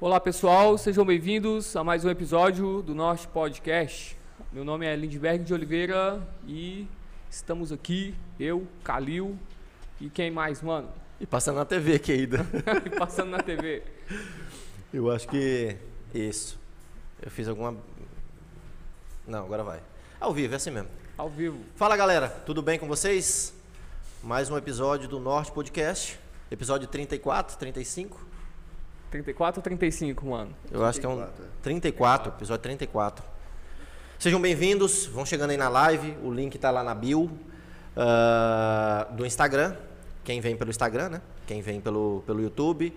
Olá pessoal, sejam bem-vindos a mais um episódio do Norte Podcast. Meu nome é Lindbergh de Oliveira e estamos aqui, eu, Calil e quem mais, mano? E passando na TV aqui ainda. E passando na TV. Eu acho que isso. Eu fiz alguma. Não, agora vai. Ao vivo, é assim mesmo. Ao vivo. Fala galera, tudo bem com vocês? Mais um episódio do Norte Podcast. Episódio 34, 35. 34 ou 35, mano? Eu acho que é um 34, episódio 34. Sejam bem-vindos, vão chegando aí na live, o link tá lá na bio ah, do Instagram. Quem vem pelo Instagram, né? Quem vem pelo, pelo YouTube.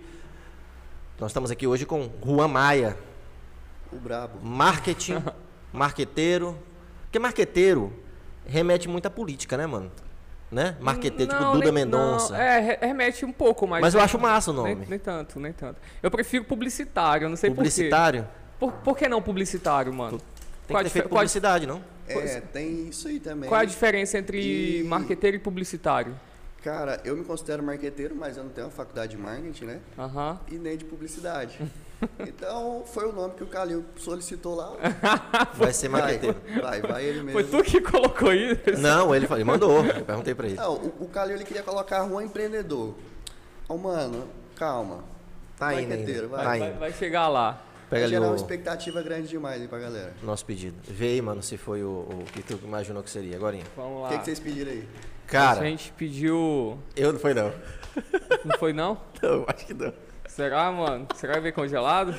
Nós estamos aqui hoje com Juan Maia, O brabo. marketing, marqueteiro. Porque marqueteiro remete muito à política, né, mano? Né? Marqueteiro, tipo Não, Duda nem- Mendonça. não, é, re- remete um pouco, mas. Mas eu acho massa o nem, nome. nem tanto, nem tanto. Eu prefiro publicitário, não sei Publicitário. por quê. Por, por que não publicitário, mano? Tem Qual que ter feito publicidade, não? É, tem isso aí também. Qual é a diferença entre E- marqueteiro e publicitário? Cara, eu me considero marqueteiro, mas eu não tenho uma faculdade de marketing, né? Aham. E nem de publicidade. então, foi o nome que o Calil solicitou lá. Vai ser Vai, marqueteiro. vai, vai ele mesmo. Foi tu que colocou isso? Não, ele, falou- ele mandou. Eu perguntei pra ele. Não, o, o Calil ele queria colocar rua empreendedor. Ô, mano, calma. Tá indo marqueteiro, vai. Tá Vai, indo. vai chegar lá. Pega vai ali gerar uma o expectativa grande demais aí pra galera. nosso pedido. Vê aí, mano, se foi o, o que tu imaginou que seria. Agora. Vamos O lá. que, que vocês pediram aí? Cara, A gente pediu. eu não foi não. Não foi não? Não, acho que não. Será, mano? Será que vai ver congelado?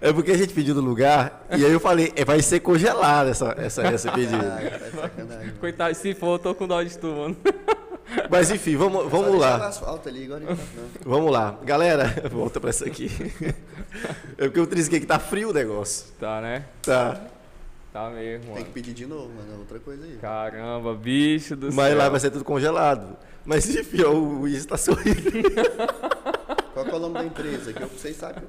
É porque a gente pediu no lugar e aí eu falei, é, vai ser congelado essa, essa, esse pedido. Ah, tá mano. Coitado, se for, eu tô com dó de tu, mano. Mas enfim, vamos, vamos lá. asfalto ali, agora não. Vamos lá. Galera, volta pra essa aqui. É porque eu trisquei que tá frio o negócio. Tá, né? Tá. Tá mesmo, Tem mano. que pedir de novo, mano. é Outra coisa aí. Caramba, bicho do Mas céu. lá vai ser tudo congelado. Mas enfim, ó, o Luiz tá sorrindo. Qual que é o nome da empresa? Que eu- vocês sabem.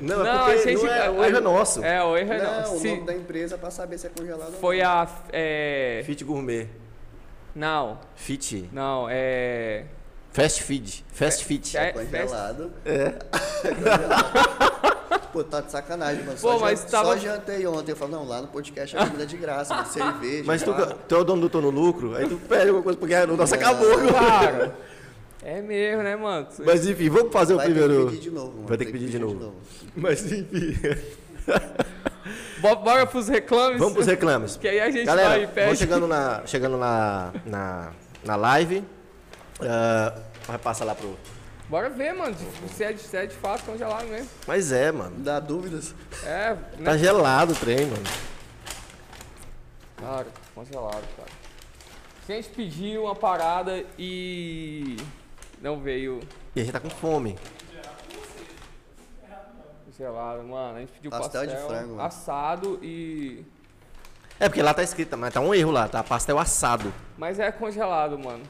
Não, é Não, porque a gente- não é, o erro é nosso. É, o erro é Não, não. o Se nome da empresa pra saber se é congelado ou foi não. a. É... Fit Gourmet. Não, Fit. não, é. Fast Feed. Fast Fit. É, Congelado. É. Pô, tá de sacanagem, mano. Pô, Só, mas jan- tava- só jantei ontem. Eu falei, não, lá no podcast a comida é de graça, mano. cerveja. Mas tu, tu é o dono do Tô no Lucro, aí tu pede alguma coisa porque o nosso acabou. Cara, é mesmo, né, mano? Mas enfim, vamos fazer o Vai ter primeiro. que pedir de novo, mano. Vai ter que Tem pedir de novo. Mas enfim. Bo- Bora pros reclames? Vamos pros reclames. Que aí a gente Galera, vai e vamos pede. chegando na, chegando na, na, na live. Ah, vai passar lá pro. Bora ver, mano, se é, de- se é de fato congelado mesmo. Mas é, mano. Dá dúvidas? É, né? Tá gelado o trem, mano. Cara, congelado, cara. Se a gente pediu uma parada e não veio E a gente tá com fome. congelado, mano, a gente pediu Pastel pastel, de frango, mano. assado e... É porque lá tá escrito, mas tá um erro lá, tá? Pastel assado. Mas é congelado, mano.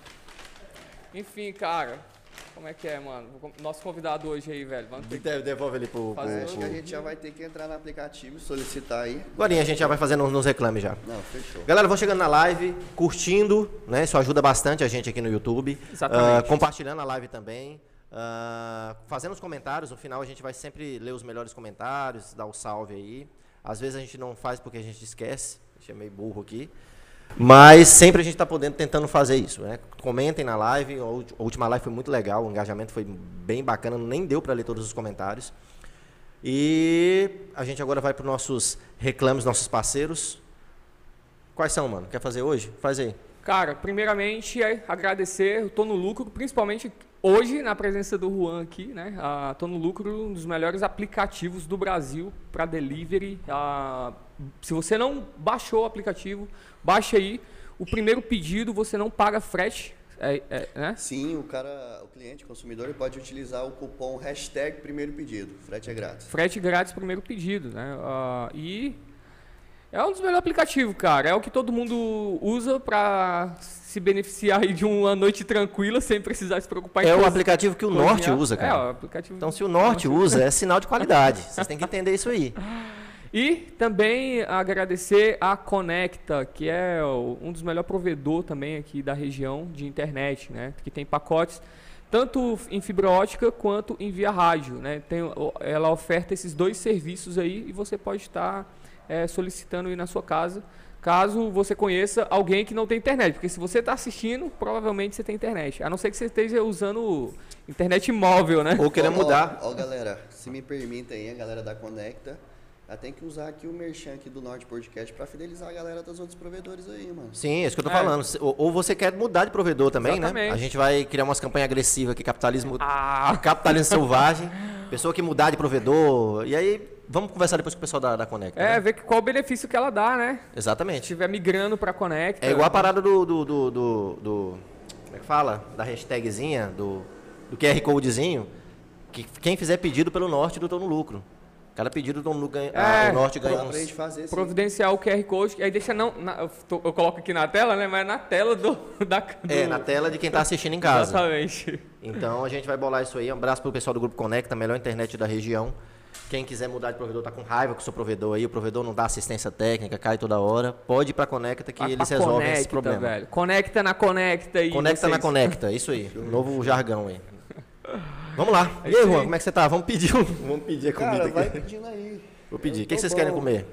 Enfim, cara, como é que é, mano? Nosso convidado hoje aí, velho, vamos ter que... De- Devolve ali pro. pro, Fazer Acho que a pro... gente já vai ter que entrar no aplicativo e solicitar aí. Agora a gente já vai fazendo nos reclames já. Não, fechou. Galera, vão chegando na live, curtindo, né? Isso ajuda bastante a gente aqui no YouTube. Exatamente. Ah, compartilhando a live também. Ah, fazendo os comentários, no final a gente vai sempre ler os melhores comentários, dar o salve aí. Às vezes a gente não faz porque a gente esquece, a gente é meio burro aqui. Mas sempre a gente está podendo, tentando fazer isso, né? Comentem na live, a última live foi muito legal, o engajamento foi bem bacana, nem deu para ler todos os comentários. E a gente agora vai para os nossos reclames, nossos parceiros. Quais são, mano? Quer fazer hoje? Faz aí. Cara, primeiramente é agradecer, tô no lucro, principalmente hoje na presença do Juan aqui, né? Tô no lucro, um dos melhores aplicativos do Brasil para delivery. Se você não baixou o aplicativo, baixe aí. O primeiro pedido você não paga frete, é, é, né? Sim, o cara, o cliente, o consumidor, ele pode utilizar o cupom hashtag primeiro pedido. Frete é grátis. Frete grátis primeiro pedido, né? Ah, e é um dos melhores aplicativos, cara. É o que todo mundo usa para se beneficiar aí de uma noite tranquila sem precisar se preocupar em É o aplicativo que o cozinhar. Norte usa, É, cara. o aplicativo. Então, se o Norte usa, é sinal de qualidade. Vocês têm que entender isso aí. E também agradecer a Conecta, que é um dos melhores provedores também aqui da região de internet, né? Que tem pacotes tanto em fibra ótica quanto em via rádio, né? Tem, ela oferta esses dois serviços aí e você pode estar é, solicitando aí na sua casa, caso você conheça alguém que não tem internet, porque se você está assistindo, provavelmente você tem internet, a não ser que você esteja usando internet móvel, né? Ou querendo mudar. Ó, ó, galera, se me permitem, a galera da Conecta, ela tem que usar aqui o merchan aqui do Norte Podcast para fidelizar a galera dos outros provedores aí, mano. Sim, é isso que eu tô é. falando. Ou você quer mudar de provedor também, né? Exatamente. né? A gente vai criar umas campanhas agressivas aqui, capitalismo, ah. capitalismo selvagem. Pessoa que mudar de provedor. E aí, vamos conversar depois com o pessoal da, da Conecta. É, né? ver qual o benefício que ela dá, né? Exatamente. Se estiver migrando para Conecta. É igual a parada do, do, do, do, do Como é que fala? Da hashtagzinha, do, do QR Codezinho. Que quem fizer pedido pelo norte do tô no lucro. Cada pedido do ganha, é, o norte ganha uns... fazer, Providenciar o QR Code, aí deixa não... Na, eu, tô, eu, coloco aqui na tela, né? Mas é na tela do... Da, do... É, na tela de quem está assistindo em casa. Exatamente. Então a gente vai bolar isso aí. Um abraço pro pessoal do Grupo Conecta, a melhor internet da região. Quem quiser mudar de provedor, tá com raiva com o seu provedor aí, o provedor não dá assistência técnica, cai toda hora, pode ir para Conecta que Vai eles resolvem conecta, esse problema. Velho. Conecta na Conecta aí. Conecta vocês. na Conecta, isso aí. Novo jargão aí. Vamos lá. E aí, Juan, como é que você tá? Vamos pedir, um... Vamos pedir a comida Cara, vai pedindo aí. Vou pedir. O que, que vocês bom. querem comer?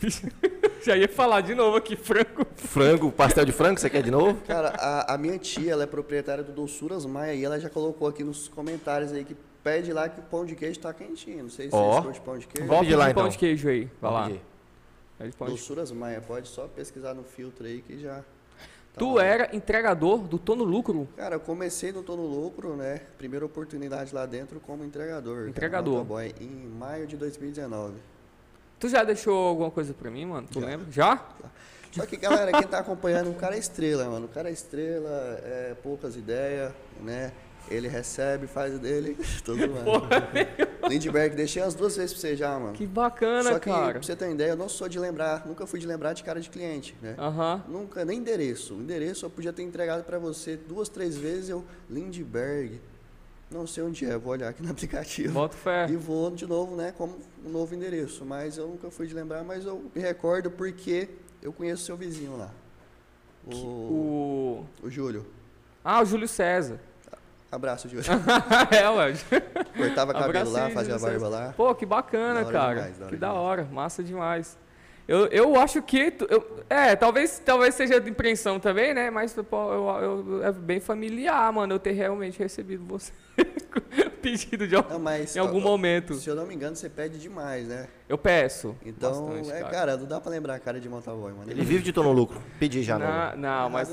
Já ia falar de novo aqui, frango. Frango, pastel de frango, você quer de novo? Cara, a, a minha tia, ela é proprietária do Doçuras Maia e ela já colocou aqui nos comentários aí que pede lá que o pão de queijo tá quentinho. Não sei se oh. vocês pão de queijo. Vamos pedir lá então. pão de queijo aí, vai lá. Doçuras Maia, pode só pesquisar no filtro aí que já... Tá tu era entregador do Tô no Lucro? Cara, eu comecei no Tô no Lucro, né? Primeira oportunidade lá dentro como entregador. Entregador. Boy, em maio de 2019. Tu já deixou alguma coisa pra mim, mano? Tu já. lembra? Já? já? Só que, galera, quem tá acompanhando, o cara é estrela, mano. O cara é estrela, é poucas ideias, né? Ele recebe, faz dele. Tô zoando. Lindbergh, deixei as duas vezes pra você já, mano. Que bacana, Só que, cara. pra você ter uma ideia, eu não sou de lembrar, nunca fui de lembrar de cara de cliente, né? Uhum. Nunca, nem endereço. O endereço eu podia ter entregado para você duas, três vezes, eu, Lindbergh. Não sei onde é, vou olhar aqui no aplicativo. Bota fé. E vou de novo, né, como um novo endereço. Mas eu nunca fui de lembrar, mas eu me recordo porque eu conheço seu vizinho lá. O, o... o Júlio. Ah, o Júlio César. Abraço, Júlio. é, ué. Cortava cabelo lá, fazia Júlio barba lá. Pô, que bacana, cara. Demais, da que demais. da hora, massa demais. Eu, eu acho que. Eu, é, talvez, talvez seja de impressão também, né? Mas eu, eu, é bem familiar, mano, eu ter realmente recebido você. pedido de não, mas, em algum ó, momento. Se eu não me engano, você pede demais, né? Eu peço. Então, bastante, é, cara. cara. não dá pra lembrar a cara de motoboy, mano. Ele vive de tô no lucro. Pedi já, não. Não, mas,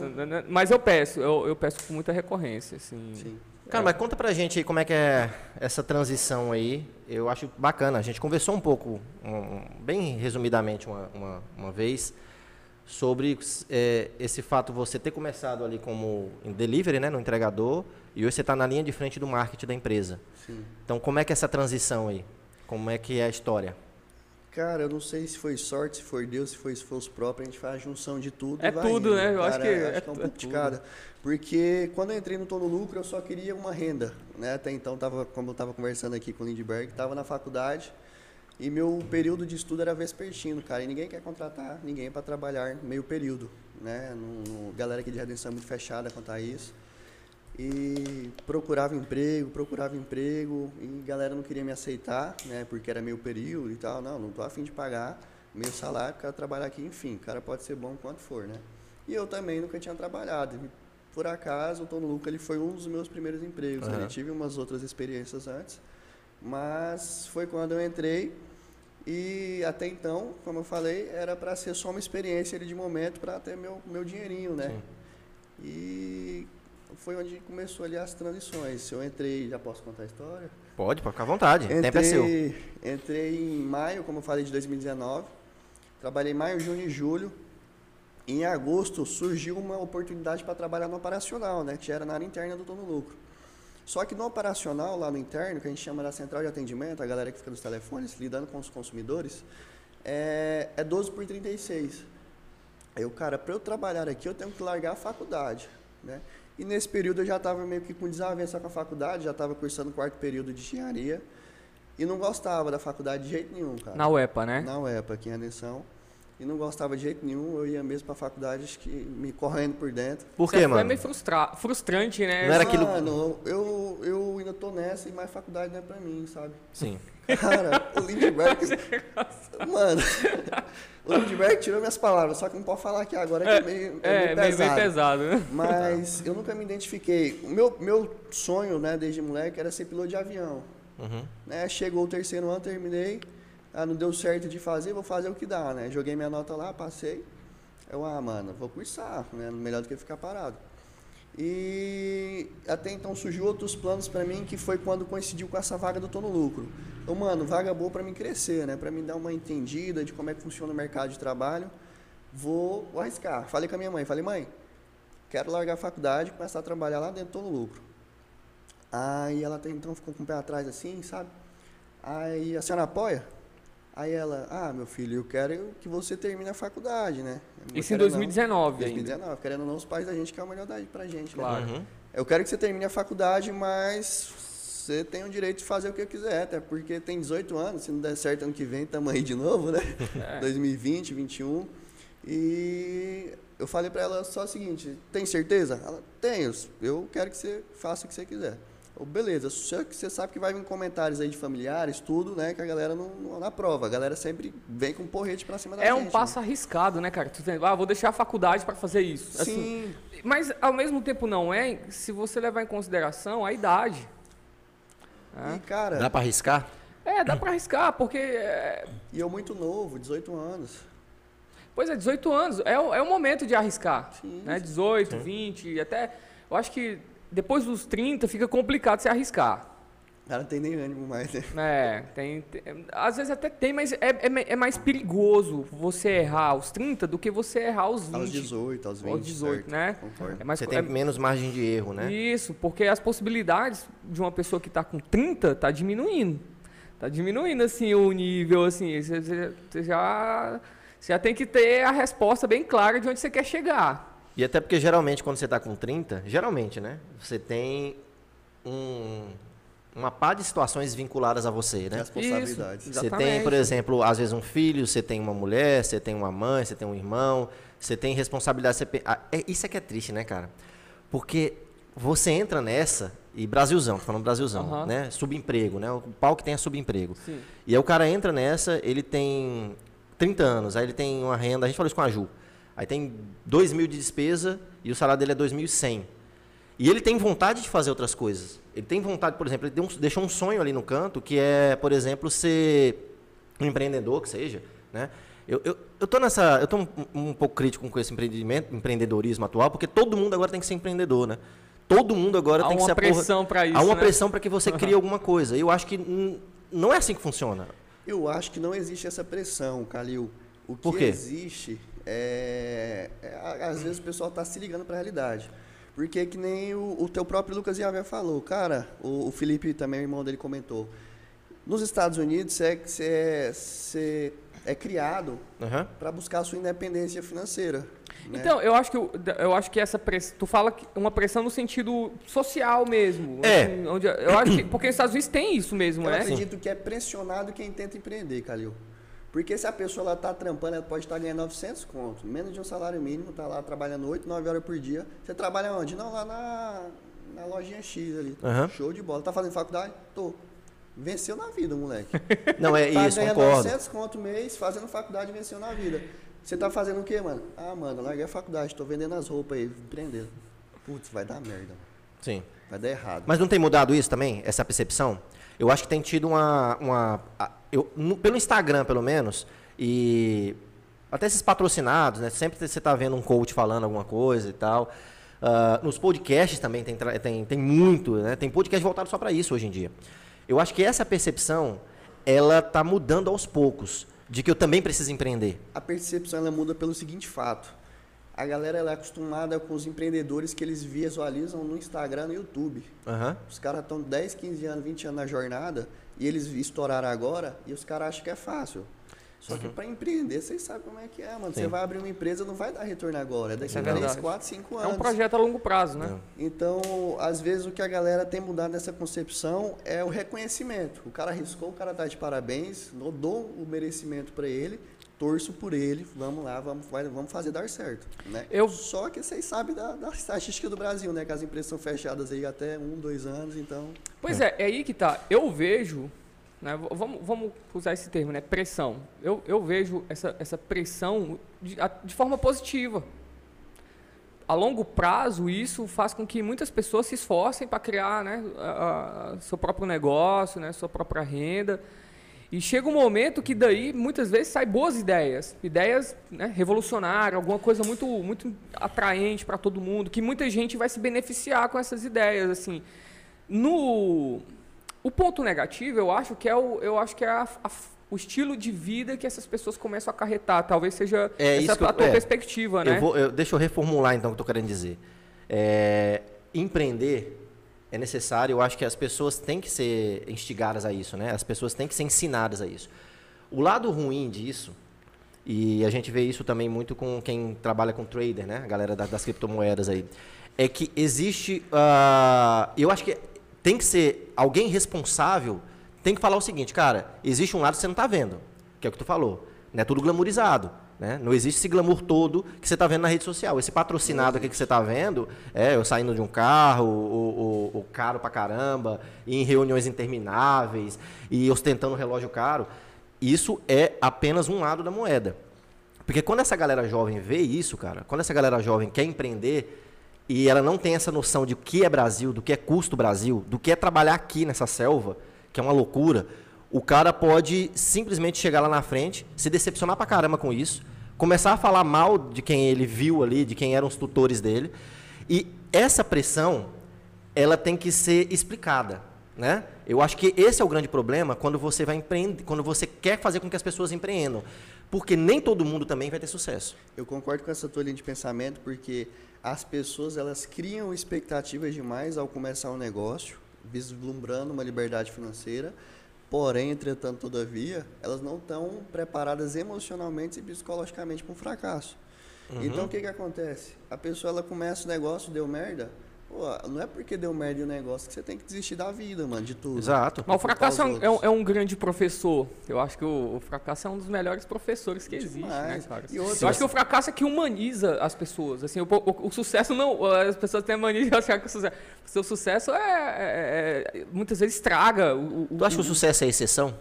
mas eu peço, eu, eu peço com muita recorrência, assim. Sim. Cara, mas conta pra gente aí como é que é essa transição aí. Eu acho bacana. A gente conversou um pouco, um, bem resumidamente, uma, uma, uma vez, sobre é, esse fato de você ter começado ali como em delivery, né, no entregador, e hoje você está na linha de frente do marketing da empresa. Sim. Então, como é que é essa transição aí? Como é que é a história? Cara, eu não sei se foi sorte, se foi Deus, se foi esforço próprio, a gente faz a junção de tudo. É tudo, indo. né? Eu Cara, acho que, é, acho que é um é pouco de cada. Porque quando eu entrei no Todo Lucro, eu só queria uma renda. Né? Até então, tava, como eu estava conversando aqui com o Lindbergh, estava na faculdade e meu período de estudo era vespertino, cara. E ninguém quer contratar ninguém para trabalhar meio período. Né? No, no, galera aqui de Redenção é muito fechada quanto a isso. E procurava emprego, procurava emprego, e galera não queria me aceitar, né? Porque era meio período e tal. Não, não tô afim de pagar meio salário para trabalhar aqui, enfim, o cara pode ser bom quanto for, né? E eu também nunca tinha trabalhado. Por acaso, o Tom Luca ele foi um dos meus primeiros empregos. Uhum. Né? tive umas outras experiências antes, mas foi quando eu entrei e até então, como eu falei, era para ser só uma experiência de momento para ter meu, meu dinheirinho, né? Sim. E foi onde começou ali as transições. Eu entrei, já posso contar a história? Pode, pode ficar à vontade. Entrei, Tempo é seu. Entrei em maio, como eu falei, de 2019. Trabalhei maio, junho e julho. Em agosto surgiu uma oportunidade para trabalhar no operacional, né? Que era na área interna do Dono Lucro. Só que no operacional, lá no interno, que a gente chama da central de atendimento, a galera que fica nos telefones, lidando com os consumidores, é, é 12 por 36. Aí o cara, para eu trabalhar aqui, eu tenho que largar a faculdade, né? E nesse período eu já estava meio que com desavença com a faculdade, já estava cursando o quarto período de engenharia. E não gostava da faculdade de jeito nenhum, cara. Na UEPA, né? Na UEPA, aqui em Redenção. E não gostava de jeito nenhum, eu ia mesmo pra faculdade, acho que me correndo por dentro. Por Você quê, foi mano? meio frustra... frustrante, né? Não era aquilo- Mano, eu, eu ainda tô nessa e mais faculdade não é pra mim, sabe? Sim. Cara, o Lindbergh. mano, o Lindbergh tirou minhas palavras, só que não pode falar aqui agora que é meio, é É, meio meio, meio pesado. pesado, né? Mas eu nunca me identifiquei. O meu, meu sonho, né, desde moleque, era ser piloto de avião. Uhum. Né? Chegou o terceiro ano, terminei. Ah, não deu certo de fazer, vou fazer o que dá, né? Joguei minha nota lá, passei. Eu, ah, mano, vou cursar, né? Melhor do que ficar parado. E até então surgiu outros planos pra mim, que foi quando coincidiu com essa vaga do Tô no Lucro. Então, mano, vaga boa pra mim crescer, né? Pra mim dar uma entendida de como é que funciona o mercado de trabalho. Vou, vou arriscar. Falei com a minha mãe, falei, mãe, quero largar a faculdade e começar a trabalhar lá dentro do Tô no Lucro. Aí ela até então ficou com o pé atrás assim, sabe? Aí a senhora apoia? Aí ela, ah, meu filho, eu quero que você termine a faculdade, né? Isso em Querendo ou não- 2019 ainda. 2019, querendo ou não, os pais da gente querem a melhor idade pra gente, né? Claro. Uhum. Eu quero que você termine a faculdade, mas você tem o direito de fazer o que eu quiser, até porque tem 18 anos, se não der certo ano que vem, tamo aí de novo, né? É. 2020, 21. E eu falei pra ela só o seguinte, tem certeza? Ela, tenho, eu quero que você faça o que você quiser. Beleza, só que você sabe que vai vir comentários aí de familiares, tudo, né? Que a galera não, não na prova. A galera sempre vem com um porrete pra cima da É gente. um né? passo arriscado, né, cara? Tu tem, ah, vou deixar a faculdade para fazer isso. Assim, Sim, mas ao mesmo tempo não é, se você levar em consideração a idade. e cara, Dá pra arriscar? É, dá para arriscar, porque é, e eu muito novo, 18 anos. Pois é, 18 anos, é, o- é o momento de arriscar. Sim. Né? 18, 20, até. Eu acho que depois dos 30 fica complicado se arriscar. Ela não tem nem ânimo mais, né? É, tem, tem- Às vezes até tem, mas é, é, é mais perigoso você errar aos 30 do que você errar aos 20. Aos 18, aos 20. Aos 18, certo. né? Concordo. É mais, Você é- tem menos margem de erro, né? Isso, porque as possibilidades de uma pessoa que está com 30 tá diminuindo. Tá diminuindo assim o nível assim, você, você- você já você já tem que ter a resposta bem clara de onde você quer chegar. E até porque geralmente quando você tá com 30, geralmente, né? Você tem um, uma pá de situações vinculadas a você, né? Responsabilidades. Isso. Você tem, por exemplo, às vezes um filho, você tem uma mulher, você tem uma mãe, você tem um irmão, você tem responsabilidade. Você... Ah, é, isso é que é triste, né, cara? Porque você entra nessa, e Brasilzão, tô falando Brasilzão, Aham. né? Subemprego, né? O pau que tem é subemprego. Sim. E aí o cara entra nessa, ele tem 30 anos, aí ele tem uma renda, a gente falou isso com a Ju. Aí tem 2 mil de despesa e o salário dele é 2.100. E ele tem vontade de fazer outras coisas. Ele tem vontade, por exemplo, ele deu um- deixou um sonho ali no canto, que é, por exemplo, ser um empreendedor, que seja, né? Eu, eu, eu tô nessa, eu tô um, um pouco crítico com esse empreendimento, empreendedorismo atual, porque todo mundo agora tem que ser empreendedor, né? Todo mundo agora Há tem que uma ser a porra- pressão para isso. Há uma né? pressão para que você crie alguma coisa. E eu acho que não é assim que funciona. Eu acho que não existe essa pressão, Calil. O que Por quê? existe é, é, Às vezes o pessoal está se ligando para a realidade. Porque que nem o, o teu próprio Lucas Iavé falou, cara, o, o Felipe também, o irmão dele, comentou. Nos Estados Unidos, você é, é, é criado Aham. para buscar a sua independência financeira. né? Então, eu acho que o- eu acho que essa pressão, tu fala que uma pressão no sentido social mesmo, É. assim, onde eu acho que porque nos Estados Unidos tem isso mesmo, Eu né? acredito que é pressionado quem tenta empreender, Calil. Porque se a pessoa ela tá trampando, ela pode estar ganhando 900 contos, menos de um salário mínimo, tá lá trabalhando 8, 9 horas por dia. Você trabalha onde? Não, lá na, na lojinha X ali. Aham. Show de bola. Tá fazendo faculdade? Tô. Venceu na vida, moleque. Não, é tá isso, ganhando concordo. 900 conto mês, fazendo faculdade, venceu na vida. Você tá fazendo o quê, mano? Ah, mano, larguei a faculdade, tô vendendo as roupas aí, empreendendo. Putz, vai dar merda. Sim. Vai dar errado. Mas não tem mudado isso também, essa percepção? Eu acho que tem tido uma. uma eu, pelo Instagram, pelo menos, e até esses patrocinados, né? Sempre você está vendo um coach falando alguma coisa e tal. Ah, nos podcasts também tem, tem, tem muito, né? Tem podcast voltado só para isso hoje em dia. Eu acho que essa percepção, ela tá mudando aos poucos, de que eu também preciso empreender. a percepção ela muda pelo seguinte fato. A galera ela é acostumada com os empreendedores que eles visualizam no Instagram, no YouTube. Aham. Os caras estão 10, 15 anos, 20 anos na jornada e eles estouraram agora e os caras acham que é fácil. Só Uhum. que para empreender, vocês sabem como é que é, mano. Sim. Você vai abrir uma empresa, não vai dar retorno agora. É daqui é a 3, verdade. 4, 5 É anos. um projeto a longo prazo, né? Não. Então, às vezes, o que a galera tem mudado nessa concepção é o reconhecimento. O cara arriscou, o cara tá de parabéns, eu dou o merecimento para ele, torço por ele, vamos lá, vamos, vamos fazer dar certo. Né? Eu- Só que vocês sabem da, da estatística do Brasil, né? Que as empresas são fechadas aí até um, dois anos, então... Pois é, é aí que tá. Eu vejo, né, vamos, vamos usar esse termo, né, pressão. Eu, eu vejo essa, essa pressão de, de forma positiva. A longo prazo, isso faz com que muitas pessoas se esforcem para criar né, a- a- seu próprio negócio, né, sua própria renda. E chega um momento que daí, muitas vezes, saem boas ideias. Ideias né, revolucionárias, alguma coisa muito, muito atraente para todo mundo, que muita gente vai se beneficiar com essas ideias. assim no o ponto negativo eu acho que é o eu acho que é a- a- o estilo de vida que essas pessoas começam a acarretar talvez seja É essa que eu- a tua é. perspectiva né Eu vou, eu- deixa eu reformular então o que eu estou querendo dizer. É, empreender é necessário, eu acho que as pessoas têm que ser instigadas a isso, né? As pessoas têm que ser ensinadas a isso. O lado ruim disso, e a gente vê isso também muito com quem trabalha com trader, né? A galera da- das criptomoedas aí, é que existe, ah, eu acho que tem que ser alguém responsável, tem que falar o seguinte, cara, existe um lado que você não está vendo, que é o que tu falou, não é tudo glamourizado. Né? Não existe esse glamour todo que você está vendo na rede social. Esse patrocinado aqui que você está vendo, é eu saindo de um carro, o, o- o caro pra caramba, em reuniões intermináveis, e ostentando relógio caro. Isso é apenas um lado da moeda. Porque quando essa galera jovem vê isso, cara, quando essa galera jovem quer empreender e ela não tem essa noção de o que é Brasil, do que é custo Brasil, do que é trabalhar aqui nessa selva, que é uma loucura, o cara pode simplesmente chegar lá na frente, se decepcionar pra caramba com isso, começar a falar mal de quem ele viu ali, de quem eram os tutores dele. E essa pressão, ela tem que ser explicada, né? Eu acho que esse é o grande problema quando você vai empreender, quando você quer fazer com que as pessoas empreendam, porque nem todo mundo também vai ter sucesso. Eu concordo com essa tua linha de pensamento, porque as pessoas elas criam expectativas demais ao começar um negócio, vislumbrando uma liberdade financeira, porém, entretanto, todavia, elas não estão preparadas emocionalmente e psicologicamente para um fracasso. Então, o que que acontece? A pessoa ela começa o negócio, deu merda, pô, não é porque deu merda o negócio que você tem que desistir da vida, mano, de tudo. Exato. mas o fracasso é um, é um- é um grande professor eu acho que o, o fracasso é um dos melhores professores que existe né cara E outra- eu acho que o fracasso é que humaniza as pessoas assim o, o- o sucesso não as pessoas têm a mania de achar que o sucesso o seu sucesso é, é- é- muitas vezes estraga o, o- Tu acha que o sucesso é exceção?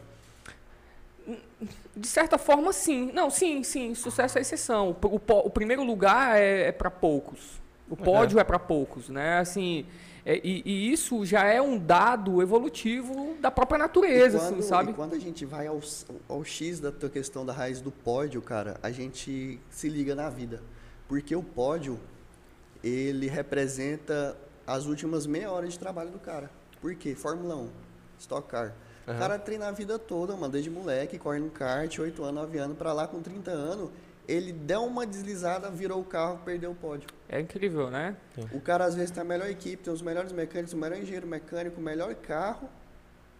De certa forma, sim. Não, sim, sim. Sucesso é exceção. O, o o primeiro lugar é, é para poucos. O pódio é, para poucos, né? Assim, é, e, e isso já é um dado evolutivo da própria natureza, E quando, assim, sabe? E quando a gente vai ao, ao X da tua questão da raiz do pódio, cara, a gente se liga na vida. Porque o pódio, ele representa as últimas meia hora de trabalho do cara. Por quê? Fórmula 1, Stock Car. O cara treina a vida toda, mano, desde moleque, corre no kart, 8 anos, 9 anos, pra lá com 30 anos, ele deu uma deslizada, virou o carro, perdeu o pódio. É incrível, né? O cara às vezes tem a melhor equipe, tem os melhores mecânicos, o melhor engenheiro mecânico, o melhor carro,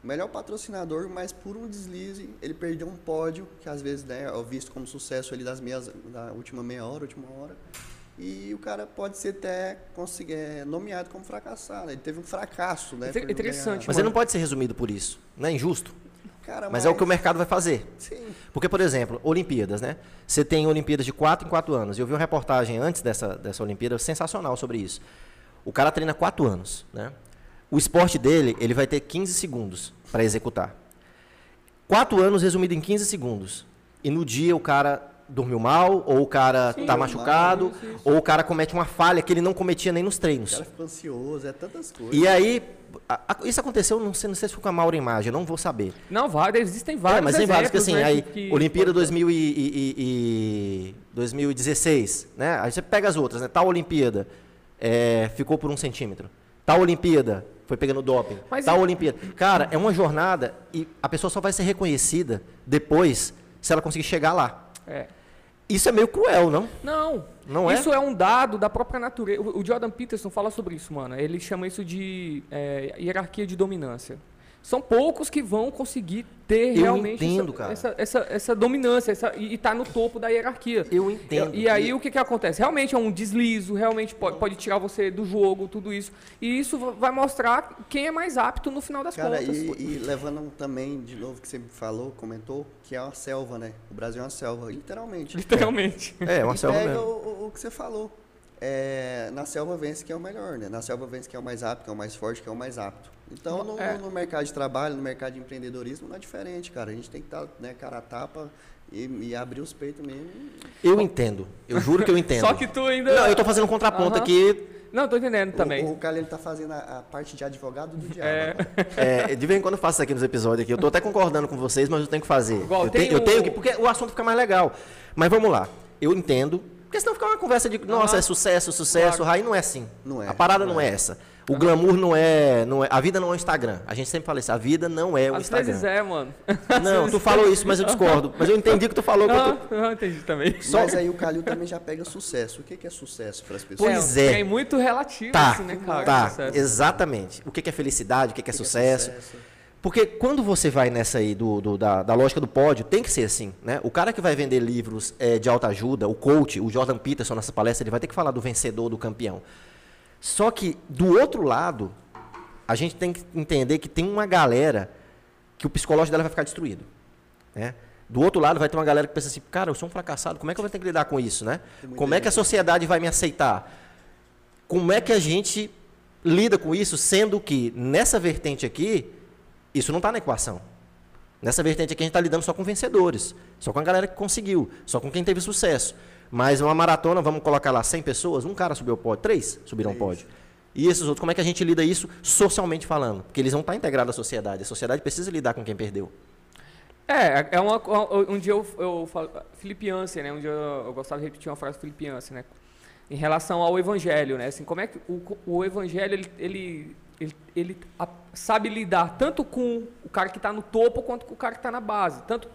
o melhor patrocinador, mas por um deslize ele perdeu um pódio, que às vezes né, é visto como sucesso ali das meias, da última meia hora, última hora. E o cara pode ser até é, nomeado como fracassado. Ele teve um fracasso, né? Inter- interessante. Mas ele não pode ser resumido por isso. Não é injusto. Cara, Mas é o que o mercado vai fazer. Sim. Porque, por exemplo, Olimpíadas, né? Você tem Olimpíadas de 4 em 4 anos. Eu vi uma reportagem antes dessa, dessa Olimpíada sensacional sobre isso. O cara treina 4 anos, né? O esporte dele, ele vai ter 15 segundos para executar. 4 anos resumido em 15 segundos. E no dia o cara dormiu mal, ou o cara Sim, tá machucado, ou o cara comete uma falha que ele não cometia nem nos O treinos. cara ficou ansioso, é tantas coisas. E aí, a- isso aconteceu, não sei, não sei se foi com a Maura Imagem, eu não vou saber. Não, vários, existem vários É, mas tem vários que exemplos, assim, né, aí, que- Olimpíada 2000 e, e- e- e 2016, né? Aí você pega as outras, né? Tal Olimpíada é, ficou por um centímetro. Tal Olimpíada foi pegando doping. Mas Tal Olimpíada. Cara, é uma jornada e a pessoa só vai ser reconhecida depois se ela conseguir chegar lá. É. Isso é meio cruel, não? Não, Não é? isso é? um dado da própria natureza. O Jordan Peterson fala sobre isso, mano. Ele chama isso de é, hierarquia de dominância. São poucos que vão conseguir ter Eu realmente entendo, essa, cara. essa, essa, essa dominância essa, e estar no topo da hierarquia. Eu entendo. E, e aí o que, que acontece? Realmente é um deslizo, realmente pode, pode tirar você do jogo, tudo isso. E isso va- vai mostrar quem é mais apto no final das Cara, contas. e, e levando também, de novo, que você falou, comentou, que é uma selva, né? O Brasil é uma selva, literalmente. Literalmente. É, uma e selva pega mesmo. o, o- o que você falou. É, na selva vence quem é o melhor, né? Na selva vence quem é o mais apto, quem é o mais forte, quem é o mais apto. Então, no, É. no mercado de trabalho, no mercado de empreendedorismo, não é diferente, cara. A gente tem que estar, né, cara a tapa e, e abrir os peitos mesmo. Eu entendo. Eu juro que eu entendo. Só que tu ainda. Não, eu tô fazendo um contraponto Aham. aqui. Não, tô entendendo também. O, o cara, ele tá fazendo a, a parte de advogado do diabo. É. É, de vez em quando eu faço isso aqui nos episódios aqui. Eu tô até concordando com vocês, mas eu tenho que fazer. Igual, eu, tem tenho, eu o- tenho que. Porque o assunto fica mais legal. Mas vamos lá. Eu entendo. Porque senão fica uma conversa de, nossa, Aham. é sucesso, sucesso. Claro. Aí não é assim. Não é, A parada não não é, essa. O glamour não é, não é. A vida não é o Instagram. A gente sempre fala isso. A vida não é o Às Instagram. vezes é, mano. Não, tu falou isso, mas eu discordo. Mas eu entendi o que tu falou. que eu tô- Ah, eu entendi também. Mas aí o Calil também já pega sucesso. O que, que é sucesso para as pessoas? Pois é. É muito relativo, Tá, assim, né, cara? tá, sucesso. exatamente. O que que é felicidade, o que que é O que que sucesso. Porque quando você vai nessa aí do, do- da, da lógica do pódio, tem que ser assim, né? O cara que vai vender livros eh, de autoajuda, o coach, o Jordan Peterson nessa palestra, ele vai ter que falar do vencedor, do campeão. Só que do outro lado, a gente tem que entender que tem uma galera que o psicológico dela vai ficar destruído, né? Do outro lado vai ter uma galera que pensa assim, cara, eu sou um fracassado, como é que eu vou ter que lidar com isso, né? Como é que a sociedade vai me aceitar? Como é que a gente lida com isso, sendo que nessa vertente aqui, isso não está na equação. Nessa vertente aqui a gente está lidando só com vencedores, só com a galera que conseguiu, só com quem teve sucesso. Mas uma maratona, vamos colocar lá 100 pessoas, um cara subiu o pódio, três subiram o Três. pódio. E esses outros, como é que a gente lida isso socialmente falando? Porque eles vão estar integrados à sociedade. A sociedade precisa lidar com quem perdeu. É, é uma, um dia eu, eu falo, Felipe Yancey, né? Um dia eu, eu gostava de repetir uma frase do Felipe Yancey, né? Em relação ao evangelho, né? Assim, como é que o, o evangelho, ele, ele, ele, ele a- sabe lidar tanto com o cara que está no topo quanto com o cara que está na base. Tanto,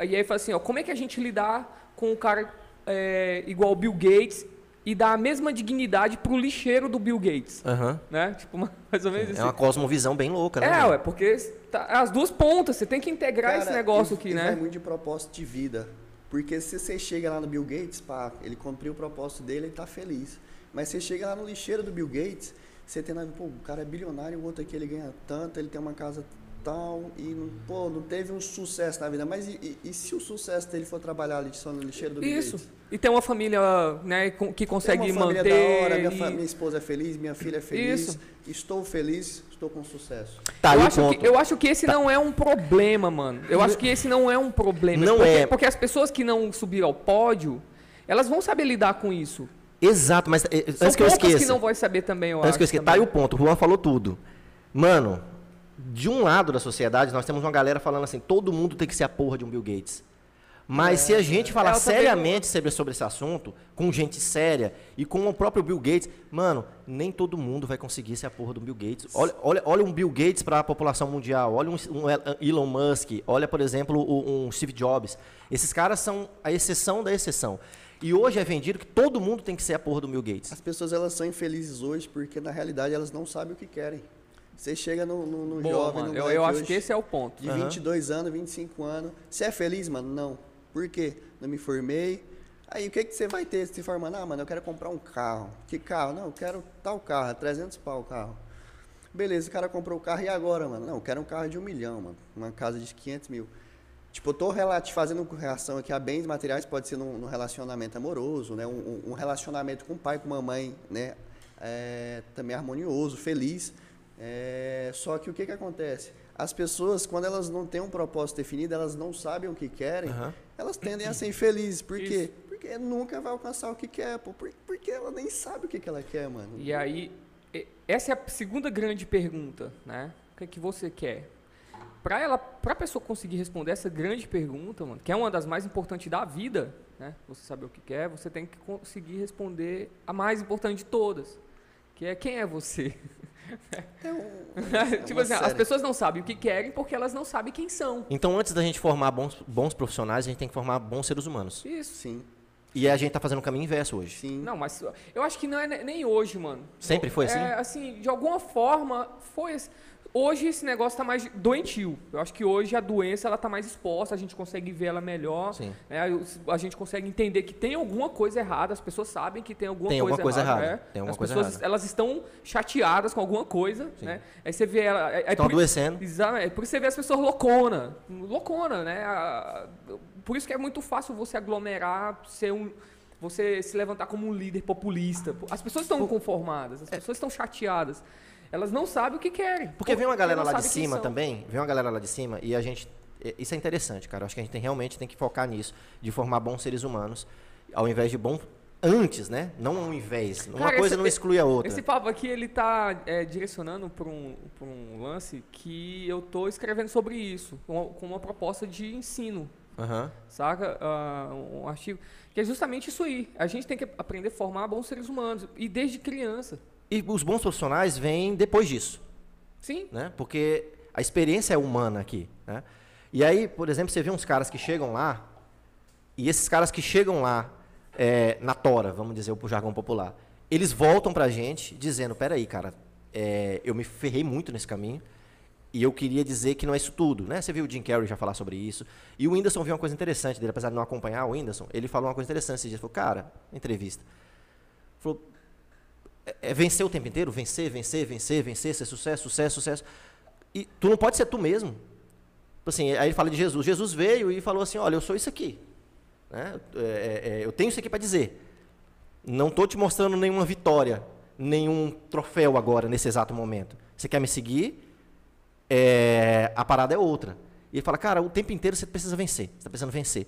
e aí fala assim, ó, como é que a gente lidar com o cara é, igual o Bill Gates e dar a mesma dignidade pro lixeiro do Bill Gates, Aham. né? Tipo, uma- mais ou menos É assim. uma cosmovisão bem louca, né? É, ué, porque tá, as duas pontas, você tem que integrar esse Cara, negócio e- aqui, e né? Vai muito de propósito de vida. Porque se você chega lá no Bill Gates, pá, ele cumpriu o propósito dele, ele tá feliz. Mas você chega lá no lixeiro do Bill Gates, você tem pô, o cara é bilionário, o outro aqui ele ganha tanto, ele tem uma casa tal, e não- pô, não teve um sucesso na vida. Mas e, e- e se o sucesso dele for trabalhar ali só no lixeiro do Bill Isso. Gates? E tem uma família né, que Tem consegue uma família manter. da hora, minha, e- fa- minha esposa é feliz, minha filha é feliz, Isso. estou feliz, estou com sucesso. Tá eu, acho ponto. que, eu acho que esse não é um problema, mano. Eu acho que esse não é um problema. Não porque, é. Porque as pessoas que não subiram ao pódio, elas vão saber lidar com isso. Exato, mas eh, São antes que eu esqueça. que não vão saber também, eu Antes acho. que eu esqueça, tá aí também. o ponto, o Juan falou tudo. Mano, de um lado da sociedade, nós temos uma galera falando assim, todo mundo tem que ser a porra de um Bill Gates. Mas se a gente falar É, também seriamente sobre, sobre esse assunto, com gente séria e com o próprio Bill Gates, mano, nem todo mundo vai conseguir ser a porra do Bill Gates. Olha, olha, olha um Bill Gates para a população mundial, olha um, um Elon Musk, olha, por exemplo, um Steve Jobs. Esses caras são a exceção da exceção. E hoje é vendido que todo mundo tem que ser a porra do Bill Gates. As pessoas elas são infelizes hoje porque na realidade elas não sabem o que querem. Você chega no, no, no Boa, jovem, mano. no Eu, eu acho hoje que esse é o ponto. de Aham. 22 anos, 25 anos. Você é feliz, mano? Não. Por quê? Não me formei. Aí o que, que você vai ter se formando? Ah, mano, eu quero comprar um carro. Que carro? Não, eu quero tal carro, é 300 pau o carro. Beleza, o cara comprou o carro e agora, mano? Não, eu quero um carro de um milhão, mano. Uma casa de 500 mil. Tipo, eu tô fazendo reação aqui a bens materiais, pode ser num, num relacionamento amoroso, né? Um, um- relacionamento com o pai, com a mamãe, né? É, também harmonioso, feliz. É, só que o que que acontece? As pessoas, quando elas não têm um propósito definido, elas não sabem o que querem, Aham. elas tendem a ser infelizes. Por quê? Isso. Porque nunca vai alcançar o que quer, pô. Por- Porque ela nem sabe o que, que ela quer, mano. E aí, essa é a segunda grande pergunta, né? O que é que você quer? Para ela, para a pessoa conseguir responder essa grande pergunta, mano, que é uma das mais importantes da vida, né? Você saber o que quer, você tem que conseguir responder a mais importante de todas, que é quem é você. É um- é tipo uma assim, as série. pessoas não sabem o que querem porque elas não sabem quem são. Então, antes da gente formar bons, bons profissionais, a gente tem que formar bons seres humanos. Isso. Sim. E a gente tá fazendo o caminho inverso hoje. Sim. Não, mas eu acho que não é ne- nem hoje, mano. Sempre foi assim? É, assim, de alguma forma, foi assim. Hoje esse negócio tá mais doentio. Eu acho que hoje a doença ela tá mais exposta, a gente consegue ver ela melhor. Sim. né? A gente consegue entender que tem alguma coisa errada, as pessoas sabem que tem alguma Tem coisa alguma coisa errada. errada, é. tem alguma as coisa pessoas errada. elas estão chateadas com alguma coisa, né? Aí você vê ela. É, é Estão por- adoecendo. Exatamente. É por isso você vê as pessoas loucona. Loucona, né? A- Por isso que é muito fácil você aglomerar, ser um. Você se levantar como um líder populista. As pessoas estão inconformadas, as pessoas estão chateadas. Elas não sabem o que querem. Porque vem uma galera lá de cima também, vem uma galera lá de cima e a gente. Isso é interessante, cara. Eu acho que a gente tem, realmente tem que focar nisso, de formar bons seres humanos, ao invés de bom antes, né? Não ao invés. Uma Cara, coisa esse- não exclui a outra. Esse papo aqui, ele tá é, direcionando para um, pra um lance que eu tô escrevendo sobre isso, com com uma proposta de ensino, Aham. saca? Ah, um artigo. Que é justamente isso aí. A gente tem que aprender a formar bons seres humanos. E desde criança. E os bons profissionais vêm depois disso. Sim. né? Porque a experiência é humana aqui, né? E aí, por exemplo, você vê uns caras que chegam lá, e esses caras que chegam lá é, na tora, vamos dizer, o jargão popular, eles voltam pra gente dizendo, peraí, cara, é, eu me ferrei muito nesse caminho, e eu queria dizer que não é isso tudo, né? Você viu o Jim Carrey já falar sobre isso, e o Whindersson viu uma coisa interessante dele, apesar de não acompanhar o Whindersson, ele falou uma coisa interessante esses dias, falou, cara, entrevista, falou, é, é vencer o tempo inteiro, vencer, vencer, vencer, vencer, ser sucesso, sucesso, sucesso. E tu não pode ser tu mesmo. Assim, aí ele fala de Jesus. Jesus veio e falou assim: olha, eu sou isso aqui. Né? É, é, é, eu tenho isso aqui para dizer. Não estou te mostrando nenhuma vitória, nenhum troféu agora, nesse exato momento. Você quer me seguir? É, a parada é outra. E ele fala, cara, o tempo inteiro você precisa vencer. Você está precisando vencer.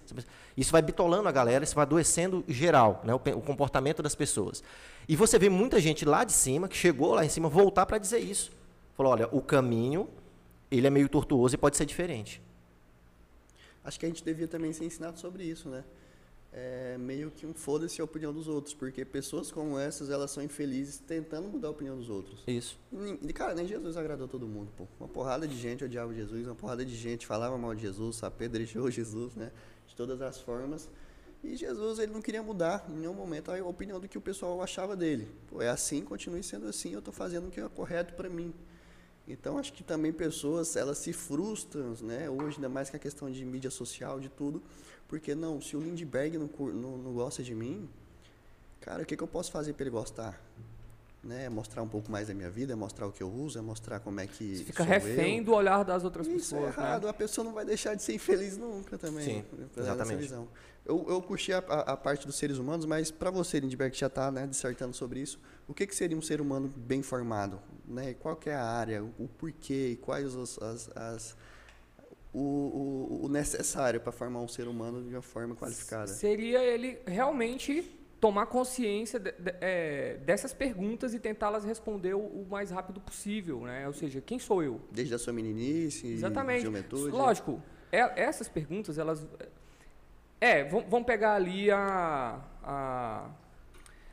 Isso vai bitolando a galera, isso vai adoecendo geral, né, o, o comportamento das pessoas. E você vê muita gente lá de cima, que chegou lá em cima, voltar para dizer isso. Falou, olha, o caminho, ele é meio tortuoso e pode ser diferente. Acho que a gente devia também ser ensinado sobre isso, né? É meio que um foda-se a opinião dos outros, porque pessoas como essas, elas são infelizes tentando mudar a opinião dos outros. Isso. E, cara, nem Jesus agradou todo mundo, pô. Uma porrada de gente odiava Jesus, uma porrada de gente falava mal de Jesus, apedrejou Jesus, né? De todas as formas. E Jesus, ele não queria mudar em nenhum momento a opinião do que o pessoal achava dele. Pô, é assim, continue sendo assim, eu tô fazendo o que é correto para mim. Então, acho que também pessoas, elas se frustram, né? Hoje, ainda mais com a questão de mídia social, de tudo. Porque, não, se o Lindbergh não, não, não gosta de mim, cara, o que, que eu posso fazer para ele gostar? Né? É Mostrar um pouco mais da minha vida, é mostrar o que eu uso, é mostrar como é que Você fica sou refém eu. do olhar das outras Isso é pessoas. errado, né? a pessoa não vai deixar de ser infeliz nunca também. Sim, apesar dessa exatamente. visão. Eu, eu curti a, a- a parte dos seres humanos, mas para você, Lindbergh, que já está né, dissertando sobre isso, o que, que seria um ser humano bem formado? Né? Qual que é a área, o, porquê, e quais os, as, as- o, o, o necessário para formar um ser humano de uma forma qualificada? Seria ele realmente tomar consciência de- de- é, dessas perguntas e tentá-las responder o, o mais rápido possível, né? Ou seja, quem sou eu? Desde a sua meninice, Exatamente. juventude? Lógico, é- essas perguntas, elas. É, vamos vamos pegar ali a, a,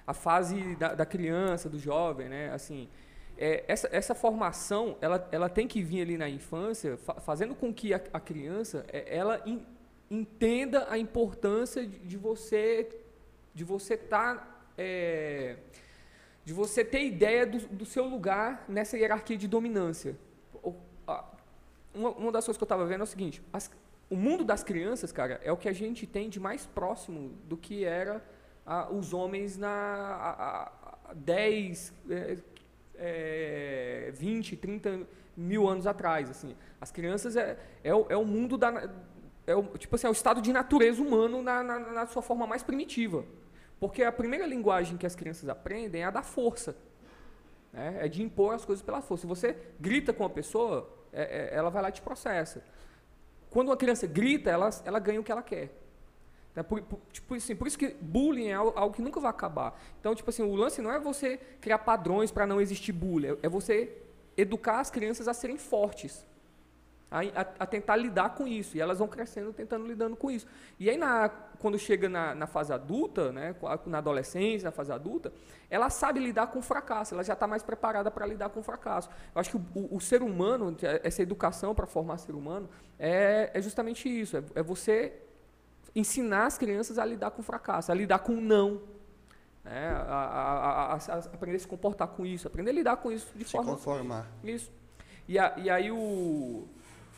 a fase da, da criança, do jovem, né? Assim, é, essa, essa formação, ela, ela tem que vir ali na infância, fa- fazendo com que a, a criança, é, ela en- entenda a importância de, de você de você estar de você ter ideia do, do seu lugar nessa hierarquia de dominância. A- uma, uma das coisas que eu estava vendo é o seguinte: as- o mundo das crianças, cara, é o que a gente tem de mais próximo do que era ah, os homens na há- há- há 10, é, é, 20, 30 mil anos atrás. Assim. As crianças é, é, o, é o mundo da. É o, tipo assim, é o estado de natureza humano na, na, na sua forma mais primitiva. Porque a primeira linguagem que as crianças aprendem é a da força. né? É de impor as coisas pela força. Se você grita com a pessoa, é- é- ela vai lá e te processa. Quando uma criança grita, ela, ela ganha o que ela quer. Né? Por, por- tipo assim, por isso que bullying é algo, algo que nunca vai acabar. Então, tipo assim, o lance não é você criar padrões para não existir bullying, é, é você educar as crianças a serem fortes. A, a- a tentar lidar com isso. E elas vão crescendo tentando lidando com isso. E aí, na- quando chega na, na fase adulta, né, na adolescência, na fase adulta, ela sabe lidar com o fracasso, ela já está mais preparada para lidar com o fracasso. Eu acho que o, o- o ser humano, essa educação para formar ser humano, é, é justamente isso: é, é você ensinar as crianças a lidar com o fracasso, a lidar com o não. Né? A, a, a, a, aprender a se comportar com isso, aprender a lidar com isso de Se forma. conformar. Isso. E, a, e aí o.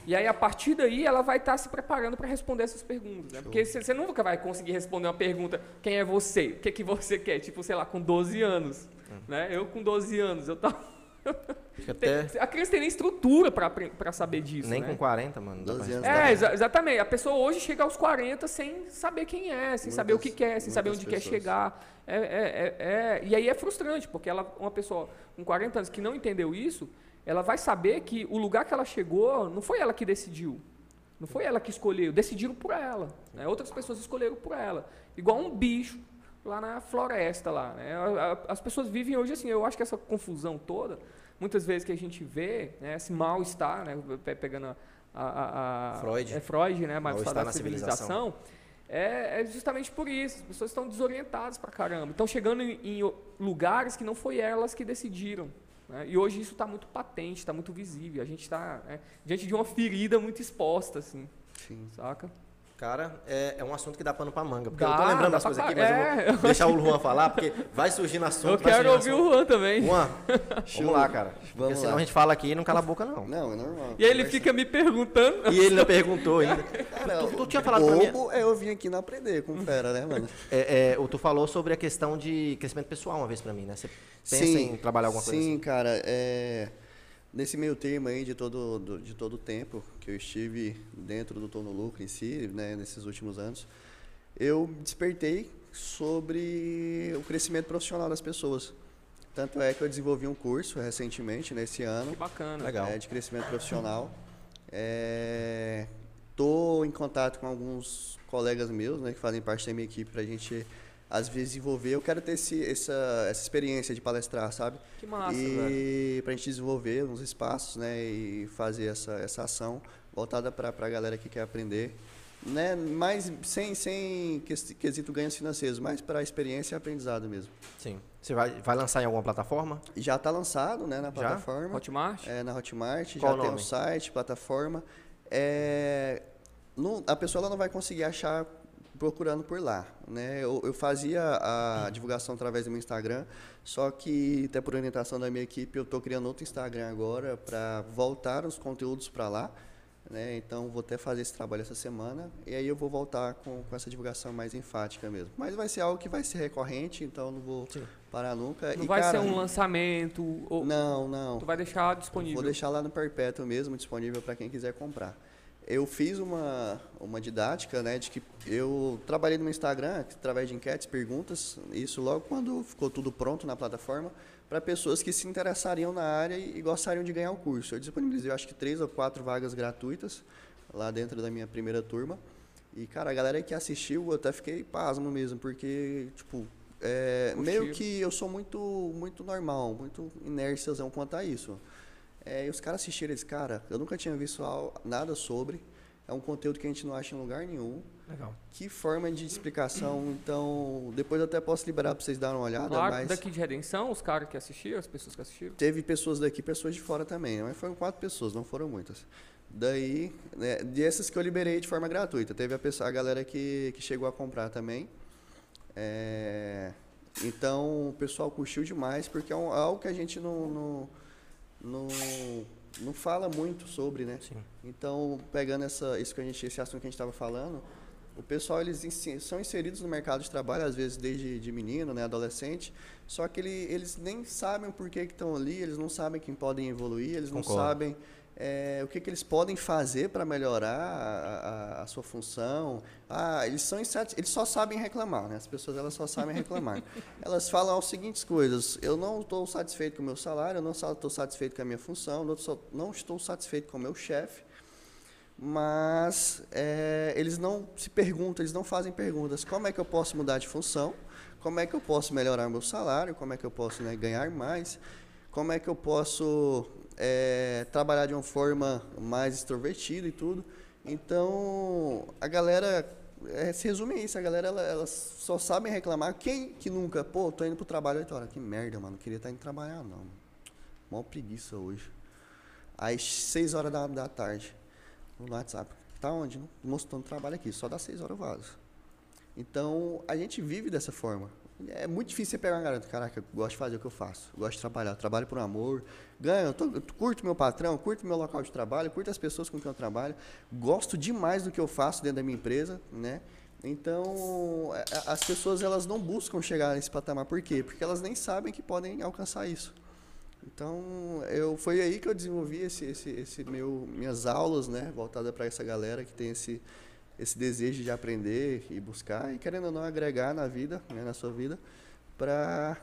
E aí, a partir daí, ela vai estar se preparando para responder essas perguntas. Né? Porque você nunca vai conseguir responder uma pergunta: quem é você? O que, que você quer? Tipo, sei lá, com 12 anos. Né? Eu, com 12 anos, eu tava. Até a criança tem nem estrutura para saber disso. nem né? com 40, mano. dá 12 pra anos. É, exa- exatamente. A pessoa hoje chega aos 40 sem saber quem é, sem saber o que Muitas- quer, sem saber muitas onde quer pessoas. chegar. É, é- é- é- E aí é frustrante, porque ela, uma pessoa com 40 anos que não entendeu isso, ela vai saber que o lugar que ela chegou não foi ela que decidiu. Não foi ela que escolheu, decidiram por ela. né? Outras pessoas escolheram por ela. Igual um bicho lá na floresta lá. né? As pessoas vivem hoje assim, eu acho que essa confusão toda, muitas vezes que a gente vê, né, esse mal-estar, né, pe- pegando a, a- a- Freud. é Freud, né, Mal-estar mal-estar da na civilização, é, é justamente por isso. As pessoas estão desorientadas pra caramba. Estão chegando em, em lugares que não foi elas que decidiram. Né? E hoje isso está muito patente, está muito visível. A gente está diante de uma ferida muito exposta, assim, Sim. saca? Cara, é, é um assunto que dá pano pra manga. Porque Dá, eu tô lembrando dá as pra coisas aqui, mas é, eu vou deixar o Luan falar, porque vai surgindo assunto. Eu quero ouvir o Juan também. Juan, vamos lá, cara. Porque Vamos senão lá. a gente fala aqui e não cala a boca, não. Não, é normal. E aí ele fica me perguntando. E ele não perguntou ainda. Cara, tu, tu tinha falado pra mim. bobo é eu vim aqui não aprender com fera, né, mano? É, é, o tu falou sobre a questão de crescimento pessoal uma vez pra mim, né? Você pensa em trabalhar alguma coisa Sim, assim? cara, é, nesse meio termo aí de todo, do- de todo o tempo que eu estive dentro do Tô no Lucro em si, né, nesses últimos anos, eu despertei sobre o crescimento profissional das pessoas. Tanto é que eu desenvolvi um curso recentemente, nesse ano, Que bacana. Legal. é, de crescimento profissional. Estou em contato com alguns colegas meus, né, que fazem parte da minha equipe, para a gente, às vezes, desenvolver. Eu quero ter esse, essa, essa experiência de palestrar, sabe? Que massa, e para a gente desenvolver uns espaços, né, e fazer essa, essa ação voltada para a galera que quer aprender, né, mas sem, sem ques- quesito ganhos financeiros, mas para experiência e aprendizado mesmo. Sim. Você vai, vai lançar em alguma plataforma? Já está lançado, né, na Já? plataforma. Hotmart? É, na Hotmart, Qual já o tem um nome? site, plataforma. É, não- a pessoa ela não vai conseguir achar procurando por lá. Né? Eu, eu fazia a divulgação através do meu Instagram, só que, até por orientação da minha equipe, eu estou criando outro Instagram agora para voltar os conteúdos para lá. Né? Então, vou até fazer esse trabalho essa semana e aí eu vou voltar com, com essa divulgação mais enfática mesmo. Mas vai ser algo que vai ser recorrente, então não vou Sim. parar nunca. Não E, vai cara, ser um lançamento, ou Não, não. tu vai deixar disponível. Vou deixar lá no Perpétuo mesmo, disponível para quem quiser comprar. Eu fiz uma, uma didática, né, de que eu trabalhei no Instagram, através de enquetes, perguntas, isso logo quando ficou tudo pronto na plataforma, para pessoas que se interessariam na área e, e gostariam de ganhar o curso. Eu disponibilizei, eu acho que três ou quatro vagas gratuitas lá dentro da minha primeira turma. E, cara, a galera que assistiu, eu até fiquei pasmo mesmo, porque, tipo, é, meio que eu sou muito, muito normal, muito inérciazão quanto a isso. É, e os caras assistiram eles, cara, eu nunca tinha visto nada sobre. É um conteúdo que a gente não acha em lugar nenhum. Legal. Que forma de explicação. Então, depois eu até posso liberar para vocês darem uma olhada. Claro, mas daqui de Redenção, os caras que assistiram, as pessoas que assistiram. teve pessoas daqui, pessoas de fora também. né? Mas foram quatro pessoas, não foram muitas. Daí, né, dessas que eu liberei de forma gratuita. Teve a, pessoa, a galera que, que chegou a comprar também. É, então, o pessoal curtiu demais, porque é um- algo que a gente não, não, não, não fala muito sobre, né? Sim. Então, pegando essa, isso que a gente, esse assunto que a gente estava falando, o pessoal eles são inseridos no mercado de trabalho às vezes desde de menino, né, adolescente, só que ele, eles nem sabem o porquê que estão ali, eles não sabem quem podem evoluir, eles não Concordo. sabem é, o que, que eles podem fazer para melhorar a, a- a sua função. Ah, eles são insati- eles só sabem reclamar, né? As pessoas elas só sabem reclamar. elas falam as seguintes coisas: eu não estou satisfeito com o meu salário, eu não estou satisfeito com a minha função, não estou satisfeito com o meu chefe mas é, eles não se perguntam, eles não fazem perguntas. Como é que eu posso mudar de função? Como é que eu posso melhorar meu salário? Como é que eu posso né, ganhar mais? Como é que eu posso é, trabalhar de uma forma mais extrovertida e tudo? Então, a galera é, se resume isso. A galera ela, elas só sabem reclamar. Quem que nunca? Pô, tô indo pro trabalho 8 horas. Que merda, mano. Não queria estar indo trabalhar, não. Mó preguiça hoje. Às 6 horas da, da tarde no WhatsApp. Tá onde? Mostrando trabalho aqui. Só dá 6 horas eu. Então, a gente vive dessa forma. É muito difícil você pegar uma garota, caraca, eu gosto de fazer o que eu faço, eu gosto de trabalhar, trabalho por amor, ganho, eu, tô, eu curto meu patrão, curto meu local de trabalho, curto as pessoas com quem eu trabalho, gosto demais do que eu faço dentro da minha empresa, né? Então, é, é, as pessoas elas não buscam chegar nesse patamar, por quê? Porque elas nem sabem que podem alcançar isso. Então, eu foi aí que eu desenvolvi esse, esse, esse meu minhas aulas, né, voltada para essa galera que tem esse esse desejo de aprender e buscar e querendo ou não agregar na vida, né, na sua vida, para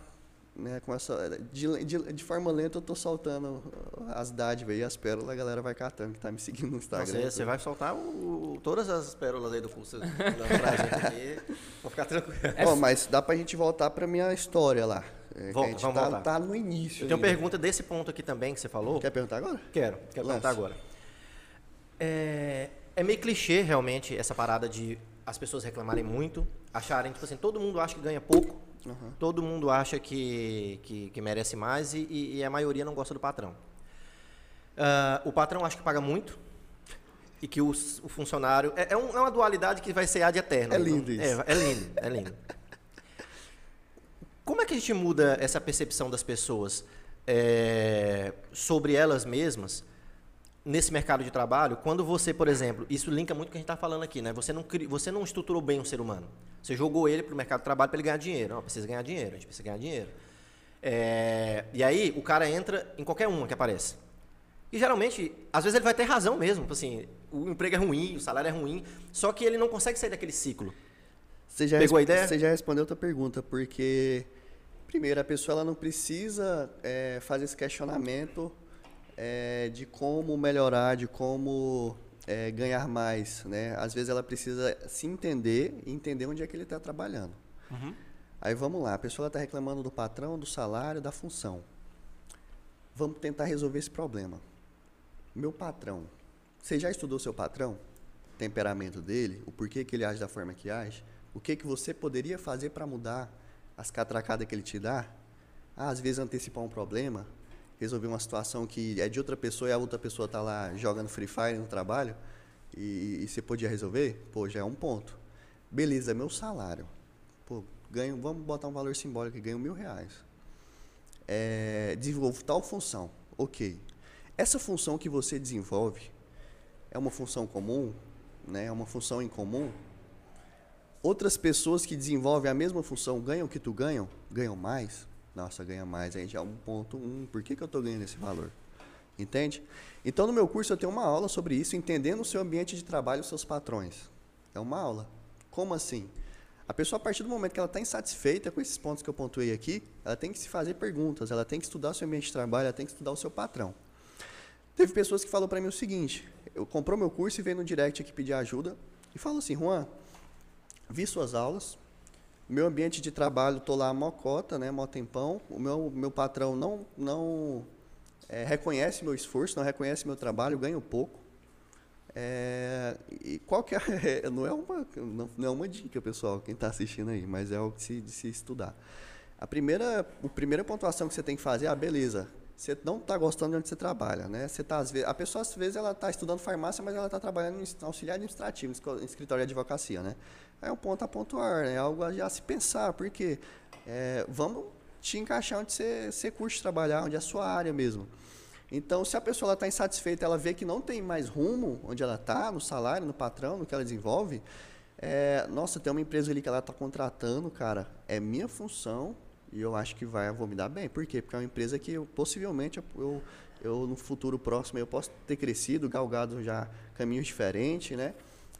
né, com essa de, de, de, forma lenta eu tô soltando as dádivas e as pérolas, a galera vai catando que tá me seguindo no Instagram. Você, você vai soltar o, todas as pérolas aí do curso pra gente aqui. Vou ficar tranquilo. Bom, mas dá pra gente voltar pra minha história lá. É, Volta, a gente vamos tá, voltar. tá no início. Eu tenho uma pergunta desse ponto aqui também que você falou. Quer perguntar agora? Quero, quero Lance. perguntar agora. É, é meio clichê, realmente, essa parada de as pessoas reclamarem muito, acharem, tipo assim, todo mundo acha que ganha pouco, uhum. todo mundo acha que, que, que merece mais e, e, a maioria não gosta do patrão. Uh, o patrão acha que paga muito e que o, o funcionário. É, é, um, é, uma dualidade que vai ser ad eterno. É lindo isso. É, é lindo, é lindo. Como é que a gente muda essa percepção das pessoas é, sobre elas mesmas nesse mercado de trabalho, quando você, por exemplo, isso linka muito com o que a gente está falando aqui, né? Você não, você não estruturou bem um ser humano. Você jogou ele para o mercado de trabalho para ele ganhar dinheiro. Não, precisa ganhar dinheiro, a gente precisa ganhar dinheiro. É, e aí o cara entra em qualquer uma que aparece. E geralmente, às vezes ele vai ter razão mesmo. Tipo assim, o emprego é ruim, o salário é ruim, só que ele não consegue sair daquele ciclo. Você já Pegou a ideia? Você já respondeu a outra pergunta, porque, primeiro, a pessoa ela não precisa é, fazer esse questionamento é, de como melhorar, de como é, ganhar mais, né? Às vezes ela precisa se entender e entender onde é que ele está trabalhando. Uhum. Aí vamos lá, a pessoa está reclamando do patrão, do salário, da função. Vamos tentar resolver esse problema. Meu patrão, você já estudou seu patrão? O temperamento dele, o porquê que ele age da forma que age? O que que você poderia fazer para mudar as catracadas que ele te dá? Ah, às vezes antecipar um problema, resolver uma situação que é de outra pessoa e a outra pessoa está lá jogando Free Fire no trabalho e, e, você podia resolver, pô, já é um ponto. Beleza, meu salário. Pô, ganho, vamos botar um valor simbólico que ganho mil reais. É, desenvolvo tal função. Ok. Essa função que você desenvolve é uma função comum, né? é uma função em comum. Outras pessoas que desenvolvem a mesma função ganham o que tu ganham? Ganham mais? Nossa, ganha mais, aí já é 1.1. Por que, que eu estou ganhando esse valor? Entende? Então, no meu curso, eu tenho uma aula sobre isso, entendendo o seu ambiente de trabalho e os seus patrões. É uma aula. Como assim? A pessoa, a partir do momento que ela está insatisfeita com esses pontos que eu pontuei aqui, ela tem que se fazer perguntas, ela tem que estudar o seu ambiente de trabalho, ela tem que estudar o seu patrão. Teve pessoas que falaram para mim o seguinte: eu comprou meu curso e veio no direct aqui pedir ajuda e falou assim: Juan, vi suas aulas, meu ambiente de trabalho, estou lá mocota, né, mó tempão. O meu, meu patrão não, não é, reconhece meu esforço, não reconhece meu trabalho, ganho pouco. É, e qual que é, não é uma não, não, é uma dica pessoal quem está assistindo aí mas é algo de se, de se estudar a primeira a primeira pontuação que você tem que fazer é ah, beleza você não está gostando de onde você trabalha né você tá às vezes a pessoa às vezes ela está estudando farmácia mas ela está trabalhando em auxiliar administrativo em escritório de advocacia né é um ponto a pontuar, é algo a, se pensar, porque é, vamos te encaixar onde você, você curte trabalhar, onde é a sua área mesmo. Então, se a pessoa está insatisfeita, ela vê que não tem mais rumo onde ela está, no salário, no patrão, no que ela desenvolve, é, nossa, tem uma empresa ali que ela está contratando, cara, é minha função e eu acho que vai, vou me dar bem. Por quê? Porque é uma empresa que eu, possivelmente eu, eu, eu no futuro próximo eu posso ter crescido, galgado já caminhos diferentes, né?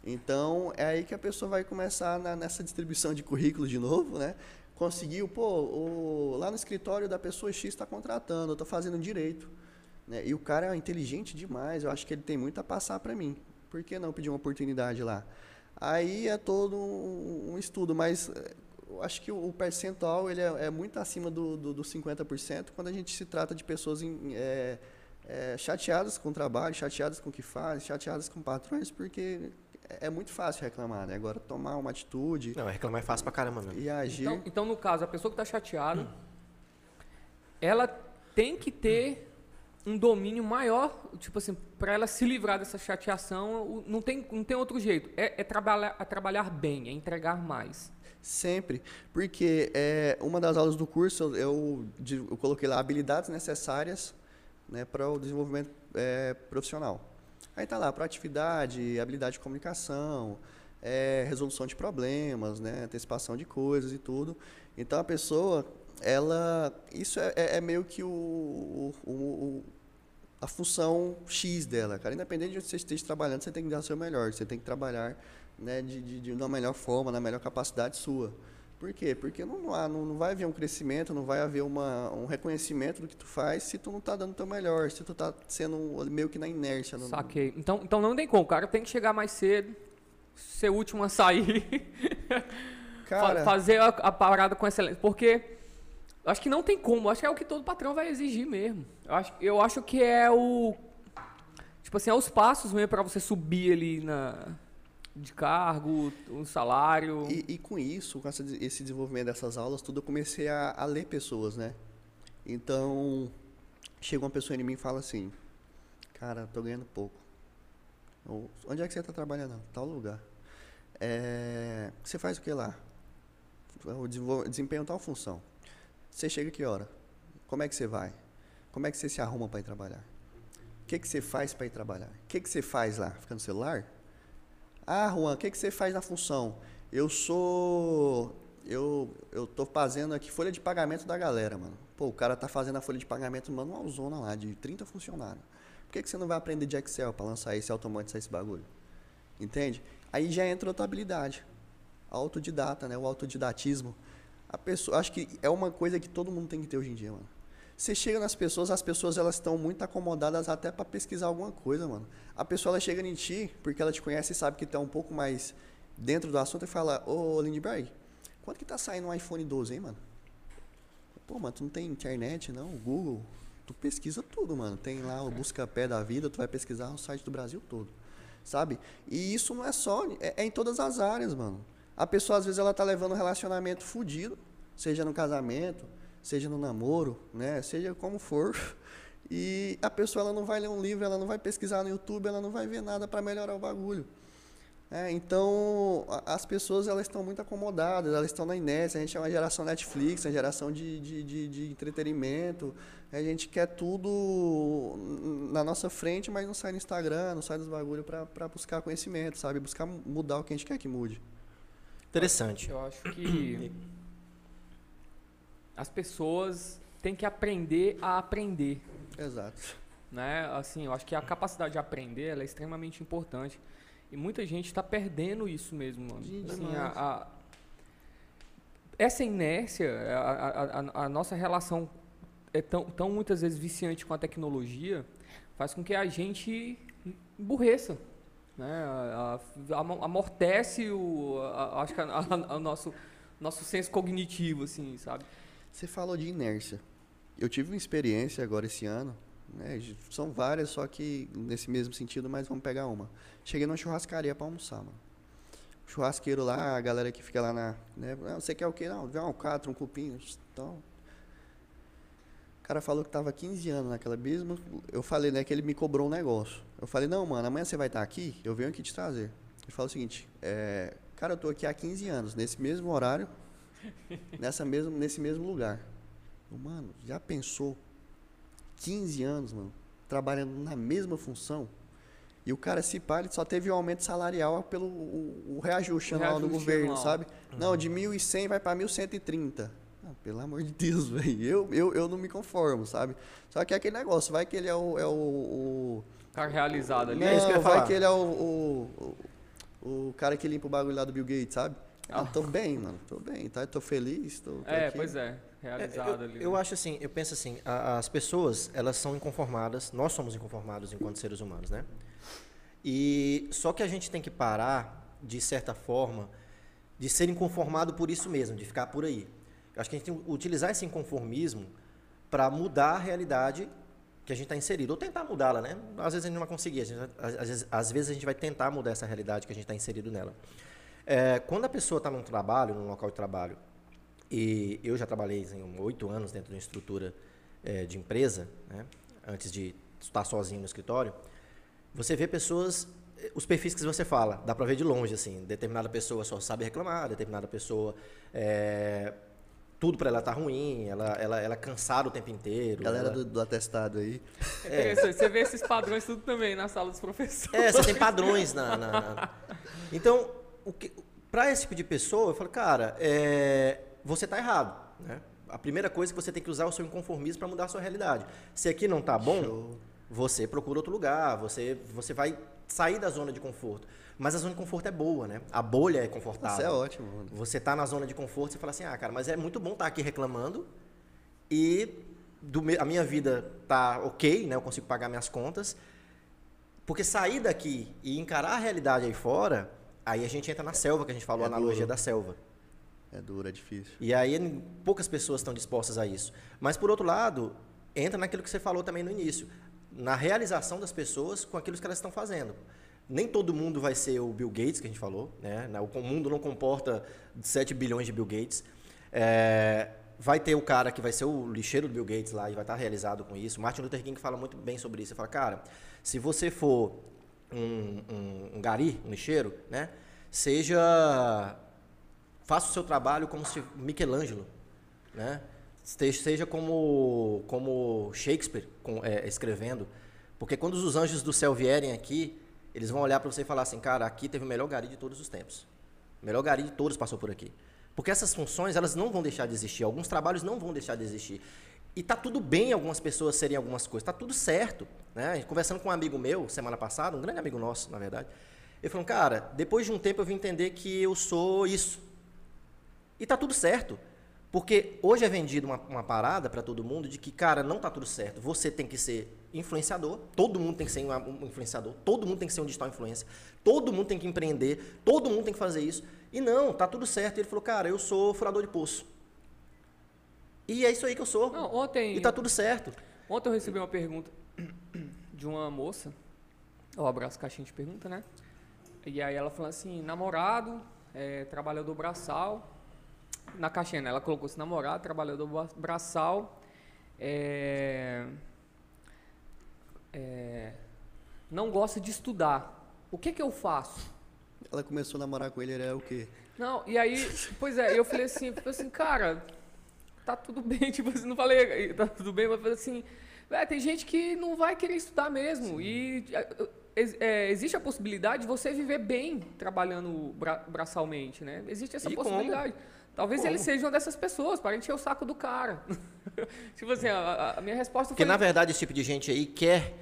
Então, é aí que a pessoa vai começar na, nessa distribuição de currículos de novo, né? Conseguiu, pô, o, lá no escritório da pessoa X está contratando, eu estou fazendo direito. Né? E o cara é inteligente demais, eu acho que ele tem muito a passar para mim. Por que não pedir uma oportunidade lá? Aí é todo um, um estudo, mas eh, eu acho que o percentual ele é, é muito acima do, do, do 50% quando a gente se trata de pessoas em, é, é, chateadas com o trabalho, chateadas com o que faz, chateadas com patrões, porque é muito fácil reclamar, né? Agora, tomar uma atitude. Não, reclamar é fácil pra caramba mesmo. E agir. Então, então no caso, a pessoa que está chateada, hum. ela tem que ter um domínio maior, tipo assim, para ela se livrar dessa chateação, não tem, não tem outro jeito. É, é trabalhar, é trabalhar bem, é entregar mais. Sempre, porque é, uma das aulas do curso eu, eu coloquei lá habilidades necessárias né, para o desenvolvimento é, profissional. Aí tá lá, proatividade, habilidade de comunicação, é, resolução de problemas, né, antecipação de coisas e tudo. Então a pessoa, ela, isso é, é, é meio que o, o, o, a função X dela, cara. Independente de onde você esteja trabalhando, você tem que dar o seu melhor, você tem que trabalhar né, de, de, de uma melhor forma, na melhor capacidade sua. Por quê? Porque não, não, não vai haver um crescimento, não vai haver uma, um reconhecimento do que tu faz se tu não está dando o teu melhor, se tu está sendo meio que na inércia. No... Saquei. Então, então não tem como, o cara tem que chegar mais cedo, ser o último a sair, cara... fazer a, a, parada com excelência. Porque acho que não tem como, acho que é o que todo patrão vai exigir mesmo. Eu acho, eu acho que é o. Tipo assim, é os passos mesmo para você subir ali na de cargo, um salário. E, e com isso, com essa, esse desenvolvimento dessas aulas, tudo eu comecei a, a, ler pessoas, né? Então, chega uma pessoa em mim e fala assim, cara, tô ganhando pouco. Ou, onde é que você está trabalhando? Tal lugar. É, você faz o que lá? Desempenho tal função. Você chega que hora? Como é que você vai? Como é que você se arruma para ir trabalhar? O que, que você faz para ir trabalhar? O que, que você faz lá? Fica no celular? Ah, Juan, o que, que você faz na função? Eu sou. Eu, eu tô fazendo aqui folha de pagamento da galera, mano. Pô, o cara tá fazendo a folha de pagamento manualzona lá, de 30 funcionários. Por que, que você não vai aprender de Excel para lançar esse automatizar esse bagulho? Entende? Aí já entra outra habilidade. Autodidata, né? O autodidatismo. A pessoa, acho que é uma coisa que todo mundo tem que ter hoje em dia, mano. Você chega nas pessoas, as pessoas elas estão muito acomodadas até para pesquisar alguma coisa, mano. A pessoa ela chega em ti porque ela te conhece e sabe que tá um pouco mais dentro do assunto e fala: "Ô, Lindbergh, quanto que tá saindo um iPhone 12, hein, mano?" Pô, mano, tu não tem internet, não? Google, tu pesquisa tudo, mano. Tem lá o busca pé da vida, tu vai pesquisar o site do Brasil todo. Sabe? E isso não é só, é, é em todas as áreas, mano. A pessoa às vezes ela tá levando um relacionamento fudido, seja no casamento, seja no namoro, né? Seja como for. E a pessoa ela não vai ler um livro, ela não vai pesquisar no YouTube, ela não vai ver nada para melhorar o bagulho. É, então, as pessoas elas estão muito acomodadas, elas estão na inércia. A gente é uma geração Netflix, uma geração de, de, de, de entretenimento. A gente quer tudo na nossa frente, mas não sai no Instagram, não sai dos bagulhos para buscar conhecimento, sabe? Buscar mudar o que a gente quer que mude. Interessante. Eu acho que as pessoas têm que aprender a aprender. Exato. Né? Assim, eu acho que a capacidade de aprender é extremamente importante. E muita gente está perdendo isso mesmo, mano. Assim, a, a, essa inércia, a, a, a, nossa relação é tão, tão muitas vezes viciante com a tecnologia, faz com que a gente emburreça. Né? amortece o, acho que o nosso, nosso senso cognitivo, assim, sabe? Você falou de inércia. Eu tive uma experiência agora esse ano, né? São várias, só que nesse mesmo sentido, mas vamos pegar uma. Cheguei numa churrascaria para almoçar, mano. Churrasqueiro lá, a galera que fica lá na. Né? Ah, você quer o quê? Não, vê um alcatra, um cupim. Então. O cara falou que tava 15 anos naquela mesma. Eu falei, né, que ele me cobrou um negócio. Eu falei, não, mano, amanhã você vai estar aqui, eu venho aqui te trazer. Ele falou o seguinte, é, cara, eu tô aqui há 15 anos, nesse mesmo horário, nessa mesmo, nesse mesmo lugar. Mano, já pensou 15 anos, mano, trabalhando na mesma função? E o cara, se pá, ele só teve um aumento salarial pelo o, o reajuste anual do governo, anual. sabe? Uhum. Não, de 1.100 vai para 1.130. Ah, pelo amor de Deus, velho. Eu, eu, eu não me conformo, sabe? Só que é aquele negócio, vai que ele é o. É o, o cara realizado ali. Não, é isso que vai falar. que ele é o, o, o, o cara que limpa o bagulho lá do Bill Gates, sabe? Ah, tô bem, mano. Tô bem, tá? Tô feliz, tô, tô É, aqui. pois é. Realizado é, eu, ali. Eu né? acho assim, eu penso assim, a, as pessoas, elas são inconformadas, nós somos inconformados enquanto seres humanos, né? E só que a gente tem que parar, de certa forma, de ser inconformado por isso mesmo, de ficar por aí. Eu acho que a gente tem que utilizar esse inconformismo para mudar a realidade que a gente está inserido, ou tentar mudá-la, né? Às vezes a gente não vai conseguir, gente, às, vezes, às vezes a gente vai tentar mudar essa realidade que a gente está inserido nela. É, quando a pessoa está num trabalho, num local de trabalho, e eu já trabalhei em oito anos dentro de uma estrutura é, de empresa, né? antes de estar sozinho no escritório, você vê pessoas, eh, os perfis que você fala, dá pra ver de longe, assim, determinada pessoa só sabe reclamar, determinada pessoa, é, tudo pra ela tá ruim, ela, ela, ela é cansada o tempo inteiro. Galera ela- do, do atestado aí. É você vê esses padrões tudo também na sala dos professores. É, você tem padrões na. na- na- Então, o que, pra esse tipo de pessoa, eu falo, cara, é, você tá errado. Né? A primeira coisa que você tem que usar é o seu inconformismo para mudar a sua realidade. Se aqui não tá bom, Show. você procura outro lugar, você, você vai sair da zona de conforto. Mas a zona de conforto é boa, né? A bolha é confortável. Isso é ótimo, mano. Você tá na zona de conforto, você fala assim, ah, cara, mas é muito bom estar aqui reclamando e do a minha vida tá ok, né? Eu consigo pagar minhas contas. Porque sair daqui e encarar a realidade aí fora, aí a gente entra na selva, que a gente falou, É a analogia duro. da selva. É duro, é difícil. E aí poucas pessoas estão dispostas a isso. Mas por outro lado, entra naquilo que você falou também no início, na realização das pessoas com aquilo que elas estão fazendo. Nem todo mundo vai ser o Bill Gates que a gente falou, né? O mundo não comporta 7 bilhões de Bill Gates. É, vai ter o cara que vai ser o lixeiro do Bill Gates lá e vai estar realizado com isso. Martin Luther King fala muito bem sobre isso. Ele fala, cara, se você for um, um, um gari, um lixeiro, né? Seja faça o seu trabalho como se Michelangelo, né? Seja como, como Shakespeare com- é, escrevendo, porque quando os anjos do céu vierem aqui, eles vão olhar para você e falar assim, cara, aqui teve o melhor gari de todos os tempos, o melhor gari de todos passou por aqui, porque essas funções elas não vão deixar de existir, alguns trabalhos não vão deixar de existir. E tá tudo bem algumas pessoas serem algumas coisas, tá tudo certo, né? Conversando com um amigo meu semana passada, um grande amigo nosso, na verdade, ele falou, cara, depois de um tempo eu vim entender que eu sou isso. E tá tudo certo. Porque hoje é vendido uma, uma parada para todo mundo de que, cara, não tá tudo certo. Você tem que ser influenciador, todo mundo tem que ser um, influenciador, todo mundo tem que ser um digital influencer, todo mundo tem que empreender, todo mundo tem que fazer isso. E não, tá tudo certo. Ele falou, cara, eu sou furador de poço. E é isso aí que eu sou. Não, ontem, E tá tudo certo. ontem eu recebi uma pergunta de uma moça. Eu abraço caixinha de pergunta, né? E aí ela falou assim, namorado, é, trabalhador braçal. Na caixinha, né? Ela colocou assim, namorado, trabalhador bra- braçal. É, é, não gosta de estudar. O que que eu faço? Ela começou a namorar com ele, era o quê? Não, e aí, pois é, eu falei assim, falei assim, cara, tá tudo bem, tipo assim, não falei, tá tudo bem, mas assim, "Véi, tem gente que não vai querer estudar mesmo. E é, é, existe a possibilidade de você viver bem trabalhando bra braçalmente, né? Existe essa E como? possibilidade. Talvez Como? ele seja uma dessas pessoas, para encher o saco do cara. tipo assim, a, a minha resposta Porque, foi... na verdade, esse tipo de gente aí quer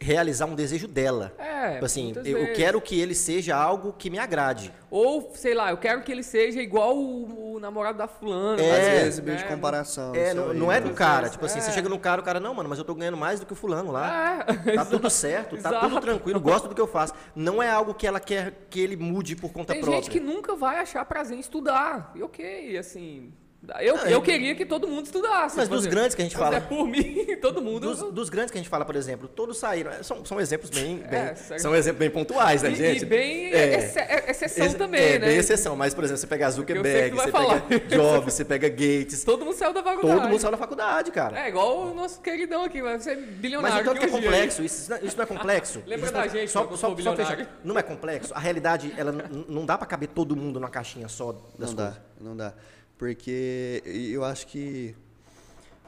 realizar um desejo dela. É, Tipo assim, eu vezes. quero que ele seja algo que me agrade. Ou, sei lá, eu quero que ele seja igual o, o namorado da fulana. É. Às né? vezes, meio de Né? comparação. É, não, não é né? do cara. vezes, Tipo assim, você é. chega no cara, o cara, não, mano, mas eu tô ganhando mais do que o fulano lá. É, Tá tudo certo, tá tudo tranquilo, gosto do que eu faço. Não é algo que ela quer que ele mude por conta Tem própria. gente que nunca vai achar prazer em estudar. E ok, assim. Eu, Não, eu queria que todo mundo estudasse. Mas por dos exemplo. grandes que a gente fala. É por mim, todo mundo. Dos, dos grandes que a gente fala, por exemplo, todos saíram. é, São, são exemplos bem, bem- É, são exemplos bem pontuais, né, e, gente? e bem É. exce- é- exceção Ex- também, é, né? bem exceção, mas, por exemplo, você pega Zuckerberg, você falar. pega Jobs, você pega Gates, Todo mundo saiu da faculdade. todo mundo saiu da faculdade, cara. É igual o nosso queridão aqui, vai ser bilionário. Mas então que é complexo, isso, isso não é complexo. Lembra Isso da não é- gente só, só, só bilionário? fechar. Não é complexo. A realidade, ela não dá pra caber todo mundo numa caixinha só das Não coisas. dá, não dá. Porque eu acho que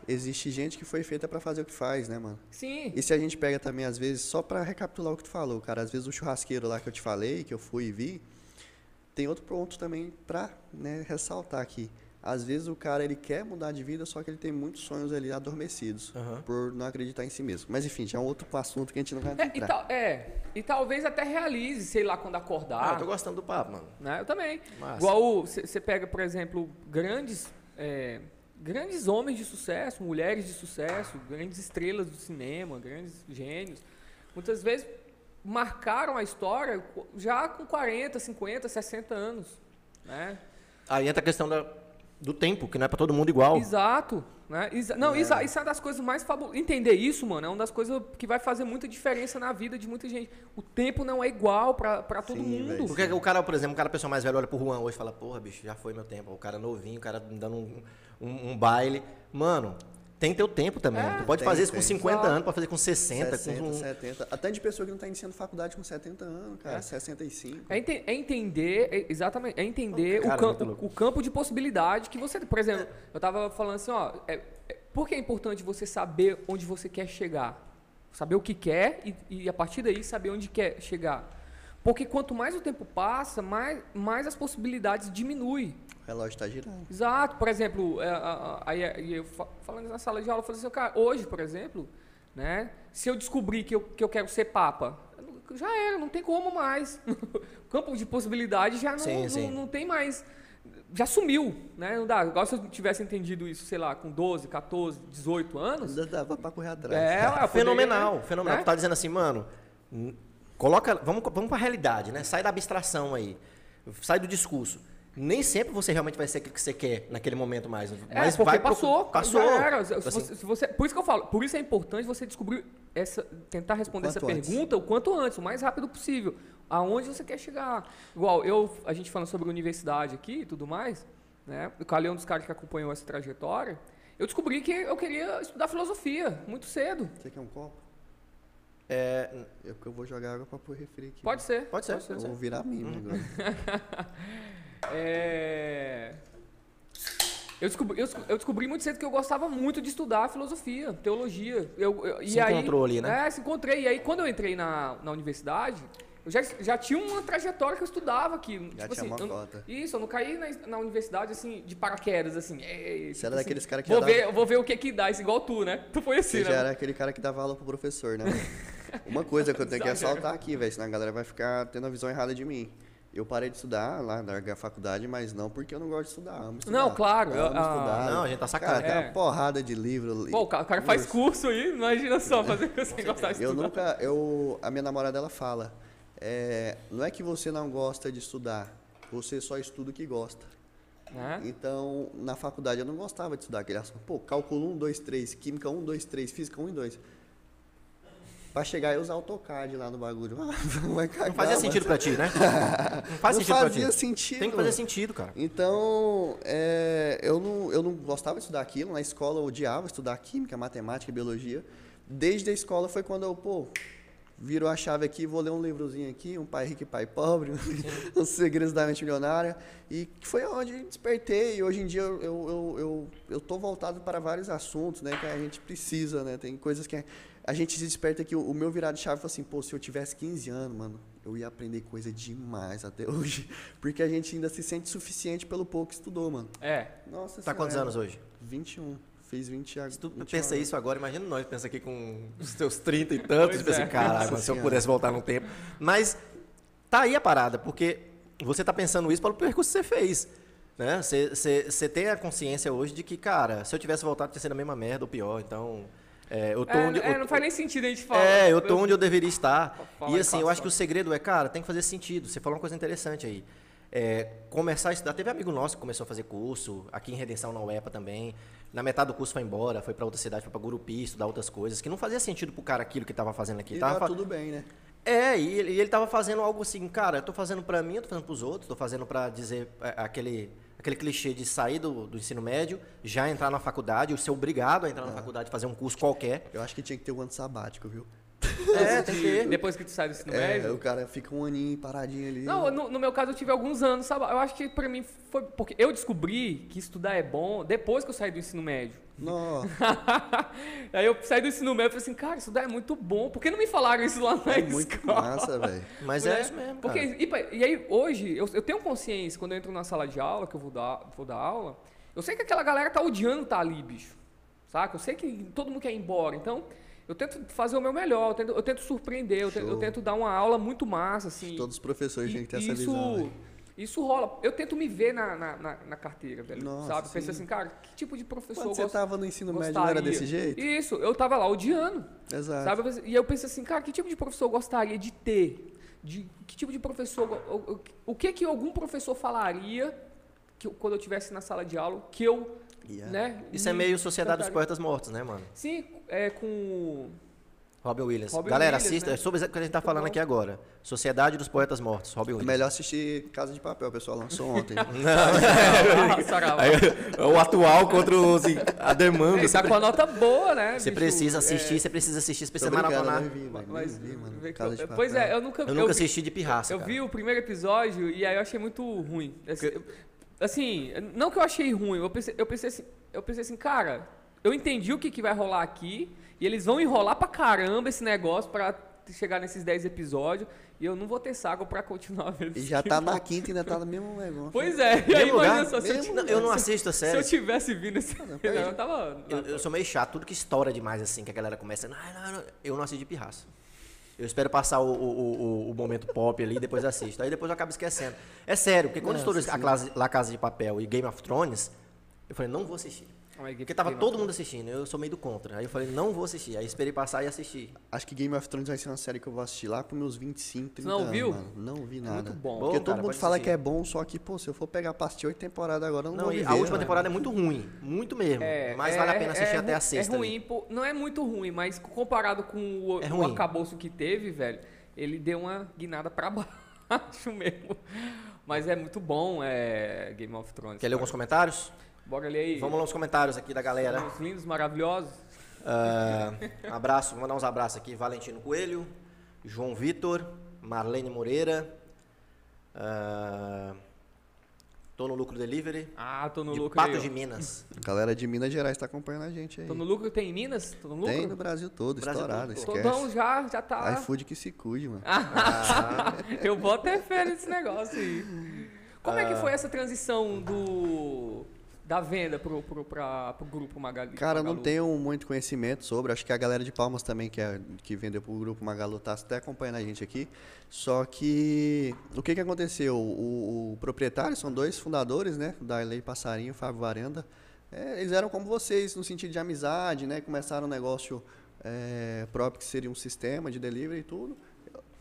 existe gente que foi feita pra fazer o que faz, né, mano? Sim. E se a gente pega também, às vezes, só pra recapitular o que tu falou, cara, às vezes o churrasqueiro lá que eu te falei, que eu fui e vi, tem outro ponto também pra né, ressaltar aqui. Às vezes o cara ele quer mudar de vida, só que ele tem muitos sonhos ali adormecidos, Aham. por não acreditar em si mesmo. Mas enfim, já é um outro assunto que a gente não vai É, e, entrar. tal- é, e talvez até realize, sei lá, quando Ah, acordar. eu tô gostando do papo, mano. né? Eu também. Massa. Igual você pega, por exemplo, grandes, é, grandes homens de sucesso, mulheres de sucesso, grandes estrelas do cinema, grandes gênios. Muitas vezes marcaram a história já com 40, 50, 60 anos. Né? Aí entra a questão da, do tempo, que não é pra todo mundo igual. Exato. Né? Exa- não, isso, isso é uma das coisas mais fabulosas. Entender isso, mano, é uma das coisas que vai fazer muita diferença na vida de muita gente. O tempo não é igual pra todo Sim, mundo. Porque o cara, por exemplo, o cara pessoa mais velho olha pro Juan hoje e fala, porra, bicho, já foi meu tempo. O cara novinho, o cara dando um, um- um baile. Mano, tem teu tempo também. É, tu pode tem, fazer isso com tem. 50 Exato. anos, pode fazer com 60, 60, com... 70. Até de pessoa que não está iniciando faculdade com 70 anos, cara. É. 65. É, ente- é entender, é- exatamente, é entender Cara, o, campo, o campo de possibilidade que você. Por exemplo, eu tava falando assim, ó. é- é- por que é importante você saber onde você quer chegar? Saber o que quer e, e a partir daí saber onde quer chegar. Porque quanto mais o tempo passa, mais, mais as possibilidades diminuem. O relógio está girando. Exato. Por exemplo, é, a- a- aí aí eu fa- falando na sala de aula, eu falei assim, cara, hoje, por exemplo, né, se eu descobrir que eu, que eu quero ser papa, não- já era, não tem como mais. o campo de possibilidade já não, Sim, não, sim. não tem mais. Já sumiu, né? Não dá. Igual se eu tivesse entendido isso, sei lá, com 12, 14, 18 anos. Ainda dava pra correr atrás. É, poderia, Fenomenal, né? fenomenal. Né? Tu tá dizendo assim, mano, coloca, vamos, vamos pra realidade, né? Sai da abstração aí. Sai do discurso. Nem sempre você realmente vai ser aquilo que você quer naquele momento mais. É, Mas porque vai pro- passou. Passou. era. Se assim, você- se você- por isso que eu falo, por isso é importante você descobrir essa, tentar responder essa antes. pergunta o quanto antes, o mais rápido possível. Aonde você quer chegar. Igual, eu, a gente falando sobre universidade aqui e tudo mais, né? O Calil é um dos caras que acompanhou essa trajetória. Eu descobri que eu queria estudar filosofia muito cedo. Você quer um copo? é, Eu, eu vou jogar água pra pôr refri aqui. Pode ser. Pode ser, Eu pode ser. vou virar mimo agora. É... Eu descobri, eu eu descobri muito cedo que eu gostava muito de estudar filosofia, teologia. Eu, eu- Se e aí, encontrou ali, né? É, se encontrei. E aí, quando eu entrei na, na universidade, eu já, já tinha uma trajetória que eu estudava aqui. Já tipo tinha assim, uma eu- cota. Isso, eu não caí na, na universidade, assim, de paraquedas, assim. É, Você era assim, daqueles caras que vou ver, dava- Vou ver o que que dá, isso igual tu, né? Tu foi assim, Você né? já era aquele cara que dava aula pro professor, né? Uma coisa que eu tenho que Exagero. ressaltar aqui, velho, senão a galera vai ficar tendo a visão errada de mim. Eu parei de estudar lá, larguei a faculdade, mas não porque eu não gosto de estudar. Amo estudar. Não, claro, Eu eu- amo ah, estudar. Não, a gente tá sacando. Cara, tem É. uma porrada de livro. Pô, o cara, o cara faz curso aí, imagina só, fazer você gostar de Eu estudar. nunca, eu, a minha namorada ela fala, é, não é que você não gosta de estudar, você só estuda o que gosta. Né? Então, na faculdade eu não gostava de estudar aquele assunto. Pô, cálculo 1, 2, 3, química 1, 2, 3, física 1 e 2. Pra chegar e usar AutoCAD lá no bagulho. Vai cagar, Não fazia sentido pra ti, né? Não faz Não sentido pra fazia ti. sentido. Tem que fazer sentido, cara. Então, é, eu, não, eu não gostava de estudar aquilo. Na escola eu odiava estudar química, matemática e biologia. Desde a escola foi quando eu, pô, viro a chave aqui, vou ler um livrozinho aqui, um pai rico e pai pobre, os segredos da mente milionária. E foi onde despertei. E hoje em dia eu, eu, eu, eu, eu tô voltado para vários assuntos, né? Que a gente precisa, né? Tem coisas que a gente se desperta que o, o meu virado de chave foi assim, pô, se eu tivesse 15 anos, mano, eu ia aprender coisa demais até hoje. Porque a gente ainda se sente suficiente pelo pouco que estudou, mano. É. Nossa Tá quantos Senhora. anos hoje? 21. Fiz 20 agora. Se tu 21 pensa anos. isso agora, imagina nós, pensa aqui com os teus 30 e tantos, Pois pensa é. assim, caralho, se eu pudesse voltar no tempo. Mas tá aí a parada, porque você tá pensando isso pelo percurso que você fez. Né? Você, você, você tem a consciência hoje de que, cara, se eu tivesse voltado, tinha sido a mesma merda ou pior. Então, é, eu tô É, onde. é, eu- não faz nem sentido a gente falar. É, eu tô onde eu deveria estar. E assim, eu acho que o segredo é, cara, tem que fazer sentido. Você falou uma coisa interessante aí. É, começar a estudar. Teve amigo nosso que começou a fazer curso, aqui em Redenção, na UEPA também. Na metade do curso foi embora, foi para outra cidade, foi para Gurupi, estudar outras coisas, que não fazia sentido pro cara aquilo que tava fazendo aqui. E Tava tá tudo bem, né? É, e ele, e ele tava fazendo algo assim, cara, eu tô fazendo para mim, eu tô fazendo pros outros, tô fazendo para dizer é, aquele, aquele clichê de sair do, do ensino médio, já entrar na faculdade, ou ser obrigado a entrar na faculdade, fazer um curso qualquer. Eu acho que tinha que ter um ano sabático, viu? É, tem que. Depois que tu sai do ensino É, médio. o cara fica um aninho paradinho ali. Não, no, no meu caso eu tive alguns anos, sabe? Eu acho que pra mim foi. Porque eu descobri que estudar é bom depois que eu saí do ensino médio. Nossa, Aí eu saí do ensino médio e falei assim, cara, estudar é muito bom. Por que não me falaram isso lá na é muito escola? massa, velho. Mas Né? é isso mesmo, Porque, cara. e, e aí, hoje, eu, eu tenho consciência, quando eu entro na sala de aula, que eu vou dar, vou dar aula, eu sei que aquela galera tá odiando estar ali, bicho. Saca? Eu sei que todo mundo quer ir embora. Então, eu tento fazer o meu melhor, eu tento, eu tento surpreender, eu tento, eu tento dar uma aula muito massa, assim. Todos os professores E tinham que ter essa isso, visão. velho. isso rola. Eu tento me ver na, na, na, na carteira, velho. Nossa, sabe? Sim. assim, cara, que tipo de professor Quando você gosta- tava no ensino médio, não era gostaria? desse jeito? Isso, eu tava lá odiando. Exato. Sabe? Pensei- E eu pensei assim, cara, que tipo de professor eu gostaria de ter? De, que tipo de professor. O, o, o que que algum professor falaria que quando eu estivesse na sala de aula que eu. Yeah. Né, Isso é me meio Sociedade dos? Poetas Mortos, né, mano? Sim, é com. Robin Williams. Robin Galera, Williams, assista. né? É sobre o que a gente tá Muito falando bom. aqui agora. Sociedade dos Poetas Mortos. Robin É Williams. melhor assistir Casa de Papel, o pessoal lançou ontem. Saravá. Aí, o atual contra os Ademando. Ele tá com a nota boa, né? Você bicho? precisa É, assistir, você precisa assistir, você precisa maratonar. mas, vi, mano. Casa eu- de pois Papel. é, eu nunca, Eu nunca vi- assisti de pirraça, Eu cara. vi o primeiro episódio e aí eu achei muito ruim. Assim, eu- Assim, não que eu achei ruim, eu pensei, eu pensei assim, eu pensei assim, cara, eu entendi o que, que vai rolar aqui e eles vão enrolar pra caramba esse negócio pra chegar nesses 10 episódios e eu não vou ter saco pra continuar vendo E isso já tá não. na quinta e ainda tá no mesmo negócio. Pois é, e aí imagina só, se eu, Não, eu não assisto a se eu série. tivesse vindo esse peraí. eu tava Eu, eu sou meio chato, tudo que estoura demais assim, que a galera começa. Não, não, não", eu não assisto de pirraça. Eu espero passar o, o, o, o momento pop ali e depois assisto. Aí depois eu acabo esquecendo. É sério, porque quando estourou a classe, La Casa de Papel e Game of Thrones, eu falei, não vou assistir. Porque tava todo mundo assistindo, eu sou meio do contra. Aí eu falei, não vou assistir. Aí esperei passar e assisti. Acho que Game of Thrones vai ser uma série que eu vou assistir lá com meus 25, 30 Não anos, viu? mano. Não vi nada. muito bom. Porque Bom, todo cara, mundo fala assistir. que é bom, só que, pô, se eu for pegar pra assistir oito temporadas agora, eu não, Não, vou viver, a última né? temporada é muito ruim. Muito mesmo. Mas vale a pena assistir é até a ru- sexta. É ruim, pô, não é muito ruim, mas comparado com o, É o ruim. arcabouço que teve, velho, ele deu uma guinada pra baixo mesmo. Mas é muito bom, é Game of Thrones. Quer ler alguns comentários? Bora ler aí. Vamos lá nos comentários aqui da galera. Os lindos, maravilhosos. Ah, abraço, vou mandar uns abraços aqui. Valentino Coelho, João Vitor, Marlene Moreira. ah, tô no Lucro Delivery. Ah, tô no de lucro ó. de Minas. A galera de Minas Gerais tá acompanhando a gente aí. Tô no lucro, tem em Minas? Tô no lucro? Tem no Brasil todo, Brasil estourado, todo. esquece. Todão já, já tá. iFood que se cuide, mano. Ah, Eu vou até fé nesse negócio aí. Como Ah. é que foi essa transição do da venda pro, pro, pra, pro grupo Magali? Cara, eu não Magalu? tenho muito conhecimento sobre. Acho que a galera de Palmas também, que, é, que vendeu pro grupo Magalu, tá até acompanhando a gente aqui. Só que o que, que aconteceu? O, o proprietário, são dois fundadores, né? Da Lei Passarinho, Fábio Varanda. É, eles eram como vocês, no sentido de amizade, né? Começaram um negócio é, próprio que seria um sistema de delivery e tudo.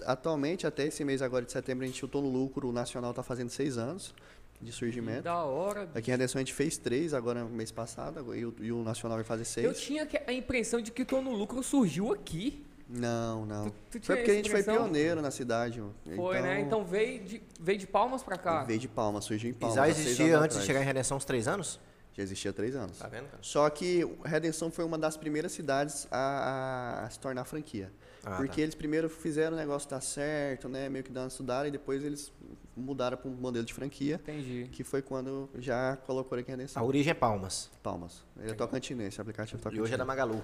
Atualmente, até esse mês agora de setembro, a gente chutou no lucro. O Nacional está fazendo seis anos de surgimento. Da hora. Aqui em Redenção a gente fez três agora no mês passado e o, e o Nacional vai fazer seis. Eu tinha a impressão de que o Tô no Lucro surgiu aqui. Não, não. Tu- tu foi porque a gente foi impressão? pioneiro na cidade. mano. Foi, né? Então veio de, veio de Palmas pra cá. Veio de Palma, surgiu em e Palma. já existia antes de chegar em Redenção uns três anos? Já existia há três anos. Tá vendo, cara? Só que Redenção foi uma das primeiras cidades a, a se tornar franquia. Ah, porque tá. eles primeiro fizeram o negócio dar certo, né? Meio que dando uma estudada e depois eles mudaram para um modelo de franquia, Entendi. que foi quando já colocou aqui A Redenção. origem é Palmas. Palmas. Ele é tocantinense, o aplicativo E tocantinense. hoje é da Magalu.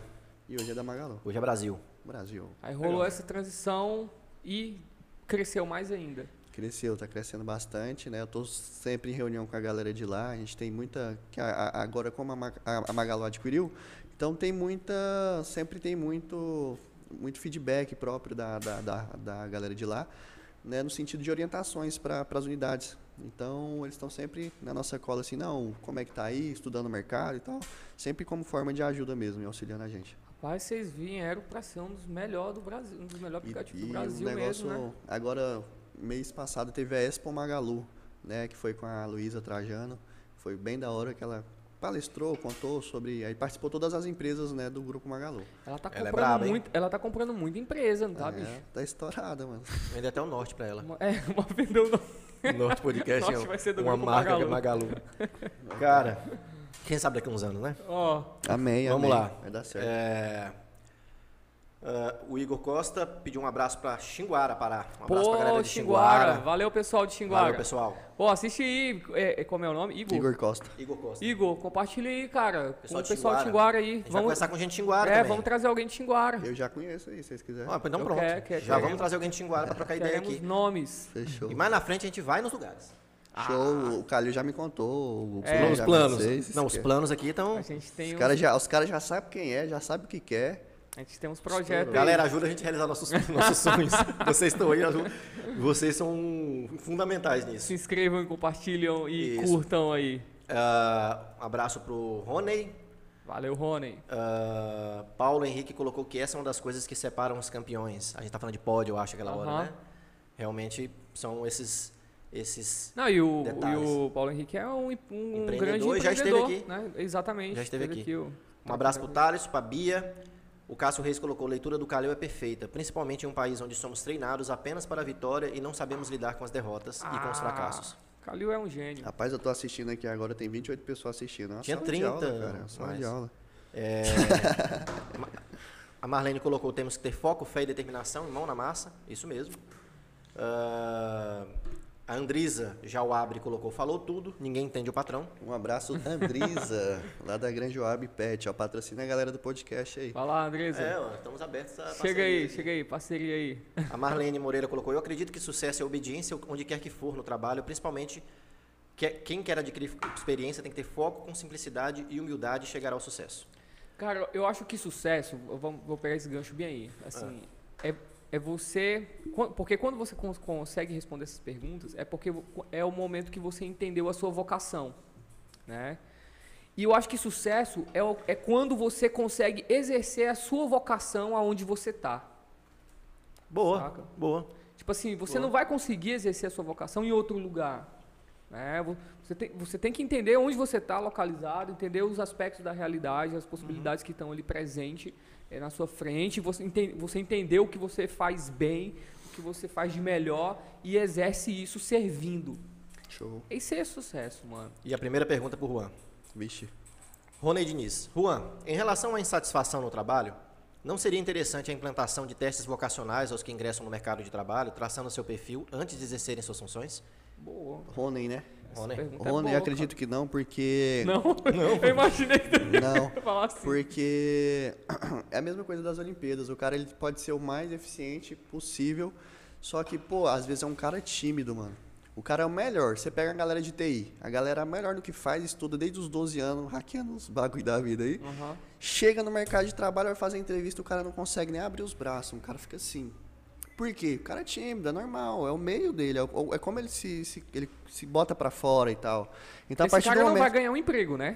E hoje é da Magalu. Hoje é Brasil. Brasil. Aí rolou essa transição e cresceu mais ainda. Cresceu, está crescendo bastante, né? Eu estou sempre em reunião com a galera de lá. A gente tem muita. a- a- agora, como a, a, a Magalu adquiriu, então tem muita. Sempre tem muito, muito feedback próprio da, da, da, da galera de lá, né? No sentido de orientações para as unidades. Então, eles estão sempre na nossa cola assim, não, como é que tá aí, estudando o mercado e tal. Sempre como forma de ajuda mesmo, e auxiliando a gente. Rapaz, vocês vieram pra ser um dos melhores do Brasil, um dos melhores aplicativos do Brasil negócio, mesmo, né? agora, mês passado, teve a Expo Magalu, né? Que foi com a Luísa Trajano. Foi bem da hora que ela palestrou, contou sobre. Aí participou todas as empresas né, do Grupo Magalu. Ela tá Ela é comprando hein? muito, ela tá comprando muita empresa, não tá, É, bicho? tá estourada, mano. Vende até o norte pra ela. É, uma vendeu não. Norte Podcast Norte é vai ser do uma grupo marca que é Magalu. Magalu. Cara, quem sabe daqui a uns anos, né? Ó, Amém, Vamos amém. lá. Vai dar certo. É, ah, o Igor Costa pediu um abraço pra Xinguara, Pará. Um abraço pra galera de Xinguara. Xinguara. Valeu, pessoal de Xinguara. Valeu, pessoal. Pô, assiste aí. É, é- como é o nome? Igor. Igor Costa. Igor Costa. Igor, compartilha aí, cara. Com Pessoal o de pessoal de Xinguara. Aí. A gente vai Vamos, conversar com gente de Xinguara é, também. vamos trazer alguém de Xinguara. Eu já conheço aí, se vocês quiserem. Ó, então pronto. quero, quero, Já queremos. vamos trazer alguém de Xinguara pra trocar ideia Queremos aqui. nomes. Fechou. E mais na frente a gente vai nos lugares. Show. O Calil já me contou. O É. Os planos. Não, os planos aqui estão... Os caras já, os cara já sabem quem é, já sabem o que quer. A gente tem uns projetos aí. Galera, ajuda a gente a realizar nossos, nossos sonhos. Vocês estão aí, ajuda- vocês são fundamentais nisso. Se inscrevam e compartilham e Isso. curtam aí. Ah, um abraço pro Rony. Valeu, Rony. Ah, Paulo Henrique colocou que essa é uma das coisas que separam os campeões. A gente tá falando de pódio, eu acho, aquela hora, Aham. né? Realmente são esses, esses Não, e o, e Detalhes. o Paulo Henrique é um, um Empreendedor grande e já esteve empreendedor, aqui. né? Exatamente. Já esteve aqui. o- Um abraço pro Thales, pra Bia, O Cássio Reis colocou: leitura do Calil é perfeita, principalmente em um país onde somos treinados apenas para a vitória e não sabemos lidar com as derrotas e com os Ah, fracassos. Calil é um gênio. Rapaz, eu tô assistindo aqui agora, tem 28 pessoas assistindo. Uma Tinha sala de 30, aula, cara, sala de mas- aula. É, a Marlene colocou: temos que ter foco, fé e determinação, mão na massa. Isso mesmo. Ah, a Andrisa Jauabre colocou: falou tudo, ninguém entende o patrão. Um abraço, Andrisa, lá da Grande Wab Pet, ó, patrocina a galera do podcast aí. Vai lá, Andresa. É, ó, estamos abertos a chega aí, aqui. chega aí, parceria aí. A Marlene Moreira colocou: Eu acredito que sucesso é obediência onde quer que for no trabalho, principalmente que quem quer adquirir experiência tem que ter foco com simplicidade e humildade e chegará ao sucesso. Cara, eu acho que sucesso, eu vou, vou pegar esse gancho bem aí. Assim, é, é você. Porque quando você cons- consegue responder essas perguntas, é porque é o momento que você entendeu a sua vocação. Né? E eu acho que sucesso é, o- é quando você consegue exercer a sua vocação aonde você está. Boa, Saca? boa. Tipo assim, você Boa. não vai conseguir exercer a sua vocação em outro lugar. Né? Vo- Você, tem, você tem que entender onde você está localizado, entender os aspectos da realidade, as possibilidades que estão ali presentes eh, na sua frente, você, enten, você entender o que você faz bem, o que você faz de melhor e exerce isso servindo. Show. Esse é sucesso, mano. E a primeira pergunta para o Juan. Vixe. Rony Diniz. Juan, em relação à insatisfação no trabalho, não seria interessante a implantação de testes vocacionais aos que ingressam no mercado de trabalho, traçando seu perfil antes de exercerem suas funções? Boa. Rony, né? Rony. é Rony, boa, eu acredito que não, porque. cara. Não, eu imaginei que tu Não. ia falar assim. Porque é a mesma coisa das Olimpíadas. O cara ele pode ser o mais eficiente possível, só que, pô, às vezes é um cara tímido, mano. O cara é o melhor. Você pega a galera de TI, a galera é melhor do que faz, estuda desde os 12 anos, hackeando os bagulho da vida aí. Aham. Chega no mercado de trabalho, vai fazer entrevista, o cara não consegue nem abrir os braços, o cara fica assim. Por quê? O cara é tímido, é normal, é o meio dele, é, o- é como ele se, se- ele se bota pra fora e tal. Então, a Esse partir cara do não momento vai ganhar um emprego, né?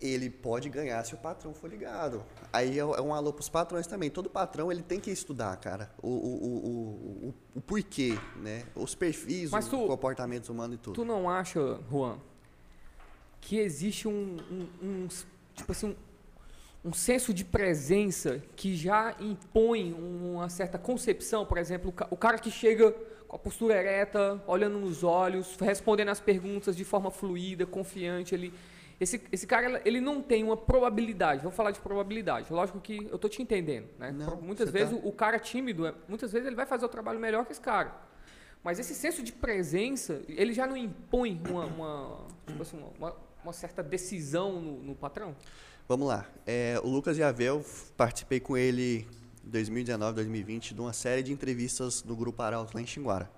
ele pode ganhar se o patrão for ligado. Aí é é um alô pros patrões também. Todo patrão ele tem que estudar, cara. O, o, o, o, porquê, né? Os perfis, Mas os tu- comportamentos humanos e tudo. Tu não acha, Juan, que existe um, um, um- tipo assim, um, um senso de presença que já impõe uma certa concepção? Por exemplo, o ca- o cara que chega com a postura ereta, olhando nos olhos, respondendo as perguntas de forma fluida, confiante, ele... Esse, esse cara, ele não tem uma probabilidade. Vamos falar de probabilidade. Lógico que eu tô te entendendo, né? Não, muitas você vezes tá- o, o cara tímido, é- muitas vezes ele vai fazer o trabalho melhor que esse cara. Mas esse senso de presença, ele já não impõe uma, uma, tipo assim, uma, uma certa decisão no, no patrão? Vamos lá. É, o Lucas Yavel, f- participei com ele em 2019, 2020, de uma série de entrevistas no Grupo Arauto lá em Xinguara.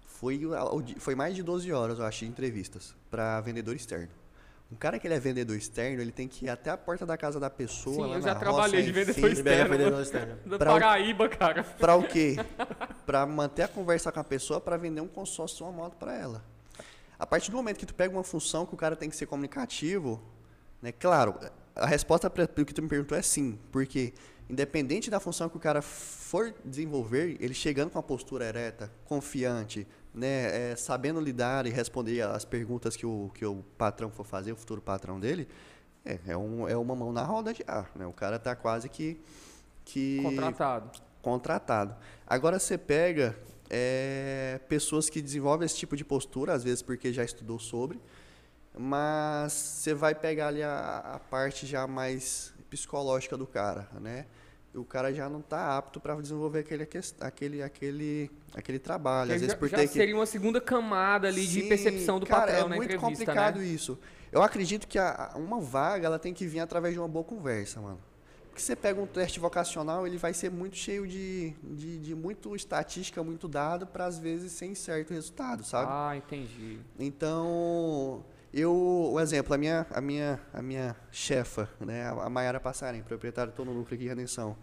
Foi, foi mais de 12 horas, eu acho, de entrevistas para vendedor externo. Um cara que ele é vendedor externo, ele tem que ir até a porta da casa da pessoa. Sim, lá eu na já trabalhei roça, de vendedor enfim, externo. Externo. Da Paraíba, cara. Pra o quê? Pra manter a conversa com a pessoa para vender um consórcio de uma moto para ela. A partir do momento que tu pega uma função que o cara tem que ser comunicativo, né? Claro, a resposta para o que tu me perguntou é sim, porque independente da função que o cara for desenvolver, ele chegando com uma postura ereta, confiante, né, é, sabendo lidar e responder as perguntas que o, que o patrão for fazer, o futuro patrão dele, é, é, um, é uma mão na roda já, né? O cara tá quase que que Contratado. contratado. Agora você pega é, pessoas que desenvolvem esse tipo de postura, às vezes porque já estudou sobre, mas você vai pegar ali a, a parte já mais psicológica do cara, né? O cara já não está apto para desenvolver aquele, aquele, aquele, aquele trabalho. Às vezes já, por já ter que seria uma segunda camada ali de Sim, percepção do cara, patrão é na muito entrevista, complicado né? isso. Eu acredito que a- uma vaga ela tem que vir através de uma boa conversa, mano. Porque você pega um teste vocacional, ele vai ser muito cheio de, de, de muito estatística, muito dado, para às vezes sem certo resultado, sabe? Ah, entendi. Então, eu, um exemplo, a minha, a minha, a minha chefa, né, a Mayara Passarim, proprietária do Tô no Lucro aqui em Redenção,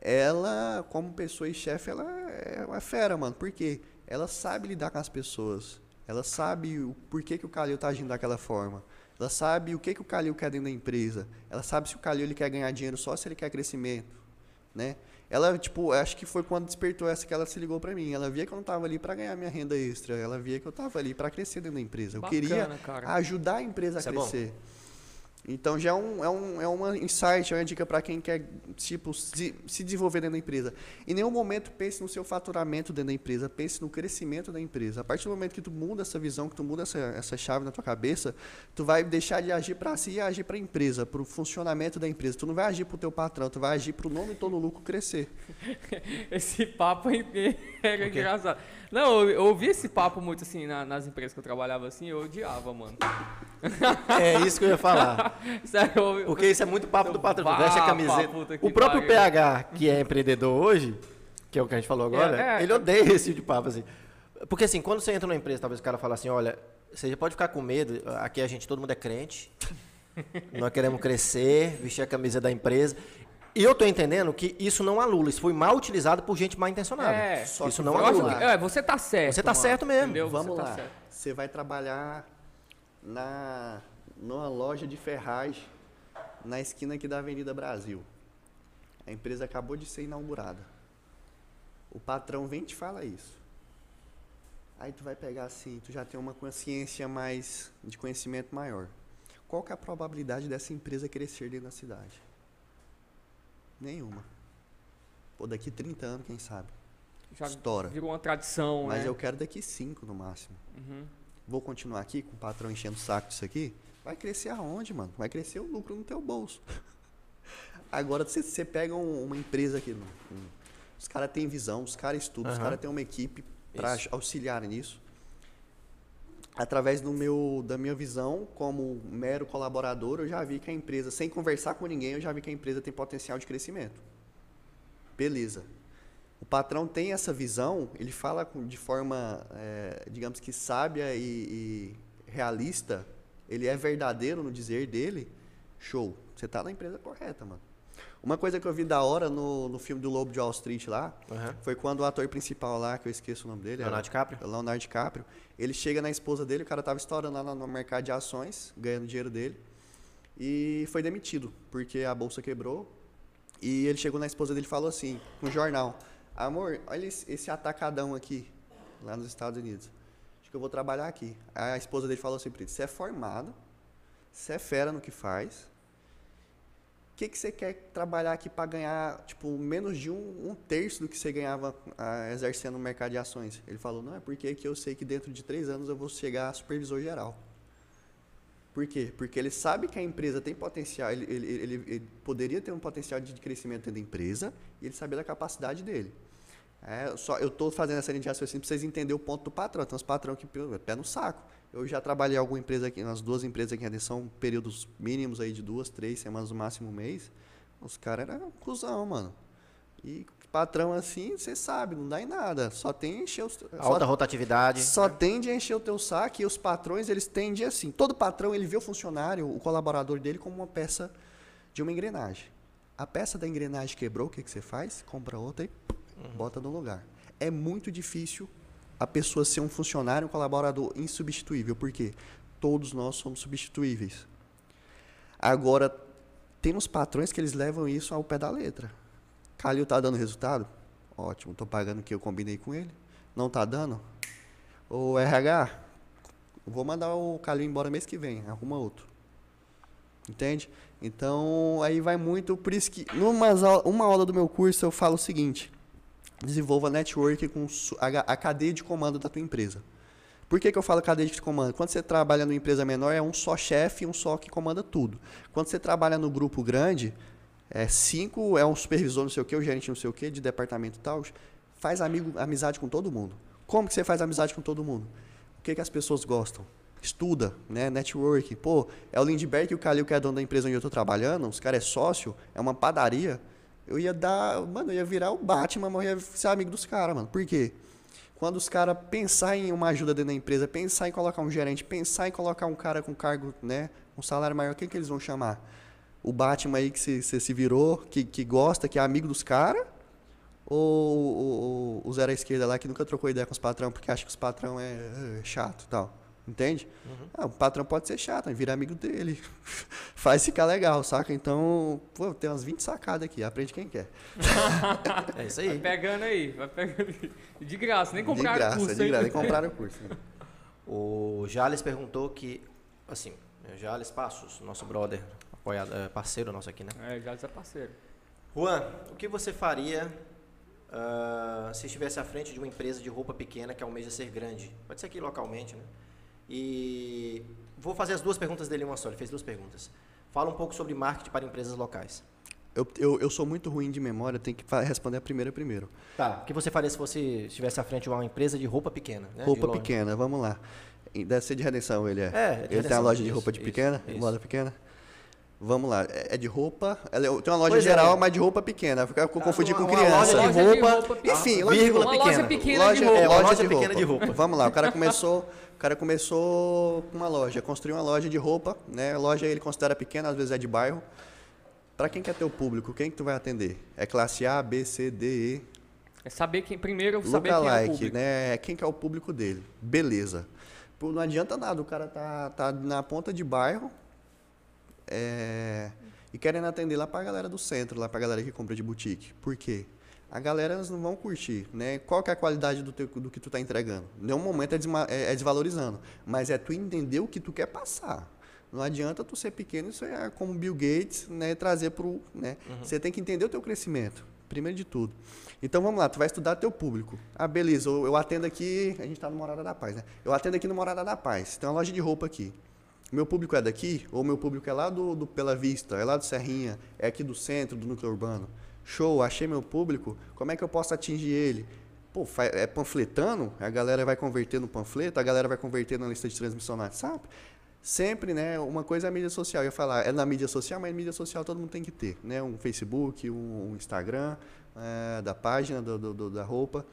ela, como pessoa e chefe, ela é uma fera, mano. Por quê? Ela sabe lidar com as pessoas. Ela sabe o porquê que o Calil tá agindo daquela forma. Ela sabe o que, que o Calil quer dentro da empresa. Ela sabe se o Calil ele quer ganhar dinheiro só se ele quer crescimento, né? Ela, tipo, acho que foi quando despertou essa que ela se ligou pra mim. Ela via que eu não tava ali pra ganhar minha renda extra. Ela via que eu tava ali pra crescer dentro da empresa. Eu Bacana, queria cara. ajudar a empresa a Isso é crescer. Então já é um, é um, é uma insight, é uma dica para quem quer tipo, se, se desenvolver dentro da empresa. Em nenhum momento pense no seu faturamento dentro da empresa, pense no crescimento da empresa. A partir do momento que tu muda essa visão, que tu muda essa, essa chave na tua cabeça, tu vai deixar de agir para si e agir para a empresa, para o funcionamento da empresa. Tu não vai agir para o teu patrão, tu vai agir para o nome todo lucro crescer. Esse papo era engraçado. Não, eu, eu ouvi esse papo muito assim na, nas empresas que eu trabalhava assim, eu odiava, mano. É isso que eu ia falar. Sério, eu, Porque isso é muito papo do patrão. Veste a camiseta. O próprio PH, que é empreendedor hoje, que é o que a gente falou agora, é, é, ele odeia esse tipo de papo assim. Porque assim, quando você entra numa empresa, talvez o cara fale assim, olha, você já pode ficar com medo, aqui a gente, todo mundo é crente, nós queremos crescer, vestir a camisa da empresa. E eu tô entendendo que isso não anula, isso foi mal utilizado por gente mal intencionada. É, isso não anula. Que, é, você tá certo. Você tá mano, certo mesmo. Entendeu? Vamos você tá lá. Tá você vai trabalhar na numa loja de ferragem na esquina aqui da Avenida Brasil. A empresa acabou de ser inaugurada. O patrão vem e te fala isso. Aí tu vai pegar assim, tu já tem uma consciência mais de conhecimento maior. Qual que é a probabilidade dessa empresa crescer dentro da cidade? Nenhuma. Pô, daqui 30 anos, quem sabe? Já Estoura. Virou uma tradição, Mas né? eu quero daqui 5 no máximo. Uhum. Vou continuar aqui com o patrão enchendo o saco disso aqui? Vai crescer aonde, mano? Vai crescer o lucro no teu bolso. Agora, você, você pega um, uma empresa aqui, um, os caras têm visão, os caras estudam, uhum. os caras têm uma equipe para auxiliar nisso. Através do meu, da minha visão como mero colaborador, eu já vi que a empresa, sem conversar com ninguém, eu já vi que a empresa tem potencial de crescimento. Beleza. O patrão tem essa visão, ele fala de forma, é, digamos que sábia e, e realista, ele é verdadeiro no dizer dele, show. Você está na empresa correta, mano. Uma coisa que eu vi da hora no, no filme do Lobo de Wall Street lá, uhum. foi quando o ator principal lá, que eu esqueço o nome dele. Leonardo DiCaprio? Leonardo DiCaprio. Ele chega na esposa dele, o cara tava estourando lá no mercado de ações, ganhando dinheiro dele. E foi demitido, porque a bolsa quebrou. E ele chegou na esposa dele e falou assim, no jornal, amor, olha esse atacadão aqui, lá nos Estados Unidos. Que eu vou trabalhar aqui. A esposa dele falou assim ele, você é formado, você é fera no que faz, que, que você quer trabalhar aqui para ganhar tipo menos de um, um, terço do que você ganhava ah, exercendo no mercado de ações? Ele falou, não, é porque que eu sei que dentro de três anos eu vou chegar a supervisor geral. Por quê? Porque ele sabe que a empresa tem potencial, ele, ele, ele, ele poderia ter um potencial de crescimento dentro da empresa e ele sabia da capacidade dele. É, só, eu estou fazendo essa linha de raciocínio para vocês entenderem o ponto do patrão. Então, os patrão que pé no saco. Eu já trabalhei em alguma empresa aqui, nas duas empresas aqui em são períodos mínimos aí de duas, três semanas no máximo um mês. Os caras eram cuzão, mano. E patrão assim, você sabe, não dá em nada. Só tem encher os. Alta só, rotatividade. Só tende a encher o teu saco e os patrões, eles tendem assim. Todo patrão, ele vê o funcionário, o colaborador dele, como uma peça de uma engrenagem. A peça da engrenagem quebrou, o que, que você faz? Compra outra e uhum. bota no lugar. É muito difícil a pessoa ser um funcionário, um colaborador insubstituível. Por quê? Todos nós somos substituíveis. Agora, temos patrões que eles levam isso ao pé da letra. Calil está dando resultado? Ótimo, estou pagando o que eu combinei com ele. Não está dando? O RH, vou mandar o Calil embora mês que vem, arruma outro. Entende? Então, aí vai muito. Por isso que, numa uma aula do meu curso, eu falo o seguinte: desenvolva network com a cadeia de comando da tua empresa. Por que, que eu falo cadeia de comando? Quando você trabalha numa empresa menor, é um só chefe, um só que comanda tudo. Quando você trabalha no grupo grande, é cinco, é um supervisor não sei o que, o gerente não sei o que, de departamento e tal, faz amigo, amizade com todo mundo. Como que você faz amizade com todo mundo? O que, que as pessoas gostam? Estuda, né? Network. Pô, é o Lindbergh e o Calil que é dono da empresa onde eu estou trabalhando, os caras é sócio, é uma padaria eu ia dar. Mano, eu ia virar o Batman, mas eu ia ser amigo dos caras, mano. Por quê? Quando os caras pensar em uma ajuda dentro da empresa, pensar em colocar um gerente, pensar em colocar um cara com cargo, né? Um salário maior, quem que eles vão chamar? O Batman aí que você se virou, que, que gosta, que é amigo dos caras? Ou o, o, o zero à esquerda lá que nunca trocou ideia com os patrão porque acha que os patrão é, é chato tal? Entende? Uhum. Ah, o patrão pode ser chato, vira amigo dele. Faz ficar legal, saca? Então, pô, tem umas 20 sacadas aqui, aprende quem quer. é isso aí. Vai pegando aí, vai pegando. De graça, nem compraram o curso. De graça, nem compraram o curso. Né? O Jales perguntou que, assim, Jales Passos, nosso brother, apoiado, é, parceiro nosso aqui, né? É, Jales é parceiro. Juan, o que você faria uh, se estivesse à frente de uma empresa de roupa pequena que almeja ser grande? Pode ser aqui localmente, né? E vou fazer as duas perguntas dele em uma só. Ele fez duas perguntas. Fala um pouco sobre marketing para empresas locais. Eu, eu, eu sou muito ruim de memória, tenho que responder a primeira primeiro. Tá. O que você faria se você estivesse à frente de uma empresa de roupa pequena? Né? Roupa pequena, vamos lá. Deve ser de redenção, ele é. É, ele tem a loja de roupa de isso, pequena, isso. moda pequena. Vamos lá, é, é de roupa. Ela é, tem uma loja pois geral, é. mas de roupa pequena. Fica com confundir com criança. Loja de roupa, roupa enfim, loja de roupa uma loja pequena loja, de roupa. É, loja, loja pequena de roupa. Vamos lá, o cara começou, o cara começou com uma loja, construiu uma loja de roupa, né? A loja ele considera pequena, às vezes é de bairro. Para quem quer ter o público, quem que tu vai atender? É classe A, B, C, D, E. É saber quem primeiro saber quem é o público. né? Quem que é o público dele. Beleza. Não adianta nada, o cara tá, tá na ponta de bairro, é, e querendo atender lá para a galera do centro, lá para a galera que compra de boutique. Por quê? A galera elas não vão curtir, né? Qual que é a qualidade do, teu, do que tu está entregando? Nenhum momento é, desma, é, é, desvalorizando, mas é tu entender o que tu quer passar. Não adianta tu ser pequeno e é como Bill Gates, né? Trazer pro, né? Uhum. Você tem que entender o teu crescimento, primeiro de tudo. Então vamos lá, tu vai estudar teu público. Ah, beleza, eu, eu atendo aqui, a gente está no Morada da Paz, né? Eu atendo aqui no Morada da Paz. Tem uma loja de roupa aqui meu público é daqui, ou meu público é lá do, do Pela Vista, é lá do Serrinha, é aqui do centro, do núcleo urbano. Show, achei meu público, como é que eu posso atingir ele? Pô, é panfletando, a galera vai converter no panfleto, a galera vai converter na lista de transmissão no WhatsApp. Sempre, né, uma coisa é a mídia social. Eu ia falar, é na mídia social, mas mídia social todo mundo tem que ter, né? Um Facebook, um, Instagram é, da página do, do, da roupa.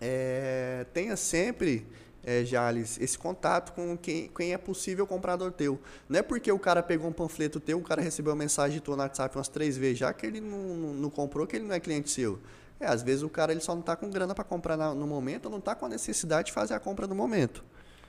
É, tenha sempre é, Jales, esse contato com quem, quem é possível comprador teu. Não é porque o cara pegou um panfleto teu, o cara recebeu uma mensagem tua no WhatsApp umas três vezes, já que ele não, não, não comprou, que ele não é cliente seu. É, às vezes o cara ele só não está com grana para comprar na, no momento, ou não está com a necessidade de fazer a compra no momento.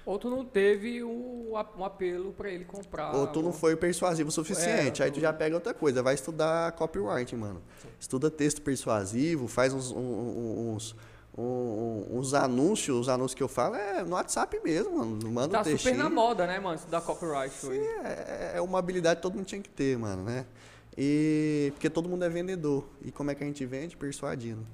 Ou tu não teve o, um apelo para ele comprar. Ou tu não foi persuasivo o suficiente. É, aí tu já pega outra coisa, vai estudar copyright, mano. Sim. Estuda texto persuasivo, faz uns, uns, uns um, uns anúncios, os anúncios que eu falo é no WhatsApp mesmo, mano. Manda tá um textinho. super na moda, né, mano? Isso da copyright Sim, hoje. É, é uma habilidade que todo mundo tinha que ter, mano, né? E porque todo mundo é vendedor. E como é que a gente vende? Persuadindo.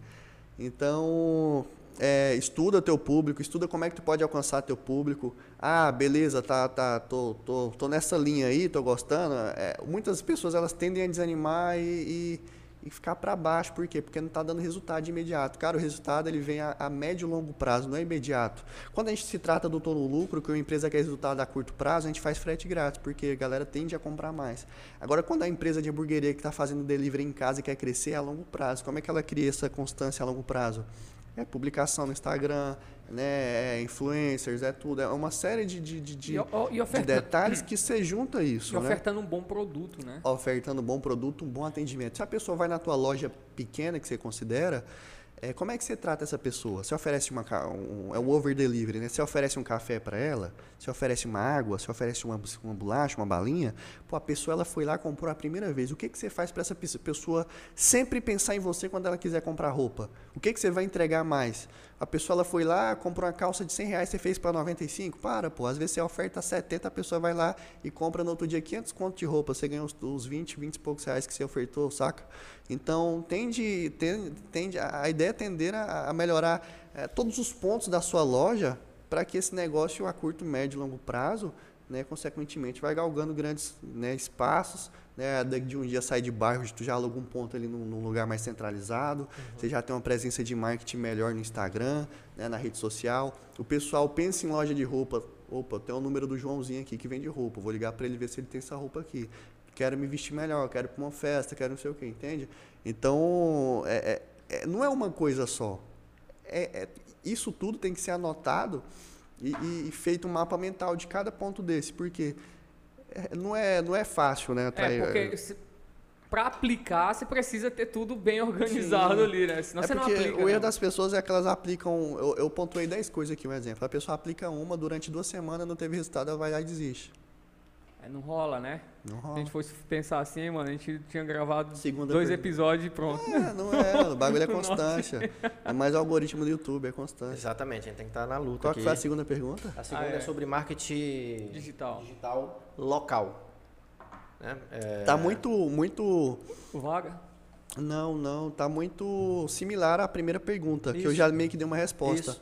Então, é, estuda teu público, estuda como é que tu pode alcançar teu público. Ah, beleza, tá, tá, tô, tô, tô nessa linha aí, tô gostando. É, muitas pessoas elas tendem a desanimar e, e e ficar para baixo. Por quê? Porque não está dando resultado de imediato. Cara, o resultado ele vem a, a, médio e longo prazo, não é imediato. Quando a gente se trata do todo lucro, que uma empresa quer resultado a curto prazo, a gente faz frete grátis, porque a galera tende a comprar mais. Agora, quando a empresa de hamburgueria que está fazendo delivery em casa e quer crescer, é a longo prazo. Como é que ela cria essa constância a longo prazo? É publicação no Instagram, né, é influencers, é tudo. É uma série de, de, de, de, e, oferta... de detalhes que se junta a isso. E né? ofertando um bom produto, né? Ofertando um bom produto, um bom atendimento. Se a pessoa vai na tua loja pequena que você considera, é, como é que você trata essa pessoa? Você oferece uma, um, é um over delivery, né? Você oferece um café para ela, você oferece uma água, você oferece uma, uma bolacha, uma balinha. Pô, a pessoa ela foi lá comprou a primeira vez. O que, que você faz para essa pessoa sempre pensar em você quando ela quiser comprar roupa? O que, que você vai entregar mais? A pessoa ela foi lá, comprou uma calça de 100 reais, você fez para 95? Para, pô. Às vezes você oferta 70, a pessoa vai lá e compra no outro dia 500 conto de roupa. Você ganha os, os 20, 20 e poucos reais que você ofertou, saca? Então, tende, tende, tende a ideia é tender a, a melhorar é, todos os pontos da sua loja para que esse negócio a curto, médio e longo prazo, né, consequentemente, vai galgando grandes né, espaços, né, de um dia sair de bairro, tu já aluga um ponto ali num, num lugar mais centralizado, uhum. você já tem uma presença de marketing melhor no Instagram, né, na rede social. O pessoal pensa em loja de roupa, opa, tem o número do Joãozinho aqui que vende roupa, vou ligar para ele ver se ele tem essa roupa aqui. Quero me vestir melhor, quero ir para uma festa, quero não sei o que, entende? Então, é, é, é, não é uma coisa só. É, é isso tudo tem que ser anotado e, e, e feito um mapa mental de cada ponto desse, porque é, não é, não é fácil, né? É, porque para aplicar, você precisa ter tudo bem organizado Sim. ali, né? Senão é você não aplica. O erro das pessoas é que elas aplicam. Eu, eu pontuei 10 coisas aqui, um exemplo. A pessoa aplica uma, durante duas semanas não teve resultado, ela vai lá e desiste. É, não rola, né? Não Se a rola. gente fosse pensar assim, mano, a gente tinha gravado Segunda dois pergunta. episódios e pronto. É, não é, o bagulho é constância. É mais o algoritmo do YouTube, é constância. Exatamente, a gente tem que estar na luta Qual aqui. que foi a segunda pergunta? A segunda Ah, é. é. sobre marketing Digital. digital local. Né? É, Tá muito, muito. Vaga? Não, não, tá muito similar à primeira pergunta, que eu Isso. já meio que dei uma resposta. Isso.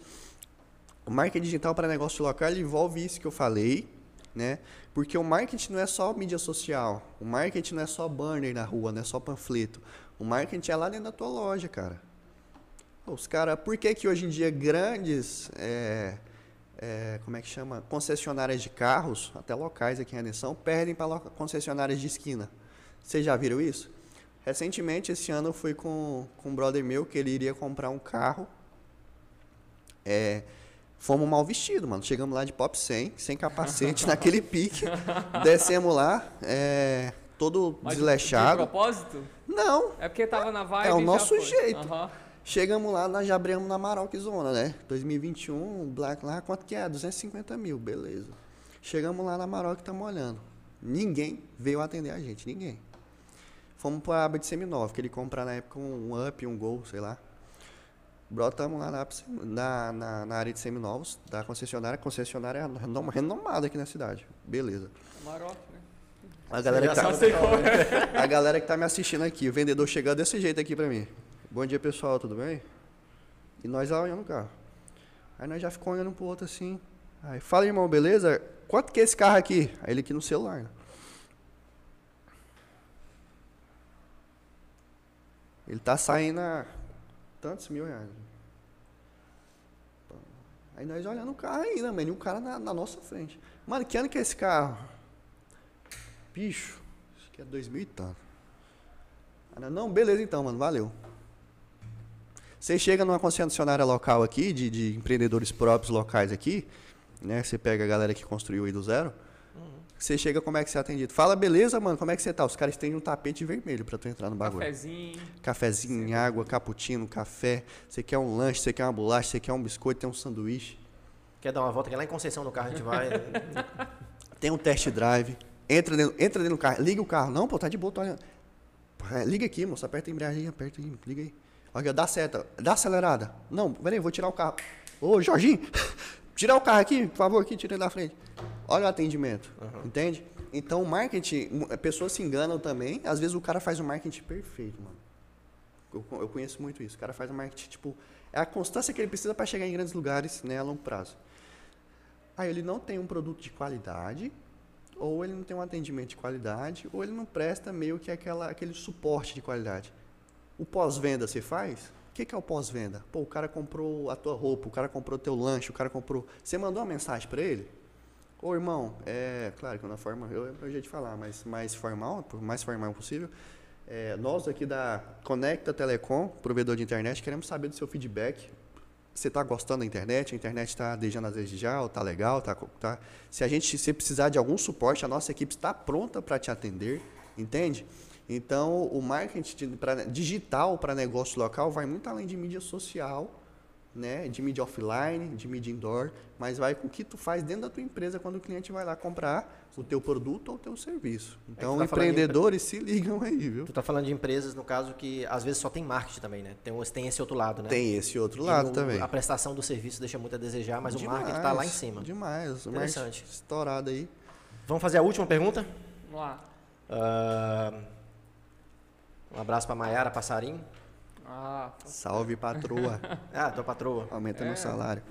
O marketing digital para negócio local envolve isso que eu falei, né? Porque o marketing não é só mídia social, o marketing não é só banner na rua, não é só panfleto. O marketing é lá dentro da tua loja, cara. Os caras, por que que hoje em dia grandes, é, é, como é que chama, concessionárias de carros, até locais aqui em Aneção, perdem para concessionárias de esquina? Vocês já viram isso? Recentemente, esse ano, eu fui com, com um brother meu que ele iria comprar um carro. É, fomos mal vestidos, mano. Chegamos lá de pop 100, sem capacete, naquele pique. Descemos lá, é, todo Mas De desleixado. propósito? Não, É porque tava na vibe É o nosso foi. jeito. Aham. Chegamos lá, nós já abrimos na Maroc Zona, né? 2021, Black lá, quanto que é? 250 mil, beleza. Chegamos lá na Maroc, estamos olhando. Ninguém veio atender a gente, ninguém. Fomos para a aba de seminove, que ele comprar na época um Up, um Gol, sei lá. Brotamos lá na, na, na, na área de seminovos da concessionária. A concessionária é renom- renomada aqui na cidade. Beleza. Maroc, né? A galera, que tá, é. a galera que tá me assistindo aqui, o vendedor chegando desse jeito aqui pra mim. Bom dia, pessoal, tudo bem? E nós lá olhando o carro. Aí nós já ficamos olhando pro outro assim. Aí, fala, irmão, beleza? Quanto que é esse carro aqui? Aí ele aqui no celular, né? Ele tá saindo a tantos mil reais. Aí nós olhando o carro ainda, mano, e o cara na, na nossa frente. Mano, que ano que é esse carro? Bicho, acho que é 2000 e tanto. Aí Não, beleza então, mano, valeu. Você chega numa concessionária local aqui, de, de empreendedores próprios locais aqui, né? Você pega a galera que construiu aí do zero. Você chega, como é que você é atendido? Fala, beleza, mano, como é que você tá? Os caras estendem um tapete vermelho pra tu entrar no bagulho. Cafezinho. Cafezinho, água, cappuccino, café. Você quer um lanche, você quer uma bolacha, você quer um biscoito, tem um sanduíche. Quer dar uma volta? Quer lá em Conceição no carro a gente vai. Tem um test drive. Entra dentro, entra dentro do carro, liga o carro. Não, pô, tá de boa, tô olhando. É, liga aqui, moço, aperta a embreagem, aperta aí, liga aí. Olha, dá seta, dá acelerada. Não, peraí, vou tirar o carro. Ô, Jorginho, tirar o carro aqui, por favor, aqui, tira ele da frente. Olha o atendimento, entende? Então, o marketing, mu- pessoas se enganam também. Às vezes o cara faz o marketing perfeito, mano. Eu, eu conheço muito isso. O cara faz o marketing, tipo, é a constância que ele precisa para chegar em grandes lugares, né, a longo prazo. Aí ele não tem um produto de qualidade, ou ele não tem um atendimento de qualidade, ou ele não presta meio que aquela, aquele suporte de qualidade. O pós-venda você faz? O que, que é o pós-venda? Pô, o cara comprou a tua roupa, o cara comprou o teu lanche, o cara comprou. Você mandou uma mensagem para ele? Ô irmão, é claro que na forma, eu é meu jeito de falar, mas mais formal, mais formal possível. É, nós aqui da Conecta Telecom, provedor de internet, queremos saber do seu feedback. Você está gostando da internet? A internet está deixando às vezes já, ou tá legal, tá, tá. Se a gente se precisar de algum suporte, a nossa equipe está pronta para te atender, entende? Então, o marketing pra- digital para negócio local vai muito além de mídia social, né, de mídia offline, de mídia indoor, mas vai com o que tu faz dentro da tua empresa quando o cliente vai lá comprar o teu produto ou o teu serviço. Então, tá falando de empre- empreendedores se ligam aí, viu? tu tá falando de empresas, no caso, que às vezes só tem marketing também, né? Tem, tem esse outro lado, né? Tem esse outro lado o- também. A prestação do serviço deixa muito a desejar, mas o marketing tá lá em cima. Demais, o Interessante. estourado aí. Vamos fazer a última pergunta? Vamos lá. Ah, um abraço pra Maiara Passarim. Ah, Salve, patroa. Ah, tua patroa. Aumenta É. meu salário.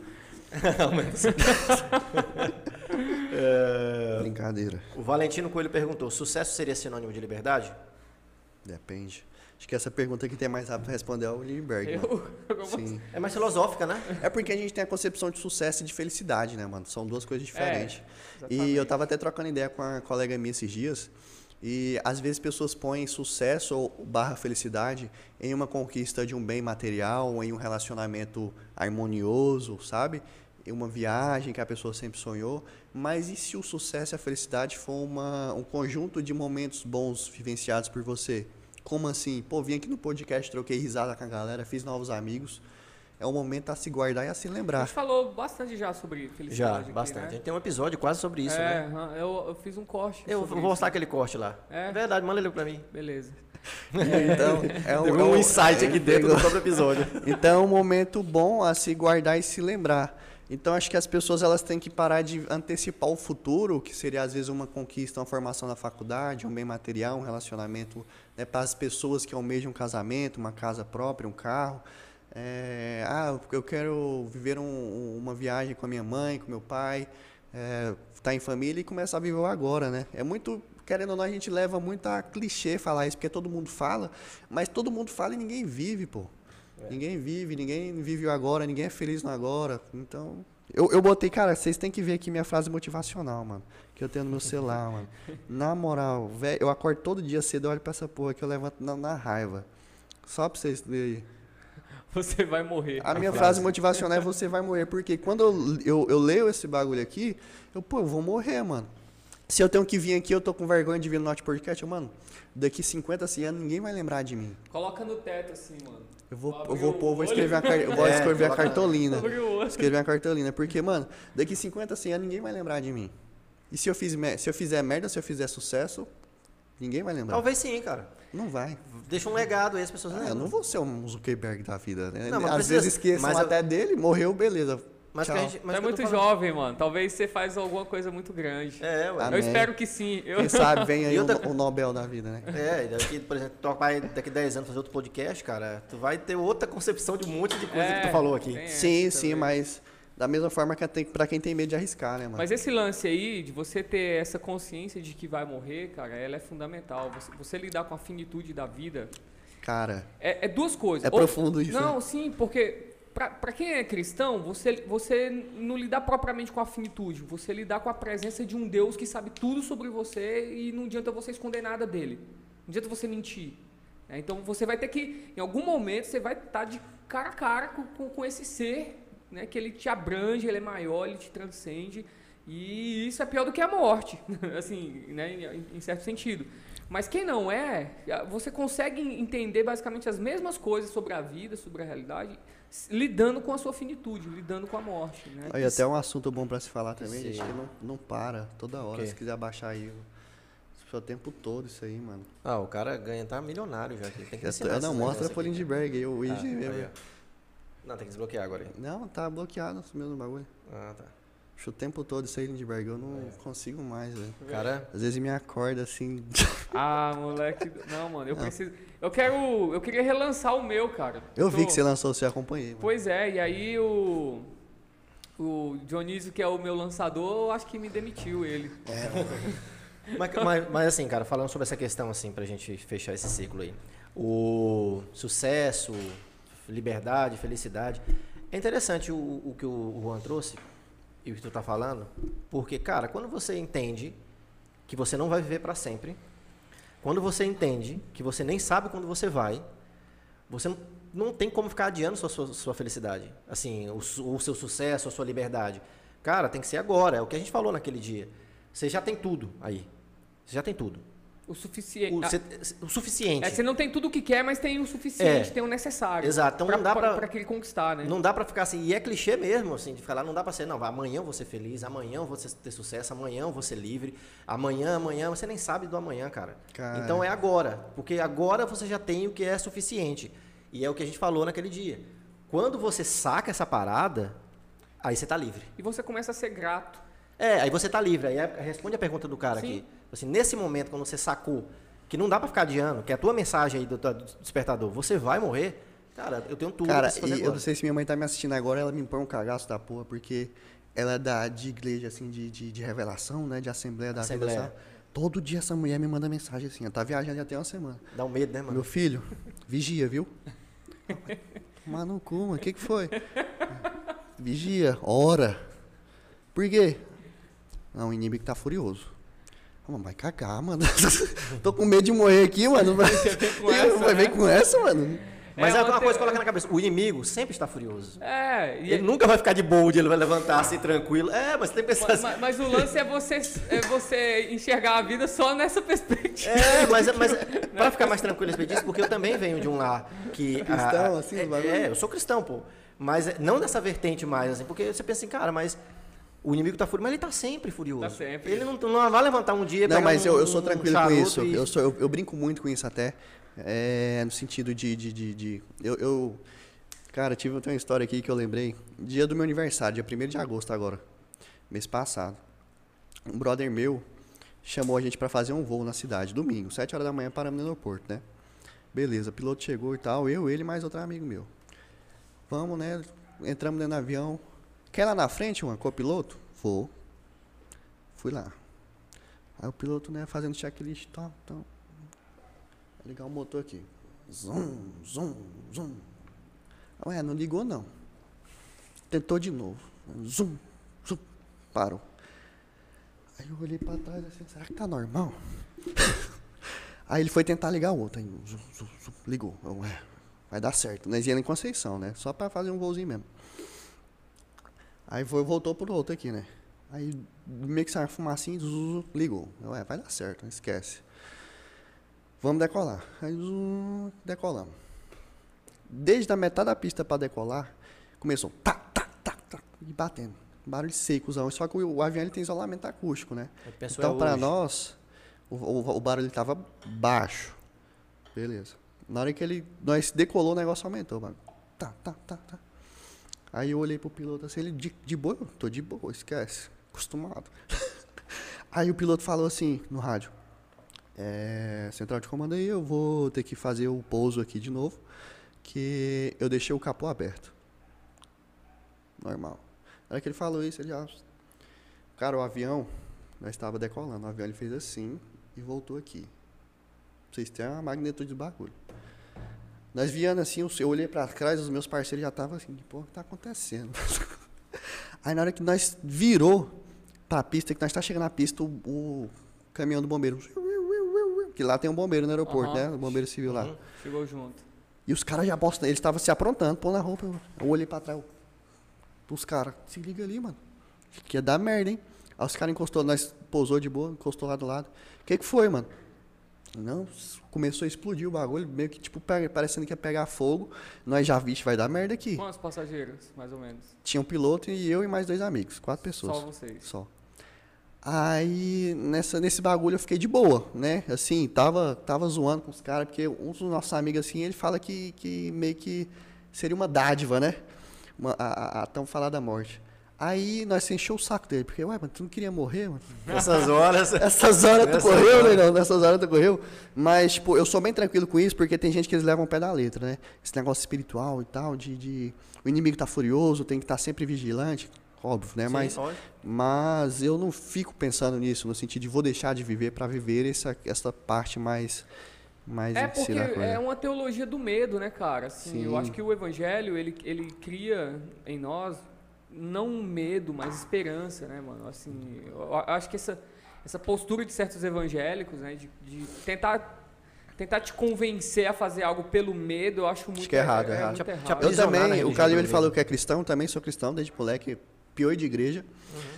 É, Brincadeira. o Valentino Coelho perguntou: sucesso seria sinônimo de liberdade? Depende. Acho que essa pergunta que tem mais rápido pra responder é o Lindbergh. eu, eu Sim. É mais filosófica, né? É porque a gente tem a concepção de sucesso e de felicidade, né, mano? São duas coisas diferentes. e exatamente. eu tava até trocando ideia com a colega minha esses dias. E às vezes pessoas põem sucesso ou barra felicidade em uma conquista de um bem material, em um relacionamento harmonioso, sabe? Em uma viagem que a pessoa sempre sonhou. Mas e se o sucesso e a felicidade for uma, um conjunto de momentos bons vivenciados por você? Como assim? Pô, vim aqui no podcast, troquei risada com a galera, fiz novos amigos. É um momento a se guardar e a se A lembrar. gente falou bastante já sobre Já, felicidade. aqui, bastante. A Né? gente tem um episódio quase sobre isso, é, né? eu, eu fiz um corte. Eu sobre vou isso. mostrar aquele corte lá. É? Verdade, manda ele pra mim. Beleza. Então, é um, é um um- insight aqui dentro do próprio episódio. Então é um momento bom a se guardar e se lembrar. Então acho que as pessoas elas têm que parar de antecipar o futuro, que seria às vezes uma conquista, uma formação na faculdade, um bem material, um relacionamento né, para as pessoas que almejam um casamento, uma casa própria, um carro. É, ah, eu quero viver um- uma viagem com a minha mãe, com meu pai, estar em família e começar a viver agora, né? É muito, querendo ou não, a gente leva muito a clichê falar isso, porque todo mundo fala, mas todo mundo fala e ninguém vive, pô. Ninguém vive, ninguém vive o agora, ninguém é feliz no agora. Então, eu, eu botei, cara, vocês têm que ver aqui minha frase motivacional, mano. Que eu tenho no meu celular, mano. Na moral, velho, eu acordo todo dia cedo, eu olho pra essa porra que eu levanto na, na raiva. Só pra vocês verem. Você vai morrer. A minha frase motivacional é você vai morrer. Porque quando eu, eu, eu leio esse bagulho aqui, eu, pô, eu vou morrer, mano. Se eu tenho que vir aqui, eu tô com vergonha de vir no Note Podcast, mano, daqui 50, 100 anos ninguém vai lembrar de mim. Coloca no teto assim, mano. Eu vou, Abre eu vou o pôr, vou escrever a, car- eu vou É, escrever a cartolina. Escrever a cartolina. Porque, mano, daqui 50, 100 anos ninguém vai lembrar de mim. E se eu, fiz, me- se eu fizer merda, se eu fizer sucesso, ninguém vai lembrar. Talvez sim, cara. Não vai. Deixa um legado aí, as pessoas Ah, eu lembram. não vou ser um Zuckerberg da vida, né? Não, mas Às precisa- vezes esqueçam mas eu- até dele, morreu, beleza. Mas que Tchau. a gente, mas é muito falando- jovem, mano. Talvez você faz alguma coisa muito grande. É, ué. Eu espero que sim. Eu... Quem sabe vem aí o, outra- o Nobel da vida, né? É, daqui, por exemplo, tu vai daqui 10 anos fazer outro podcast, cara, tu vai ter outra concepção de um monte de coisa É, que tu falou aqui. sim, sim, também. mas da mesma forma que pra quem tem medo de arriscar, né, mano? Mas esse lance aí, de você ter essa consciência de que vai morrer, cara, ela é fundamental. Você, você lidar com a finitude da vida Cara, é, é duas coisas. é Ou- profundo isso. Não, né? sim, porque pra quem é cristão, você, você não lidar propriamente com a finitude, você lidar com a presença de um Deus que sabe tudo sobre você e não adianta você esconder nada dele. Não adianta você mentir. né? Então você vai ter que, em algum momento, você vai estar de cara a cara com, com, com esse ser, né? Que ele te abrange, ele é maior, ele te transcende. E isso é pior do que a morte, assim, né? em, em certo sentido. Mas quem não é, você consegue entender basicamente as mesmas coisas sobre a vida, sobre a realidade, lidando com a sua finitude, lidando com a morte, né? Aí até um assunto bom pra se falar também, Sim. gente, que não, não para toda hora. Se quiser baixar aí o seu tempo todo isso aí, mano. Ah, o cara ganha, tá milionário já aqui. Tem que Eu não, mostra. Lindbergh aí, o Ah, IG mesmo. Não, tem que desbloquear agora aí. Não, tá bloqueado sumiu no bagulho. Ah, tá. Puxa, o tempo todo isso aí, Lindbergh, eu não consigo mais, velho. O cara. Às vezes me acorda assim. Ah, moleque. Não, mano, eu preciso. Eu quero. Eu queria relançar o meu, cara. Eu vi tô- que você lançou, você acompanhei. Mano. Pois é, e aí o. O Dionísio, que é o meu lançador, eu acho que me demitiu ele. Mas, mas- mas, assim, cara, falando sobre essa questão, assim, pra gente fechar esse ciclo aí. O sucesso, liberdade, felicidade. É interessante o, o que o Juan trouxe e o que tu tá falando, porque, cara, quando você entende que você não vai viver para sempre, quando você entende que você nem sabe quando você vai, você não, tem como ficar adiando sua, sua, sua felicidade. Assim, o, o seu sucesso, a sua liberdade. Cara, tem que ser agora. É o que a gente falou naquele dia. Você já tem tudo aí. Você já tem tudo. O suficiente. O, você- o suficiente. É, você não tem tudo o que quer, mas tem o suficiente, É. tem o necessário. Exato, então pra, não dá pra- pra que ele conquistar, né? Não dá pra ficar assim, e é clichê mesmo, assim, de falar, não dá pra ser, não, amanhã eu vou ser feliz, amanhã eu vou ter sucesso, amanhã eu vou ser livre, amanhã, amanhã, você nem sabe do amanhã, cara. Cara. Então é agora, porque agora você já tem o que é suficiente. E é o que a gente falou naquele dia. Quando você saca essa parada, aí você tá livre. E você começa a ser grato. É, aí você tá livre. Aí é- responde a pergunta do cara Sim. aqui. Assim, nesse momento, quando você sacou que não dá pra ficar adiando, que é a tua mensagem aí do, do despertador, você vai morrer, cara, eu tenho tudo Cara, e eu não sei se minha mãe tá me assistindo agora, ela me põe um cagaço da porra, porque ela é da, de igreja, assim, de, de, de revelação, né? De Assembleia da Assembleia. Vida. Todo dia essa mulher me manda mensagem assim, ela tá viajando já tem uma semana. Dá um medo, né, mano? Meu filho, vigia, viu? Mas no cu, mano, o que que foi? Vigia, ora. Por quê? Não, o inimigo tá furioso. Mano, vai cagar, mano. Tô com medo de morrer aqui, mano. Vai, com essa, vai né? vir com essa, mano. Mas É é, uma coisa que coloca na cabeça. O inimigo sempre está furioso. É, e Ele nunca vai ficar de boa, ele vai levantar assim tranquilo. É, mas tem pessoas. mas, mas- mas o lance é você, é você enxergar a vida só nessa perspectiva. É, mas, mas para ficar mais tranquilo a respeito disso, porque eu também venho de um lar que. Cristão, a- assim, é, é, eu sou cristão, pô. Mas é- não dessa vertente mais, assim, porque você pensa assim, cara, mas o inimigo tá furioso, mas ele tá sempre furioso. Tá sempre. Ele não, não vai levantar um dia Não, pegar mas um, eu, eu sou um tranquilo com charuto isso. e- Eu, sou, eu, eu brinco muito com isso até. é, no sentido de. de, de, de- eu, eu- Cara, tive tenho uma história aqui que eu lembrei. Dia do meu aniversário, dia 1 de agosto agora. Mês passado. Um brother meu chamou a gente pra fazer um voo na cidade, domingo, 7 horas da manhã, paramos no aeroporto, né? Beleza, o piloto chegou e tal, eu, ele e mais outro amigo meu. Vamos, né? Entramos dentro do avião. Quer lá na frente, uma copiloto? Vou. Fui lá. Aí o piloto, né, fazendo checklist e tal, tal. Vou ligar o motor aqui. Zum, zum, zum. Ué, não ligou não. Tentou de novo. Zum, zum. Parou. Aí eu olhei pra trás assim, será que tá normal? Aí ele foi tentar ligar o outro. Aí, zum, zum, zum, ligou. Eu, é, vai dar certo. Nós íamos em Conceição, né? Só pra fazer um voozinho mesmo. Aí foi, voltou pro outro aqui, né? Aí meio que saiu uma fumacinha, zuzu, ligou. Eu, é, vai dar certo, não esquece. Vamos decolar. Aí zum, decolamos. Desde a metade da pista para decolar, começou tá, tá, tá, tá, e batendo. Barulho secozão. Só que o, o avião ele tem isolamento acústico, né? Pessoa Então, é para nós, o, o, o barulho estava baixo. Beleza. Na hora que ele nós decolou, o negócio aumentou. o bagulho. Tá, tá, tá, tá. Aí eu olhei pro piloto assim, ele de, de boa, eu tô de boa, esquece. Acostumado. aí o piloto falou assim no rádio. É, central de comando aí, eu vou ter que fazer o pouso aqui de novo, que eu deixei o capô aberto. Normal. Na hora que ele falou isso, ele já. Cara, o avião, nós estava decolando, o avião ele fez assim e voltou aqui. Pra vocês terem a magnitude do bagulho. Nós viando assim, eu- olhei pra trás, os meus parceiros já estavam assim, pô, o que tá acontecendo? Aí na hora que nós virou pra pista, que nós tá chegando na pista, o, o caminhão do bombeiro. Que lá tem um bombeiro no aeroporto, Aham. né? O bombeiro civil lá. Chegou junto. E os caras já postam, eles estavam se aprontando, pôr na roupa. Eu, eu olhei pra trás. eu- Os caras, se liga ali, mano. Que ia dar merda, hein? Aí os caras encostou, nós pousou de boa, encostou lá do lado. O que que foi, mano? Não, começou a explodir o bagulho, meio que tipo, parecendo que ia pegar fogo. Nós já, vixe, vai dar merda aqui. Quantos passageiros, mais ou menos? Tinha um piloto e eu e mais dois amigos, quatro pessoas. Só vocês. Só. Aí, nessa, nesse bagulho eu fiquei de boa, né? Assim, tava, tava zoando com os caras, porque um dos nossos amigos, assim, ele fala que, que meio que seria uma dádiva, né? Uma, a, a, a tão falar da morte. Aí nós encheu o saco dele, porque, ué, mas tu não queria morrer, mano? Nessas horas. Essas horas tu correu, né? Não, nessas horas tu correu. Mas, tipo, eu sou bem tranquilo com isso, porque tem gente que eles levam o pé da letra, né? Esse negócio espiritual e tal, de. de o inimigo tá furioso, tem que estar sempre vigilante, óbvio, né? Sim, Mas, mas eu não fico pensando nisso, no sentido de vou deixar de viver para viver essa, essa parte mais. mais É porque é uma teologia do medo, né, cara? Assim, eu Sim. acho que o evangelho, ele, ele cria em nós não medo, mas esperança, né, mano? Assim, eu acho que essa, essa postura de certos evangélicos, né, de, de tentar tentar te convencer a fazer algo pelo medo, eu acho muito que é errado, é é errado. te errado. Eu também, o Calil ele falou que é cristão, também sou cristão desde moleque, pior de igreja.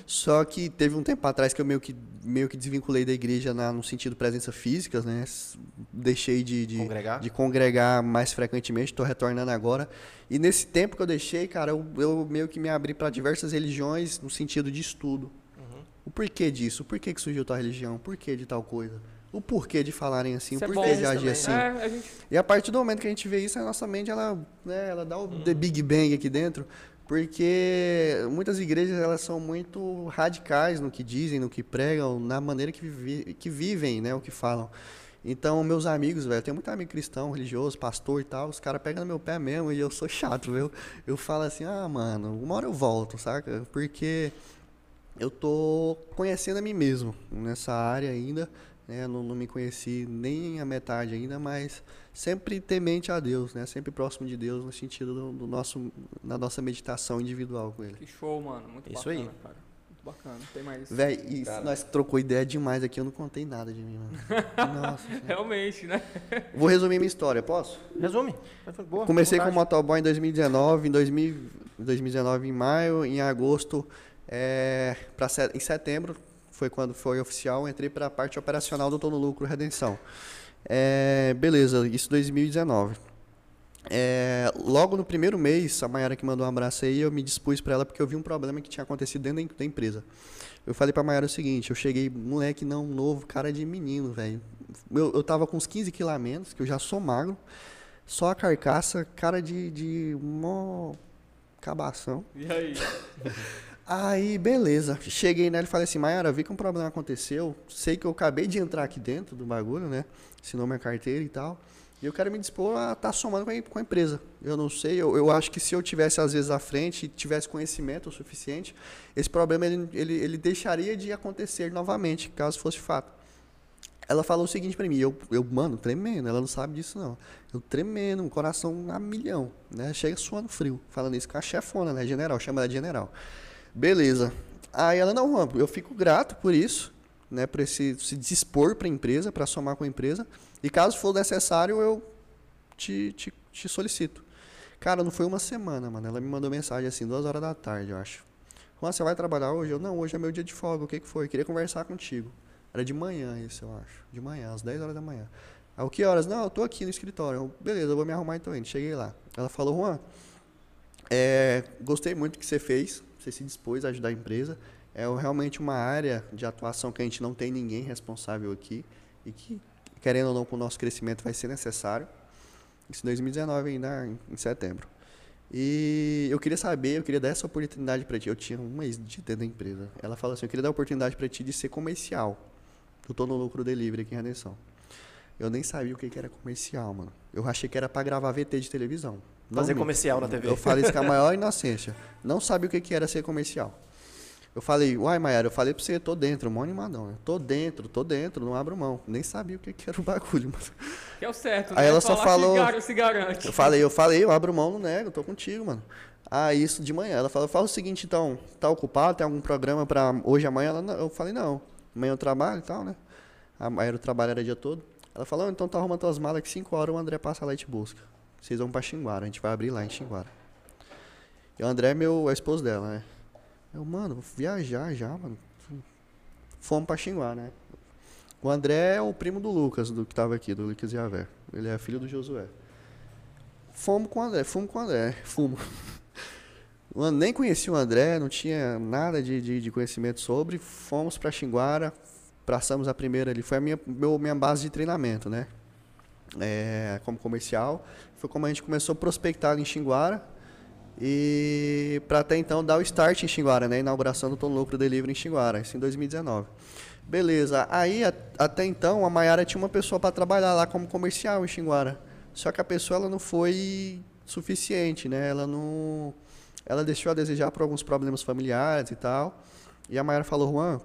Só que teve um tempo atrás que eu meio que, meio que desvinculei da igreja na, no sentido presença física, né? Deixei de, de, Congregar? de congregar mais frequentemente, estou retornando agora. E nesse tempo que eu deixei, cara, eu, eu meio que me abri para diversas religiões no sentido de estudo. O porquê disso? O porquê que surgiu tal religião? O porquê de tal coisa? O porquê de falarem assim? Isso é o porquê de Isso agir também. assim? É, a gente E a partir do momento que a gente vê isso, a nossa mente ela, né, ela dá o the Big Bang aqui dentro, porque muitas igrejas elas são muito radicais no que dizem, no que pregam, na maneira que, que vivem, né, o que falam. Então, meus amigos, velho, eu tenho muito amigo cristão, religioso, pastor e tal, os caras pegam no meu pé mesmo e eu sou chato, viu? Eu falo assim, ah, mano, uma hora eu volto, saca? Porque eu tô conhecendo a mim mesmo nessa área ainda, né? Não, não me conheci nem a metade ainda, mas sempre temente a Deus, né? Sempre próximo de Deus no sentido do, do nosso, da nossa meditação individual com Ele. que show, mano, muito Isso bacana, aí. cara. Muito bacana. Tem mais Véi, e Cara. nós trocou ideia demais aqui, eu não contei nada de mim, mano. Nossa. Realmente, né? Vou resumir minha história, posso? Resume. Boa, Comecei com motoboy em 2019, em 2000, 2019 em maio, em agosto, é, pra, em setembro, foi quando foi oficial, entrei para a parte operacional do Tô no Lucro Redenção. É, beleza, isso 2019. É, logo no primeiro mês, a Mayara que mandou um abraço aí, eu me dispus para ela porque eu vi um problema que tinha acontecido dentro da empresa. Eu falei pra Mayara o seguinte, eu cheguei, moleque não novo, cara de menino, velho. Eu, eu tava com uns 15 quilos a menos, que eu já sou magro. Só a carcaça, cara de, de mó cabação. E aí? Aí, beleza. Cheguei nela e falei assim, Mayara, vi que um problema aconteceu. Sei que eu acabei de entrar aqui dentro do bagulho, né? Assinou minha carteira e tal. E eu quero me dispor a estar tá somando com a, com a, empresa. Eu não sei, eu, eu acho que se eu tivesse às vezes à frente e tivesse conhecimento o suficiente, esse problema ele, ele, ele deixaria de acontecer novamente, caso fosse fato. Ela falou o seguinte para mim, eu, eu, mano, tremendo, ela não sabe disso não. Eu tremendo, coração a milhão, né? Chega suando frio, falando isso com a chefona, né? General, chama ela de general. Beleza. Aí ela, não, eu fico grato por isso, né? Por esse, se dispor para a empresa, para somar com a empresa. E caso for necessário, eu te, te, te solicito. Cara, não foi uma semana, mano. Ela me mandou mensagem assim, duas horas da tarde, eu acho. Juan, você vai trabalhar hoje? Eu, não, hoje é meu dia de folga. O que, que foi? Eu queria conversar contigo. Era de manhã isso, eu acho. De manhã, às 10 horas da manhã. Aí, o que horas? Não, eu tô aqui no escritório. Eu, Beleza, eu vou me arrumar então indo. Cheguei lá. Ela falou, Juan, é, gostei muito do que você fez. Você se dispôs a ajudar a empresa. É realmente uma área de atuação que a gente não tem ninguém responsável aqui. E que querendo ou não, com o nosso crescimento vai ser necessário. Isso em 2019 ainda, em setembro. E eu queria saber, eu queria dar essa oportunidade para ti. Eu tinha um mês de dentro da empresa. Ela falou assim, eu queria dar a oportunidade para ti de ser comercial. Eu tô no lucro delivery aqui em Redenção. Eu nem sabia o que, que era comercial, mano. Eu achei que era para gravar VT de televisão. Fazer comercial na TV. Eu falei isso com a maior inocência. Não sabia o que, que era ser comercial. Eu falei, uai, Maiara, eu falei pra você, tô dentro, mão animadão. Né? Tô dentro, tô dentro, não abro mão. Nem sabia o que, que era o bagulho. Mas... Que é o certo, Aí né? ela só Falar falou. Que se garante. Eu falei, eu falei, eu abro mão, não nego, tô contigo, mano. Ah, isso de manhã. Ela falou, fala o seguinte, então, tá ocupado, tem algum programa pra hoje, amanhã? Ela, eu falei, não. Amanhã eu trabalho e tal, né? Amanhã eu trabalho era dia todo. Ela falou, então tá arrumando tuas malas que 5 horas o André passa lá e te busca. Vocês vão pra Xinguara, a gente vai abrir lá em Xinguara. E o André é meu, é esposo dela, né? Eu, mano, vou viajar já, mano. Fomos pra Xinguá, né? O André é o primo do Lucas, do que tava aqui, do Lucas Javé. Ele é filho do Josué. Fomos com o André, fomos com o André, fumo. Eu nem conhecia o André, não tinha nada de, de, de conhecimento sobre. Fomos para Xinguara, passamos a primeira ali. Foi a minha, meu, minha base de treinamento, né? É, como comercial. Foi como a gente começou a prospectar em Xinguara. E para até então dar o start em Xinguara, né? Inauguração do Tom Lucro Delivery em Xinguara, isso em 2019. Beleza. Aí a, até então a Maiara tinha uma pessoa para trabalhar lá como comercial em Xinguara. Só que a pessoa ela não foi suficiente, né? Ela não ela deixou a desejar por alguns problemas familiares e tal. E a Maiara falou: "Juan,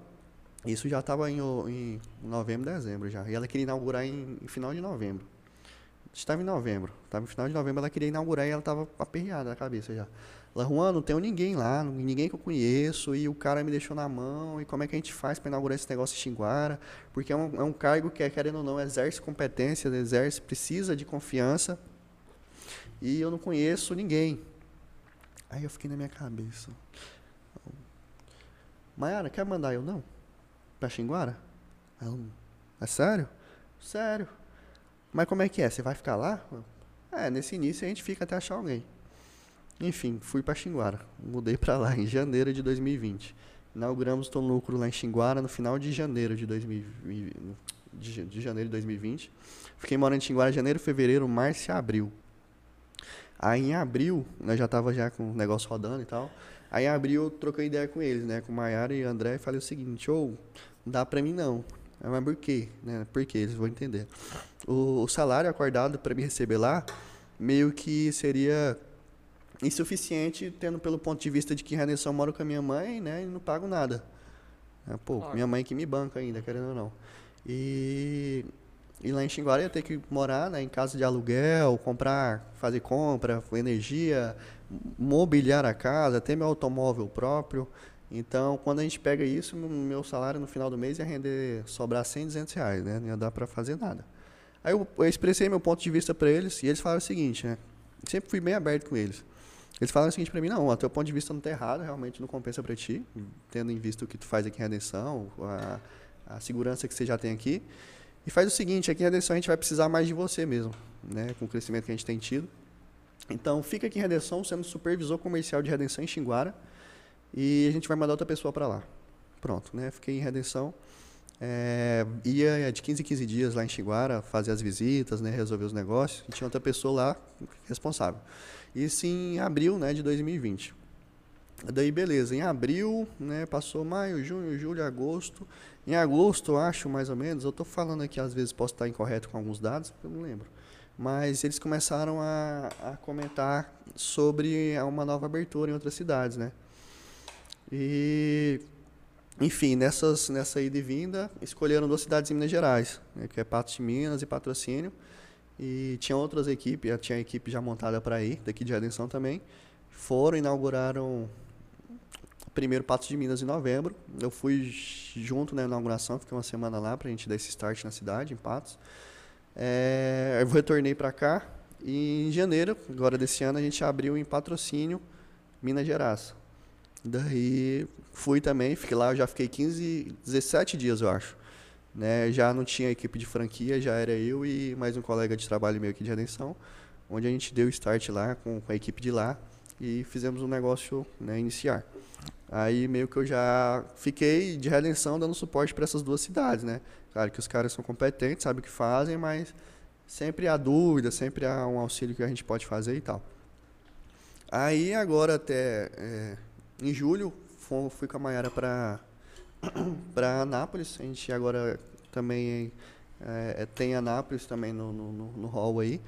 isso já estava em, em, novembro, dezembro já. E ela queria inaugurar em, em final de novembro estava em novembro. Estava no final de novembro, ela queria inaugurar e ela estava aperreada na cabeça já. Ela, Juan, não tenho ninguém lá, ninguém que eu conheço, e o cara me deixou na mão, e como é que a gente faz para inaugurar esse negócio em Xinguara? Porque é um, é um cargo que, querendo ou não, exerce competência, exerce, precisa de confiança, e eu não conheço ninguém. Aí eu fiquei na minha cabeça. Maiara, quer mandar eu não? Para Xinguara? Ela, é sério? Sério. Mas como é que é? Você vai ficar lá? É, nesse início a gente fica até achar alguém. Enfim, fui para Xinguara. Mudei para lá em janeiro de 2020. Inauguramos o Lucro lá em Xinguara no final de janeiro de, 2020, de, janeiro de 2020. Fiquei morando em Xinguara janeiro, fevereiro, março e abril. Aí em abril, né, já tava já com o negócio rodando e tal. Aí em abril eu troquei ideia com eles, né? Com o Maiara e André e falei o seguinte, ou oh, dá pra mim não. Mas por quê? Né? Por quê? Eles vão entender. O, o salário acordado para me receber lá meio que seria insuficiente, tendo pelo ponto de vista de que em Redenção moro com a minha mãe, né? E não pago nada. É, pô, claro. minha mãe que me banca ainda, querendo ou não. E, e lá em Xinguara ia ter que morar né, em casa de aluguel, comprar, fazer compra, energia, mobiliar a casa, ter meu automóvel próprio. Então, quando a gente pega isso, meu salário no final do mês ia render, sobrar 100, 200 reais, né? Não ia dar para fazer nada. Aí eu, eu, expressei meu ponto de vista para eles e eles falaram o seguinte, né? Sempre fui bem aberto com eles. Eles falaram o seguinte para mim, não, o teu ponto de vista não está errado, realmente não compensa para ti, tendo em vista o que tu faz aqui em Redenção, a, a segurança que você já tem aqui. E faz o seguinte, aqui em Redenção a gente vai precisar mais de você mesmo, né? Com o crescimento que a gente tem tido. Então, fica aqui em Redenção, sendo supervisor comercial de Redenção em Xinguara. E a gente vai mandar outra pessoa para lá. Pronto, né? Fiquei em Redenção. É, ia de 15 em 15 dias lá em Xinguara, fazer as visitas, né, resolver os negócios. E tinha outra pessoa lá responsável. Isso em abril né, de 2020. Daí, beleza. Em abril, né, passou maio, junho, julho, agosto. Em agosto, acho, mais ou menos, eu estou falando aqui, às vezes posso estar incorreto com alguns dados, eu não lembro. Mas eles começaram a, a comentar sobre uma nova abertura em outras cidades, né? E enfim, nessas, nessa ida e vinda, escolheram duas cidades em Minas Gerais, né, que é Patos de Minas e Patrocínio. E tinha outras equipes, tinha equipe já montada para ir, daqui de Redenção também. Foram, inauguraram o primeiro Patos de Minas em novembro. Eu fui junto na inauguração, fiquei uma semana lá para a gente dar esse start na cidade, em Patos. É, eu retornei para cá e em janeiro, agora desse ano, a gente abriu em Patrocínio, Minas Gerais. Daí fui também, fiquei lá, já fiquei 15, 17 dias, eu acho. Né? Já não tinha equipe de franquia, já era eu e mais um colega de trabalho meu aqui de Redenção, onde a gente deu start lá com, com a equipe de lá e fizemos um negócio né, iniciar. Aí meio que eu já fiquei de redenção dando suporte para essas duas cidades, né? Claro que os caras são competentes, sabem o que fazem, mas sempre há dúvida, sempre há um auxílio que a gente pode fazer e tal. Aí agora até é, em julho, fui com a Mayara para para Anápolis. A gente agora também é, é, tem Anápolis também no, no, no hall aí. Legal.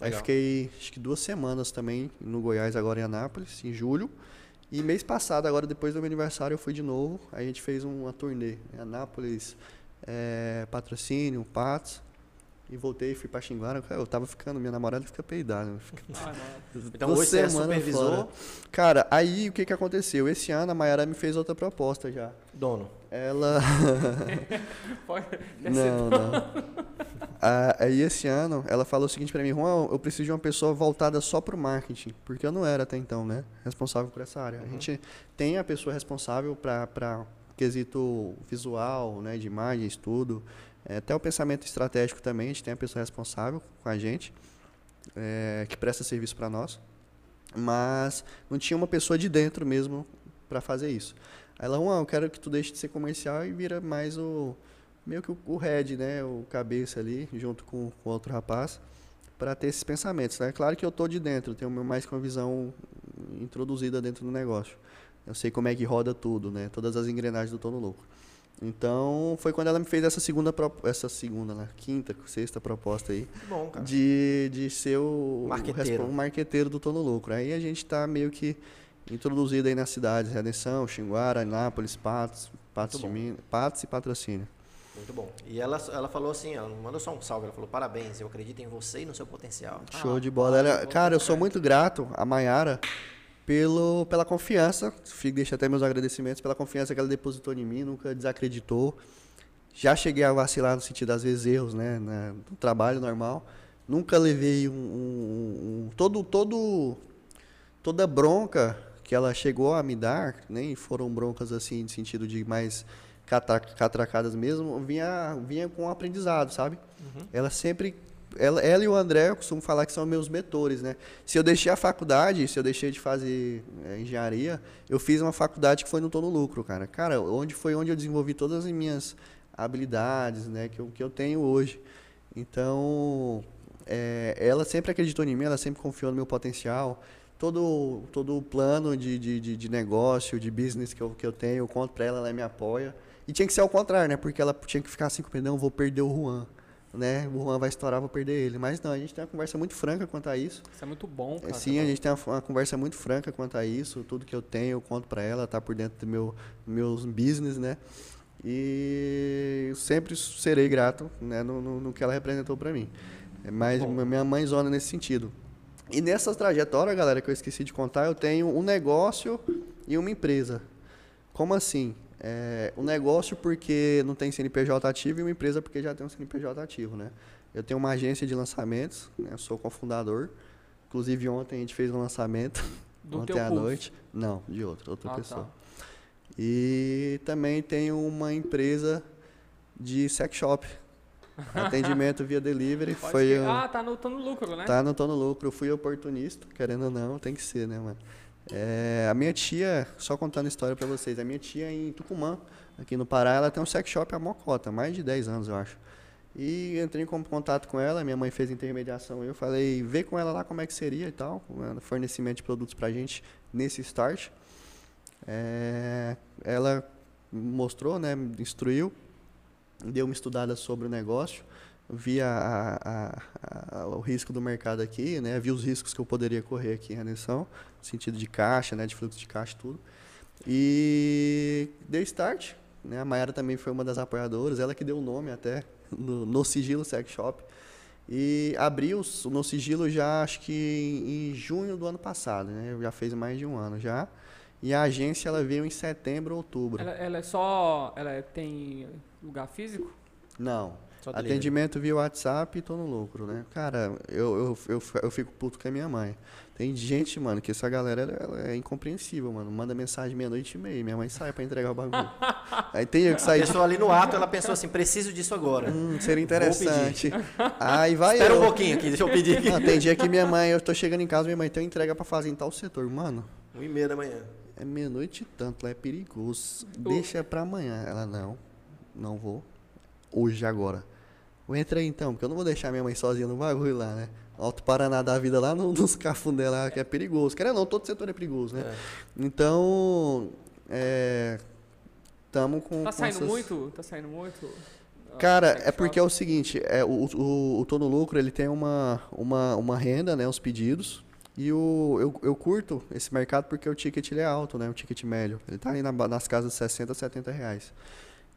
Aí fiquei acho que duas semanas também no Goiás, agora em Anápolis, em julho. E mês passado, agora depois do meu aniversário, eu fui de novo. Aí a gente fez uma turnê. Né? Anápolis, é, Patrocínio, Patos. E voltei, fui pra Xinguara. Eu tava ficando, minha namorada fica peidada. Fica... Ah, então hoje você é supervisor? Fora. Cara, aí o que que aconteceu? Esse ano a Mayara me fez outra proposta já. Dono. Ela... não, não. Ah, aí esse ano ela falou o seguinte para mim, Juan, eu preciso de uma pessoa voltada só pro marketing. Porque eu não era até então, né? Responsável por essa área. Uhum. A gente tem a pessoa responsável para quesito visual, né? De imagens, tudo. É, até o pensamento estratégico também, a gente tem a pessoa responsável com a gente, é, que presta serviço para nós, mas não tinha uma pessoa de dentro mesmo para fazer isso. Aí ela, eu quero que tu deixe de ser comercial e vira mais o meio que o, o head, né, o cabeça ali, junto com, com outro rapaz, para ter esses pensamentos. Né? Claro que eu tô de dentro, tenho mais com a visão introduzida dentro do negócio. Eu sei como é que roda tudo, né? Todas as engrenagens do Tono Louco. Então, foi quando ela me fez essa segunda, essa segunda, né? quinta, sexta proposta aí. Bom, cara. De, de ser o, marqueteiro. o, marqueteiro do Tono Lucro. Aí a gente está meio que introduzido aí nas cidades, Redenção, Xinguara, Anápolis, Patos, Patos, de Minas, Patos e Patrocínio. Muito bom. E ela, ela falou assim, ela mandou só um salve, ela falou parabéns, eu acredito em você e no seu potencial. Show ah, de bola. Ela, cara, eu sou muito grato a Maiara pelo, pela confiança. Deixo até meus agradecimentos pela confiança que ela depositou em mim, nunca desacreditou. Já cheguei a vacilar no sentido, às vezes, erros, né? No trabalho normal. Nunca levei um, um, um, todo, todo, toda bronca que ela chegou a me dar, nem foram broncas assim, no sentido de mais catracadas mesmo, vinha, vinha com um aprendizado, sabe? Uhum. Ela sempre ela, ela, e o André, eu costumo falar que são meus mentores, né? Se eu deixei a faculdade, se eu deixei de fazer é, engenharia, eu fiz uma faculdade que foi no Tô no Lucro, cara. Cara, onde foi onde eu desenvolvi todas as minhas habilidades, né? Que eu, que eu tenho hoje. Então, é, ela sempre acreditou em mim, ela sempre confiou no meu potencial. Todo, todo o plano de, de, de, de negócio, de business que eu, que eu tenho, eu conto pra ela, ela me apoia. E tinha que ser ao contrário, né? Porque ela tinha que ficar assim com não, vou perder o Juan né? O Juan vai estourar, vou perder ele. Mas não, a gente tem uma conversa muito franca quanto a isso. Isso é muito bom, cara. Sim, a gente tem uma, uma, conversa muito franca quanto a isso. Tudo que eu tenho, eu conto para ela, tá por dentro do meu meus business, né? E sempre serei grato, né, no, no, no que ela representou para mim. É mais bom. minha mãe zona nesse sentido. E nessa trajetória, galera, que eu esqueci de contar, eu tenho um negócio e uma empresa. Como assim? É, um negócio porque não tem CNPJ ativo e uma empresa porque já tem um CNPJ ativo, né? Eu tenho uma agência de lançamentos, né? sou cofundador. Inclusive ontem a gente fez um lançamento, Do ontem à curso. noite. Não, de outra, outra ah, pessoa. Tá. E também tenho uma empresa de sex shop. Atendimento via delivery Pode foi. Ah, tá no, tá no lucro, né? Tá, não tô no lucro. Eu fui oportunista, querendo ou não, tem que ser, né, mano? É, a minha tia, só contando a história pra vocês, a minha tia em Tucumã, aqui no Pará, ela tem um sex shop a mocota, mais de 10 anos, eu acho. E entrei em con- contato com ela, minha mãe fez intermediação, eu falei, vê com ela lá como é que seria e tal, fornecimento de produtos pra gente nesse start. É, ela mostrou, né, instruiu, deu uma estudada sobre o negócio, vi a- a- a- o risco do mercado aqui, né, vi os riscos que eu poderia correr aqui em Redenção, no sentido de caixa, né, de fluxo de caixa e tudo. E deu start, né, a Mayara também foi uma das apoiadoras, ela que deu o nome até no, no Sigilo Sex Shop. E abriu o No Sigilo já acho que em, em junho do ano passado, né, já fez mais de um ano já. E a agência ela veio em setembro, outubro. Ela, ela é só. Ela é- tem lugar físico? Não. Só. Atendimento via WhatsApp e tô no lucro, né? Cara, eu, eu, eu, eu fico puto com a minha mãe. Tem gente, mano, que essa galera é incompreensível, mano. Manda mensagem meia-noite e meia. Minha mãe sai pra entregar o bagulho. Aí tem eu que A sair de. pessoa ali no ato, ela pensou assim, preciso disso agora. Hum, seria interessante. Aí vai Espera eu. um pouquinho aqui, deixa eu pedir aqui. Não, tem dia que minha mãe, eu tô chegando em casa, minha mãe tem uma entrega pra fazer em tal setor. Mano, Um e meia da manhã. é meia-noite e tanto, lá é perigoso. Deixa pra amanhã. Ela, não, não vou. Hoje, agora. Eu entrei então, porque eu não vou deixar minha mãe sozinha no bagulho lá, né? Alto Paraná da vida lá no- nos cafundé lá, que é perigoso. Querendo ou não, todo setor é perigoso, né? É. Então, é... Tamo com... Tá com saindo essas- muito? Tá saindo muito? Cara, sex é porque é o seguinte, é, o, o, o Tô no Lucro, ele tem uma, uma, uma renda, né, os pedidos, e o, eu, eu curto esse mercado porque o ticket ele é alto, né, o ticket médio. Ele tá aí na nas casas de 60, 70 reais.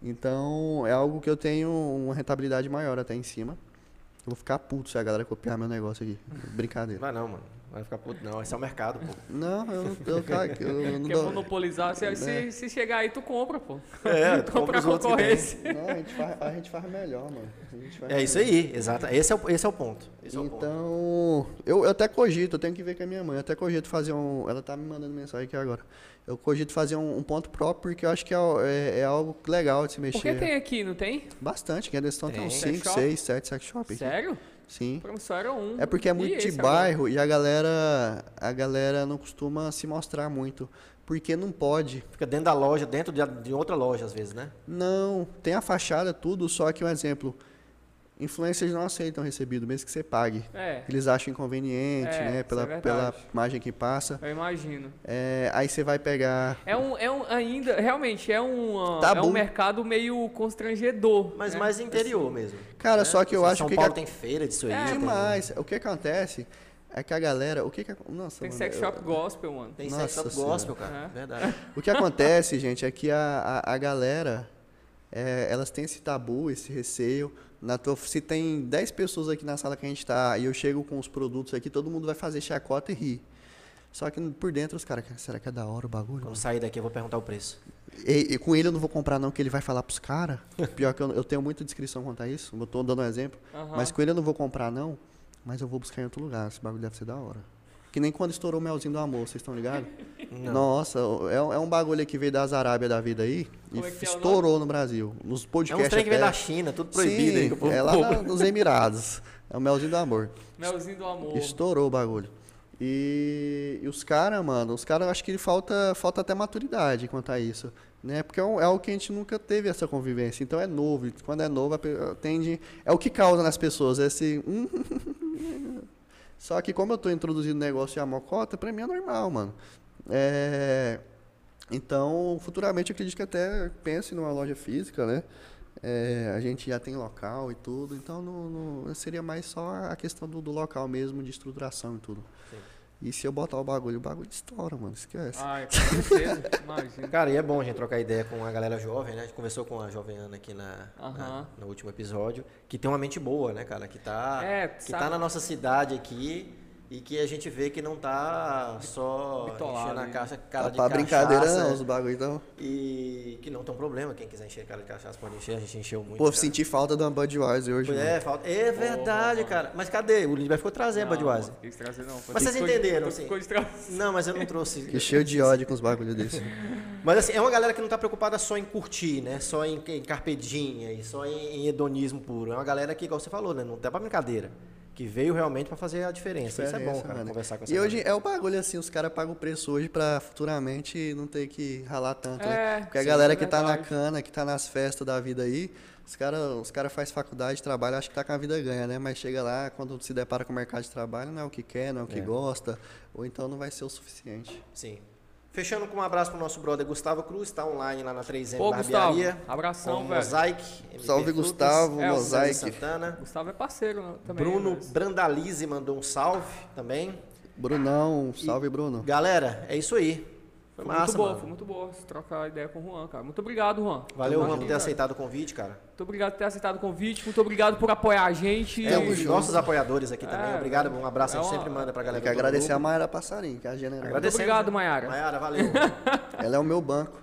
Então, é algo que eu tenho uma rentabilidade maior até em cima. Eu vou ficar puto se a galera copiar meu negócio aqui. Brincadeira. Vai não, mano. Vai ficar puto, não. Esse é o mercado, pô. Não, eu, não- eu, cara, eu, eu não Quer dou... monopolizar? Se, se, se chegar aí, tu compra, pô. É, tu compra compra a concorrência. Não, a gente faz, a gente faz melhor, mano. A gente faz É isso melhor. aí, exato. Esse é o, esse é o ponto. Esse é o ponto. Então, eu, eu até cogito, eu tenho que ver com a minha mãe, eu até cogito fazer um. Ela tá me mandando mensagem aqui agora. Eu cogito fazer um, um ponto próprio, porque eu acho que é, é, é algo legal de se mexer. Porque tem aqui, não tem? Bastante, que a Decisão tem, Tem. uns Sex 5, shop? 6, 7 sex shop. aqui. Sério? Sim. Promissor era um. É porque é E muito de agora? bairro e a galera, a galera não costuma se mostrar muito. Porque não pode. Fica dentro da loja, dentro de, de outra loja, às vezes, né? Não, tem a fachada, tudo, só que um exemplo. Influencers não aceitam recebido, mesmo que você pague. É, Eles acham inconveniente, É, né? Pela, é pela imagem que passa. eu imagino. É, aí você vai pegar. É um, é um ainda, realmente, é um, ah, Tabu. é um mercado meio constrangedor. Mas né? mais interior mesmo. Cara, né? só que eu São acho que. Paulo que tem feira disso aí. É, tem- demais. O que acontece é que a galera. O que, que Nossa, Tem mano, sex eu- shop gospel, mano. Tem Nossa sex shop Senhora. gospel, cara. É. Verdade. O que acontece, gente, é que a, a, a galera. é, elas têm esse tabu, esse receio. Na tua- se tem 10 pessoas aqui na sala que a gente tá e eu chego com os produtos aqui, todo mundo vai fazer chacota e rir. Só que por dentro os caras, será que é da hora o bagulho? Quando sair daqui, eu vou perguntar o preço. E, e com ele eu não vou comprar não, que ele vai falar pros caras. Pior que eu, eu tenho muita descrição quanto a isso, eu tô dando um exemplo. Aham. Mas com ele eu não vou comprar não, mas eu vou buscar em outro lugar, esse bagulho deve ser da hora. Que nem quando estourou o melzinho do amor, vocês estão ligados? Não. Nossa, é, é um bagulho que veio das Arábia da vida aí Como e é que é estourou no Brasil. Nos É podcasts uns trem que vem até- da China, tudo proibido aí. Sim, povo é lá na- nos Emirados. É o melzinho do amor. Melzinho do amor. Estourou o bagulho. E, e os caras, mano, os caras, acho que falta, falta até maturidade quanto a isso. Né? Porque é, um- é algo que a gente nunca teve essa convivência. Então é novo. e Quando é novo, tende. É o que causa nas pessoas esse. Só que como eu tô introduzindo negócio de amocota, pra mim é normal, mano. É, Então, futuramente eu acredito que até pense numa loja física, né? É, a gente já tem local e tudo, então não, não- seria mais só a questão do, do local mesmo, de estruturação e tudo. Sim. E se eu botar o bagulho, o bagulho estoura, mano, esquece. Ai, com certeza, imagina. Cara, e é bom a gente trocar ideia com a galera jovem, né? A gente conversou com a jovem Ana aqui na, na- Aham. no último episódio, que tem uma mente boa, né, cara? Que tá, É, que sabe- tá na nossa cidade aqui e que a gente vê que não tá só Bitolado, enchendo a caixa cara Tá de pra cachaça. brincadeira não, os bagulho então. E que não tem um problema, quem quiser encher cara de cachaça pode encher, a gente encheu muito. Pô, cara. senti falta de uma Budweiser hoje, É, mano. falta... é verdade, cara. Mas cadê? O Lindbergh ficou trazendo a Budweiser. Não, trazer não. Mas vocês entenderam, assim? Ficou de trazer. Não, mas eu não trouxe. Que cheio de ódio com os bagulho desse. Mas assim, é uma galera que não tá preocupada só em curtir, né? Só em, em carpedinha e só em, em hedonismo puro. É uma galera que, igual você falou, né? Não tá pra brincadeira. Que veio realmente pra fazer a diferença. Isso é bom, Diferença, cara, mano. conversar com essa E hoje galera. é o bagulho assim, os caras pagam o preço hoje pra futuramente não ter que ralar tanto, né? É, Porque a sim, galera é que tá na cana, que tá nas festas da vida aí, os caras os cara faz faculdade, trabalha, acho que tá com a vida ganha, né? Mas chega lá, quando se depara com o mercado de trabalho, não é o que quer, não é o que É. gosta, ou então não vai ser o suficiente. Sim. Fechando com um abraço pro nosso brother Gustavo Cruz, tá online lá na 3M Pô, Gustavo, Barbearia. abração, com velho. Mosaic. MP Salve, Frutas, Gustavo, É, o Mosaic. Santana. Gustavo é parceiro né, também. Bruno mas- Brandalize mandou um salve também. Brunão, salve Bruno. Galera, é isso aí. Foi, Foi massa, muito boa, mano. foi muito boa se trocar ideia com o Juan, cara. Muito obrigado, Juan. Valeu, Juan, por ter aceitado o convite, cara. Muito obrigado por ter aceitado o convite. Muito obrigado por apoiar a gente. É, os junto. nossos apoiadores aqui também. É, Obrigado, um abraço, a gente é uma- sempre manda pra galera. Tem que agradecer a. Mayara Passarinho, que é a general. Agradecemos, obrigado? Mayara. Mayara, valeu. Ela é o meu banco.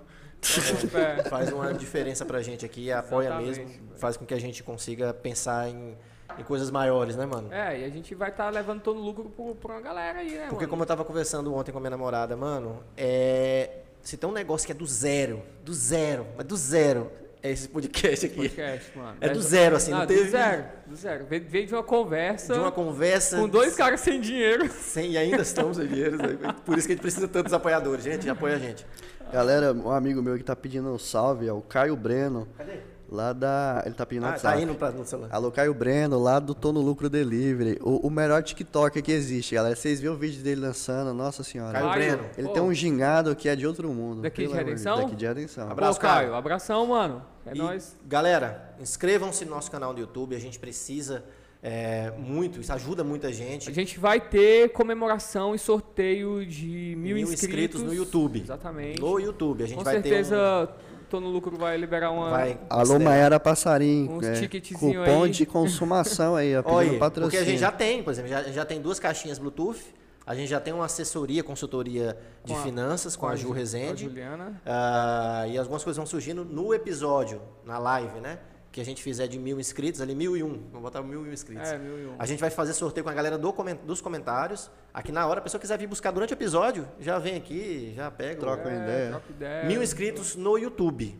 É. faz uma diferença pra gente aqui, apoia Exatamente, mesmo, faz com que a gente consiga pensar em, em coisas maiores, né, mano? É, e a gente vai estar levando todo o lucro pro- pra uma galera aí, né, Porque mano? como eu tava conversando ontem com a minha namorada, mano, é... se tem um negócio que é do zero, do zero, mas do zero, é esse podcast aqui. Podcast, mano. É do zero, assim, não não teve- Do zero, do zero. Veio, de uma conversa De uma conversa... com dois caras sem dinheiro. Sem, e ainda estamos sem dinheiro, né? por isso que a gente precisa de tantos apoiadores. Gente, apoia a gente. Galera, um amigo meu que tá pedindo um salve é o Caio Breno, Cadê? Lá da. Ele tá pedindo Ah, WhatsApp. tá indo pra, no celular. Alô, Caio Breno, lá do Tô no Lucro Delivery. O, o melhor TikTok que existe, galera. Vocês viram o vídeo dele dançando, nossa senhora. Caio Caio, Breno. Ele pô, tem um gingado que é de outro mundo. Daqui de Redenção? Daqui de Redenção. Abraço, Pô, Caio. Caio. Abração, mano. É E, nóis. Galera, inscrevam-se no nosso canal do YouTube. A gente precisa é, muito, isso ajuda muita gente. A gente vai ter comemoração e sorteio de mil, Mil inscritos no YouTube. Exatamente. No YouTube. A gente Com vai certeza, Tô no Lucro vai liberar um. uma. Vai Alô. Mayara Passarim. Uns é, cupom aí. de consumação aí, ó, Olha, porque patrocínio. a gente já tem, por exemplo, já, já tem duas caixinhas Bluetooth. A gente já tem uma assessoria, consultoria de Com a- finanças com, a, Ju Rezende. A Juliana. Ah, e algumas coisas vão surgindo no episódio, na live, né? Que a gente fizer de mil inscritos, ali mil e um. Vamos botar mil e um inscritos. É, mil e um. A gente vai fazer sorteio com a galera do dos comentários. Aqui na hora, a pessoa quiser vir buscar durante o episódio, já vem aqui, já pega. Troca uma ideia. troca ideia. Mil inscritos no YouTube.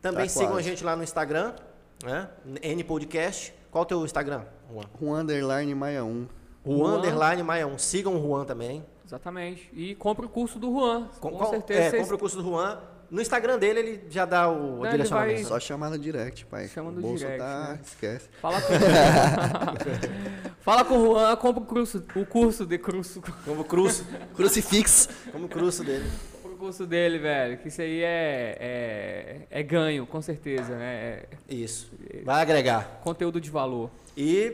Também Tá sigam quase. a gente lá no Instagram, né? N Podcast. Qual o teu Instagram, Juan? Juan Underline Maia 1. Juan Juan. Underline Maia 1. Sigam o Juan também. Exatamente. E compra o curso do Juan. Com, Com, certeza é, vocês compra o curso do Juan. No Instagram dele, ele já dá o ele direcionamento. vai- Só chamar no direct, pai. Chama no o bolso direct, tá... né? Esquece. Fala com Fala com o Juan, compra o curso, o curso de curso. Como o cruço. Crucifix. Como o cruço dele. Compra o curso dele, velho. Que isso aí é, é, é ganho, com certeza, né? É Isso. Vai agregar. conteúdo de valor. E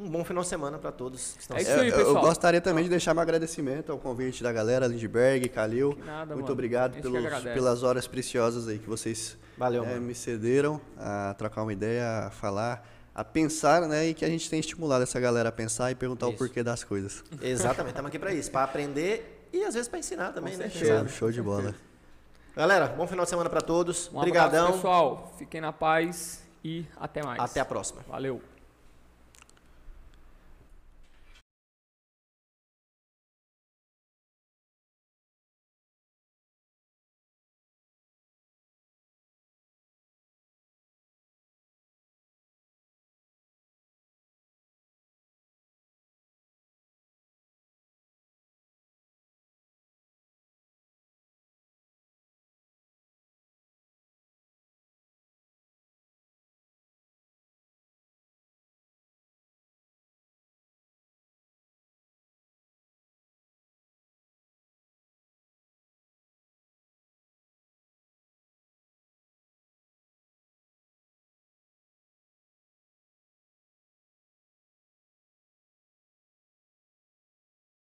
um bom final de semana para todos que estão É isso aí, Eu, eu pessoal. gostaria também de deixar meu agradecimento ao convite da galera, Lindbergh, Calil. Nada, Muito mano. obrigado pelos, pelas horas preciosas aí que vocês Valeu, mano. me cederam a trocar uma ideia, a falar, a pensar, né? E que a gente tem estimulado essa galera a pensar e perguntar o Isso. porquê das coisas. Exatamente, estamos aqui para isso, para aprender e às vezes para ensinar também, né? certeza. Sabe? Show de bola. Galera, bom final de semana para todos. Um Obrigadão. abraço, pessoal. Fiquem na paz e até mais. Até a próxima. Valeu.